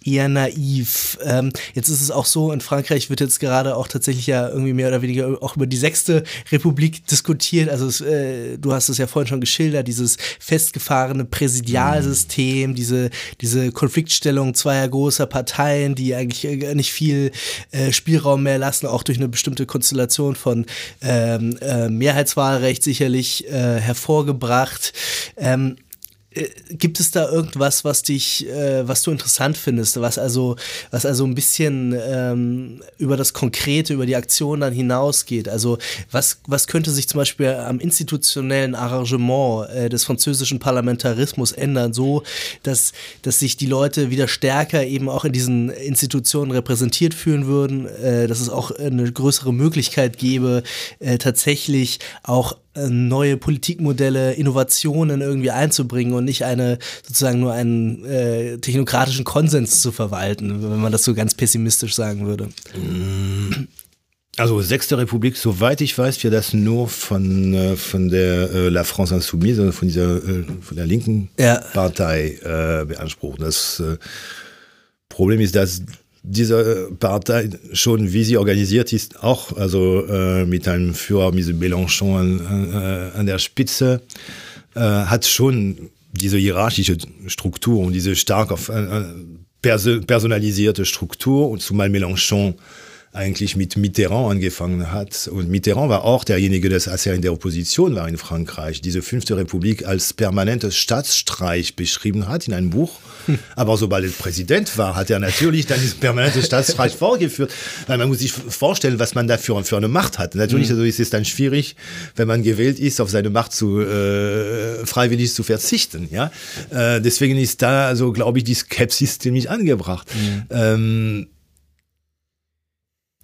eher naiv. Ähm, jetzt ist es auch so, in Frankreich wird jetzt gerade auch tatsächlich ja irgendwie mehr oder weniger auch über die sechste Republik diskutiert. Also es, äh, du hast es ja vorhin schon geschildert, dieses festgefahrene Präsidialsystem, mhm. diese, diese Konfliktstellung zweier großer Parteien, die eigentlich äh, nicht viel äh, Spielraum mehr lassen, auch durch eine bestimmte Konstellation von ähm, äh, Mehrheitswahlrecht sicherlich äh, hervorgebracht. Ähm, äh, gibt es da irgendwas, was dich, äh, was du interessant findest, was also, was also ein bisschen ähm, über das Konkrete, über die Aktion dann hinausgeht? Also was, was könnte sich zum Beispiel am institutionellen Arrangement äh, des französischen Parlamentarismus ändern, so dass, dass sich die Leute wieder stärker eben auch in diesen Institutionen repräsentiert fühlen würden, äh, dass es auch eine größere Möglichkeit gäbe, äh, tatsächlich auch äh, neue Politikmodelle, Innovationen irgendwie einzubringen und nicht eine sozusagen nur einen äh, technokratischen Konsens zu verwalten, wenn man das so ganz pessimistisch sagen würde. Also Sechste Republik, soweit ich weiß, wird das nur von, äh, von der äh, La France Insoumise, von dieser äh, von der linken ja. Partei äh, beansprucht. Das äh, Problem ist, dass diese Partei schon, wie sie organisiert ist, auch also äh, mit einem Führer, mit Mélenchon an, äh, an der Spitze, äh, hat schon diese hierarchische Struktur und diese stark auf äh, personalisierte Struktur und zumal Mélenchon eigentlich mit Mitterrand angefangen hat. Und Mitterrand war auch derjenige, der als er in der Opposition war in Frankreich, diese fünfte Republik als permanentes Staatsstreich beschrieben hat in einem Buch. Hm. Aber sobald er Präsident war, hat er natürlich dann diesen permanenten Staatsstreich vorgeführt. Weil man muss sich vorstellen, was man dafür für eine Macht hat. Natürlich also ist es dann schwierig, wenn man gewählt ist, auf seine Macht zu äh, freiwillig zu verzichten. Ja, äh, deswegen ist da also glaube ich die Skepsis ziemlich angebracht. Mhm. Ähm,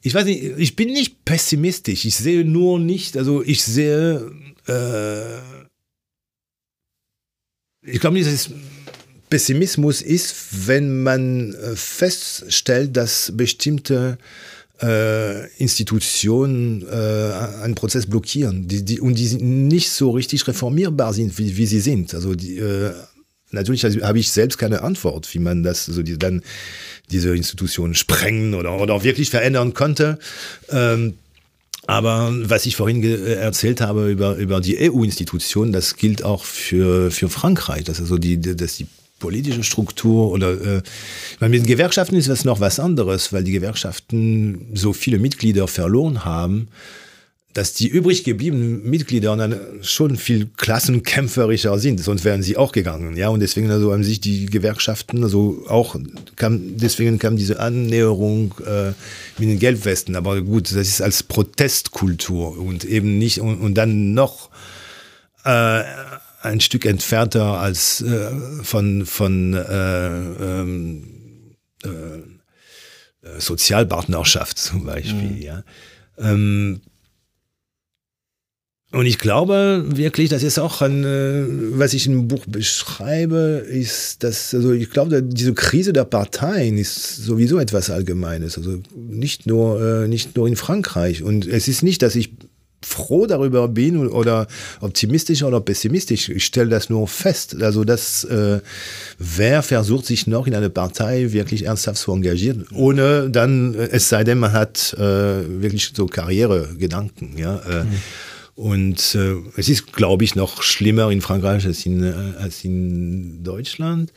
ich weiß nicht, ich bin nicht pessimistisch. Ich sehe nur nicht, also ich sehe, äh, ich glaube nicht, dass es Pessimismus ist, wenn man äh, feststellt, dass bestimmte äh, Institutionen äh, einen Prozess blockieren die, die, und die nicht so richtig reformierbar sind, wie, wie sie sind. Also die, äh, natürlich habe ich selbst keine Antwort, wie man das so die, dann diese Institutionen sprengen oder, oder wirklich verändern konnte. Ähm, aber was ich vorhin erzählt habe über, über die EU-Institutionen, das gilt auch für, für Frankreich. Das ist also die, dass die politische Struktur oder äh, mit den Gewerkschaften ist das noch was anderes, weil die Gewerkschaften so viele Mitglieder verloren haben, dass die übrig gebliebenen Mitglieder dann schon viel klassenkämpferischer sind, sonst wären sie auch gegangen. Ja, und deswegen also haben sich die Gewerkschaften also auch kam, deswegen kam diese Annäherung äh, mit den Gelbwesten. Aber gut, das ist als Protestkultur und eben nicht und, und dann noch äh, ein Stück entfernter als äh, von von äh, ähm, äh, Sozialpartnerschaft zum Beispiel. Mhm. Ja. Ähm, und ich glaube wirklich, das ist auch ein, äh, was ich im Buch beschreibe, ist, dass, also ich glaube, diese Krise der Parteien ist sowieso etwas Allgemeines. Also nicht nur, äh, nicht nur in Frankreich. Und es ist nicht, dass ich froh darüber bin oder optimistisch oder pessimistisch. Ich stelle das nur fest. Also, dass äh, wer versucht, sich noch in eine Partei wirklich ernsthaft zu engagieren, ohne dann, es sei denn, man hat äh, wirklich so Karrieregedanken, ja. Äh, mhm. Und äh, es ist, glaube ich, noch schlimmer in Frankreich als in, äh, als in Deutschland.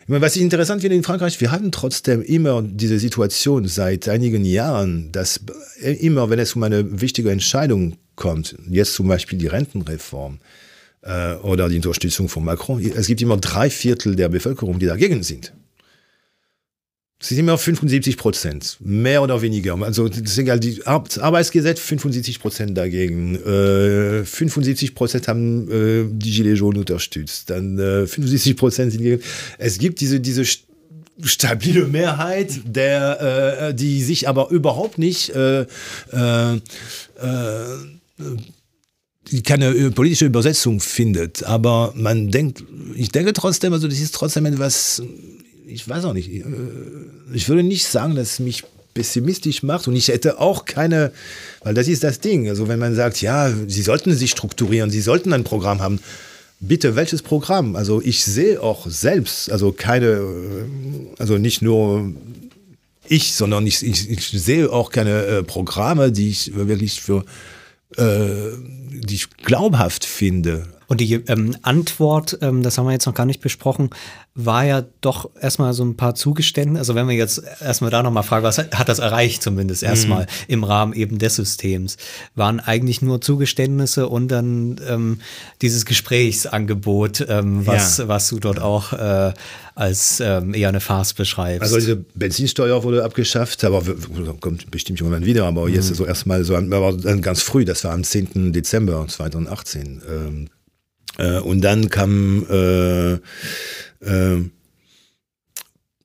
Ich meine, was ich interessant finde in Frankreich, wir hatten trotzdem immer diese Situation seit einigen Jahren, dass immer, wenn es um eine wichtige Entscheidung kommt, jetzt zum Beispiel die Rentenreform äh, oder die Unterstützung von Macron, es gibt immer drei Viertel der Bevölkerung, die dagegen sind. Es sind immer 75 Prozent, mehr oder weniger. Also das ist egal, die Arbeitsgesetz 75 Prozent dagegen. Äh, 75 Prozent haben äh, die Gilets jaunes unterstützt. Dann äh, 75 Prozent sind gegen. Es gibt diese, diese stabile Mehrheit, der, äh, die sich aber überhaupt nicht äh, äh, keine politische Übersetzung findet. Aber man denkt, ich denke trotzdem, also das ist trotzdem etwas ich weiß auch nicht, äh, ich würde nicht sagen, dass es mich pessimistisch macht und ich hätte auch keine, weil das ist das Ding, also wenn man sagt, ja, sie sollten sich strukturieren, sie sollten ein Programm haben, bitte welches Programm? Also ich sehe auch selbst, also keine, äh, also nicht nur ich, sondern ich, ich, ich sehe auch keine äh, Programme, die ich wirklich für, äh, die ich glaubhaft finde. Und die ähm, Antwort, ähm, das haben wir jetzt noch gar nicht besprochen, war ja doch erstmal so ein paar Zugeständnisse. Also wenn wir jetzt erstmal da nochmal fragen, was hat das erreicht zumindest erstmal mhm. im Rahmen eben des Systems, waren eigentlich nur Zugeständnisse und dann ähm, dieses Gesprächsangebot, ähm, was, ja. was du dort auch äh, als ähm, eher eine Farce beschreibst. Also diese Benzinsteuer wurde abgeschafft, aber kommt bestimmt irgendwann wieder, aber mhm. jetzt so erstmal so aber ganz früh, das war am 10. Dezember 2018. Ähm, äh, und dann kam äh, äh,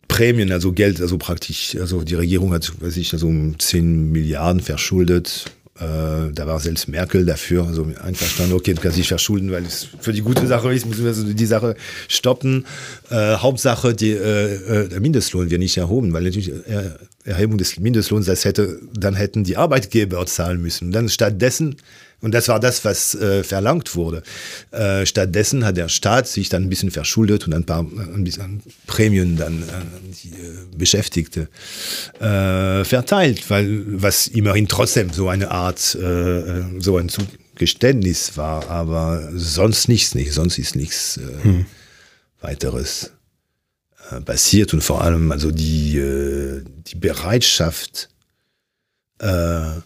Prämien, also Geld, also praktisch, also die Regierung hat, weiß ich, also um 10 Milliarden verschuldet. Äh, da war selbst Merkel dafür, also einverstanden, okay, du kannst dich verschulden, weil es für die gute Sache ist, müssen wir also die Sache stoppen. Äh, Hauptsache, die, äh, der Mindestlohn wird nicht erhoben, weil natürlich äh, Erhebung des Mindestlohns, das hätte, dann hätten die Arbeitgeber zahlen müssen. Dann stattdessen und das war das, was äh, verlangt wurde. Äh, stattdessen hat der Staat sich dann ein bisschen verschuldet und ein paar ein bisschen Prämien dann an die äh, Beschäftigte äh, verteilt, weil was immerhin trotzdem so eine Art, äh, so ein Zugeständnis war, aber sonst nichts nicht, sonst ist nichts äh, hm. weiteres äh, passiert und vor allem also die, äh, die Bereitschaft, äh,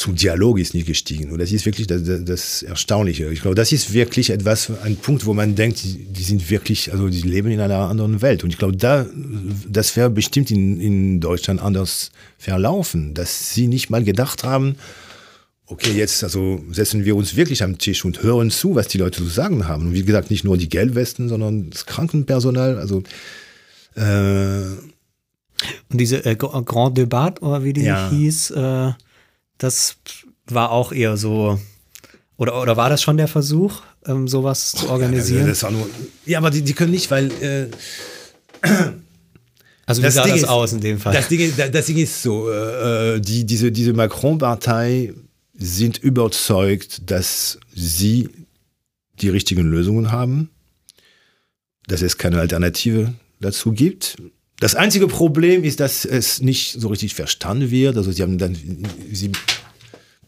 zum Dialog ist nicht gestiegen. Und das ist wirklich das, das Erstaunliche. Ich glaube, das ist wirklich etwas, ein Punkt, wo man denkt, die, die, sind wirklich, also die leben in einer anderen Welt. Und ich glaube, da, das wäre bestimmt in, in Deutschland anders verlaufen, dass sie nicht mal gedacht haben, okay, jetzt also setzen wir uns wirklich am Tisch und hören zu, was die Leute zu sagen haben. Und wie gesagt, nicht nur die Gelbwesten, sondern das Krankenpersonal. Also äh, und diese äh, Grand Debat, oder wie die ja. hieß, äh das war auch eher so. Oder, oder war das schon der Versuch, ähm, sowas zu organisieren? Ja, nur, ja aber die, die können nicht, weil. Äh, Also wie Das sah Ding das ist- aus in dem Fall? Das Ding, ist- das Ding ist so, äh, äh, die, diese, diese Macron-Partei sind überzeugt, dass sie die richtigen Lösungen haben, dass es keine Alternative dazu gibt. Das einzige Problem ist, dass es nicht so richtig verstanden wird. Also sie haben dann, sie,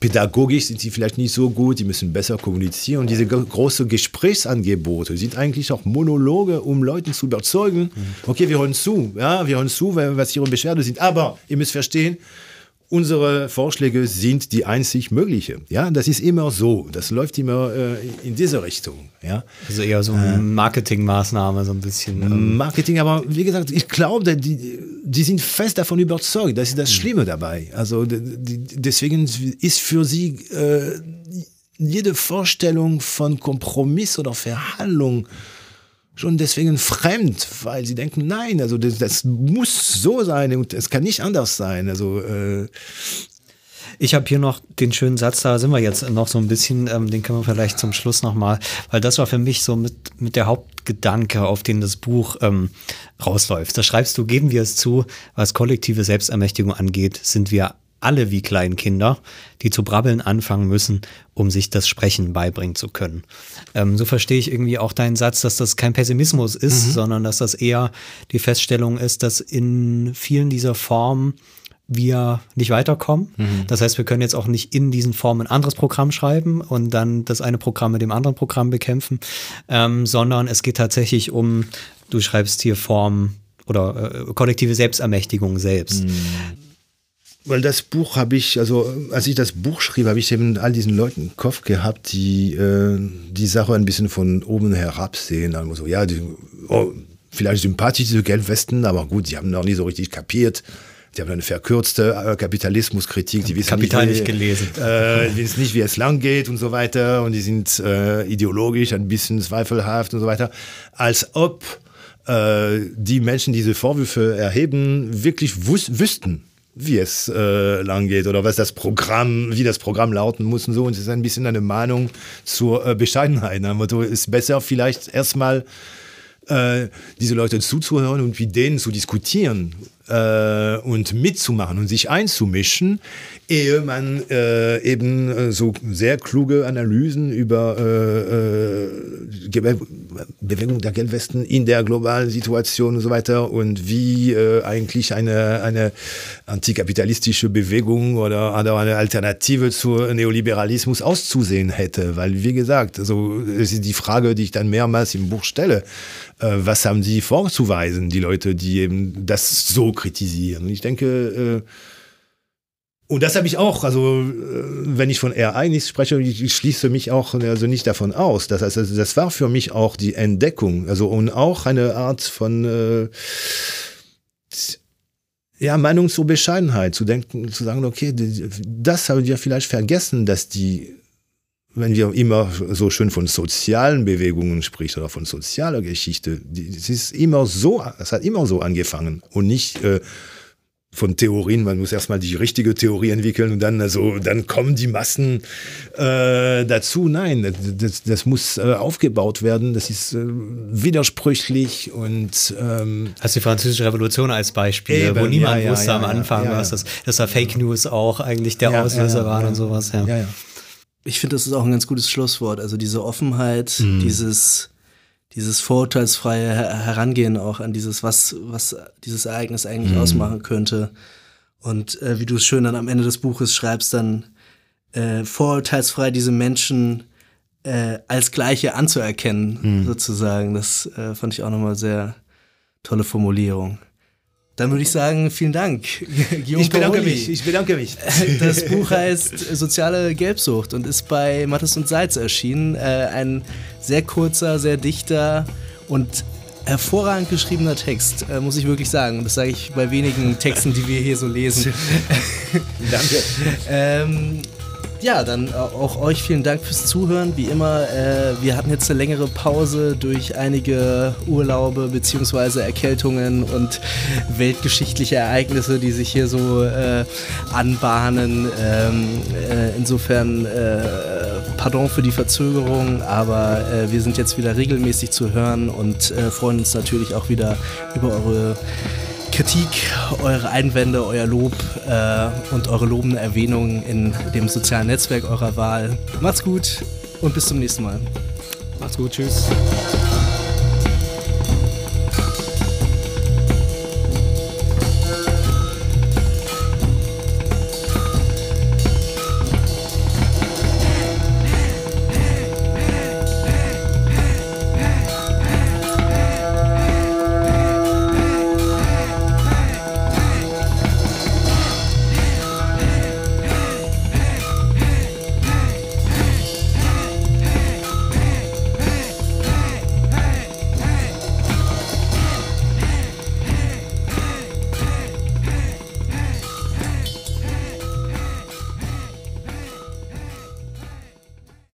pädagogisch sind sie vielleicht nicht so gut, die müssen besser kommunizieren. Und diese gro- großen Gesprächsangebote sind eigentlich auch Monologe, um Leuten zu überzeugen, okay, wir hören zu, ja, wir hören zu, was ihre Beschwerden sind. Aber ihr müsst verstehen, unsere Vorschläge sind die einzig mögliche. Ja, das ist immer so. Das läuft immer äh, in diese Richtung. Ja. Also eher so eine Marketingmaßnahme, so ein bisschen. ähm, Marketing, aber wie gesagt, ich glaube, die, die sind fest davon überzeugt. Das ist das Schlimme dabei. Also d- d- deswegen ist für sie äh, jede Vorstellung von Kompromiss oder Verhandlung schon deswegen fremd, weil sie denken, nein, also das, das muss so sein und es kann nicht anders sein. Also äh, Ich habe hier noch den schönen Satz, da sind wir jetzt noch so ein bisschen, ähm, den können wir vielleicht zum Schluss nochmal, weil das war für mich so mit, mit der Hauptgedanke, auf den das Buch ähm, rausläuft. Da schreibst du, geben wir es zu, was kollektive Selbstermächtigung angeht, sind wir alle wie Kleinkinder, die zu brabbeln anfangen müssen, um sich das Sprechen beibringen zu können. Ähm, so verstehe ich irgendwie auch deinen Satz, dass das kein Pessimismus ist, sondern dass das eher die Feststellung ist, dass in vielen dieser Formen wir nicht weiterkommen. Das heißt, wir können jetzt auch nicht in diesen Formen ein anderes Programm schreiben und dann das eine Programm mit dem anderen Programm bekämpfen, ähm, sondern es geht tatsächlich um, du schreibst hier Form oder äh, kollektive Selbstermächtigung selbst. Weil das Buch habe ich, also als ich das Buch schrieb, habe ich eben all diesen Leuten im Kopf gehabt, die äh, die Sache ein bisschen von oben herab sehen. Also so, ja, die, oh, vielleicht sympathisch diese Gelbwesten, aber gut, die haben noch nie so richtig kapiert. Die haben eine verkürzte äh, Kapitalismuskritik, die wissen Kapital nicht, nicht wie, gelesen. Äh, die wissen nicht, wie es lang geht und so weiter. Und die sind äh, ideologisch ein bisschen zweifelhaft und so weiter. Als ob äh, die Menschen, die diese Vorwürfe erheben, wirklich wüssten, wie es äh, lang geht oder was das Programm, wie das Programm lauten muss und so. Und es ist ein bisschen eine Mahnung zur äh, Bescheidenheit. Nach dem Motto, ist besser vielleicht erstmal äh, diese Leute zuzuhören und mit denen zu diskutieren äh, und mitzumachen und sich einzumischen, ehe man äh, eben äh, so sehr kluge Analysen über äh, äh, Ge- Bewegung der Gelbwesten in der globalen Situation und so weiter und wie äh, eigentlich eine, eine antikapitalistische Bewegung oder, oder eine Alternative zu Neoliberalismus auszusehen hätte. Weil, wie gesagt, also, es ist die Frage, die ich dann mehrmals im Buch stelle. Äh, was haben sie vorzuweisen, die Leute, die eben das so kritisieren? Und ich denke, äh, und das habe ich auch, also äh, wenn ich von Ereignis spreche, ich, schließe mich auch also nicht davon aus. Das, also, das war für mich auch die Entdeckung, also und auch eine Art von äh, ja, Meinung zur Bescheidenheit, zu denken, zu sagen, okay, das haben wir vielleicht vergessen, dass die, wenn wir immer so schön von sozialen Bewegungen spricht oder von sozialer Geschichte, es ist immer so, es hat immer so angefangen und nicht äh, von Theorien, man muss erstmal die richtige Theorie entwickeln und dann, also, dann kommen die Massen äh, dazu. Nein, das, das muss äh, aufgebaut werden, das ist äh, widersprüchlich und ähm, Hast die Französische Revolution als Beispiel, Eben, wo niemand ja, wusste ja, am ja, Anfang, was das, dass da Fake News auch eigentlich der Auslöser waren und sowas. Ja, ja. Ich finde, das ist auch ein ganz gutes Schlusswort. Also diese Offenheit, Mhm. dieses, dieses vorurteilsfreie Her- Herangehen auch an dieses, was, was dieses Ereignis Mhm. eigentlich ausmachen könnte. Und äh, wie du es schön dann am Ende des Buches schreibst, dann äh, vorurteilsfrei diese Menschen äh, als Gleiche anzuerkennen, Mhm. sozusagen. Das äh, fand ich auch nochmal sehr tolle Formulierung. Dann würde ich sagen, vielen Dank. Guillaume Ich bedanke Paroli. mich, ich bedanke mich. Das Buch heißt Soziale Gelbsucht und ist bei Mattes und Salz erschienen. Äh, ein sehr kurzer, sehr dichter und hervorragend geschriebener Text, äh, muss ich wirklich sagen. Das sage ich bei wenigen Texten, die wir hier so lesen. Danke. Ähm, ja, dann auch euch vielen Dank fürs Zuhören. Wie immer, äh, wir hatten jetzt eine längere Pause durch einige Urlaube beziehungsweise Erkältungen und weltgeschichtliche Ereignisse, die sich hier so äh, anbahnen. Ähm, äh, insofern, äh, pardon für die Verzögerung, aber äh, wir sind jetzt wieder regelmäßig zu hören und äh, freuen uns natürlich auch wieder über eure Kritik, eure Einwände, euer Lob äh, und eure lobende Erwähnung in dem sozialen Netzwerk eurer Wahl. Macht's gut und bis zum nächsten Mal. Macht's gut, tschüss.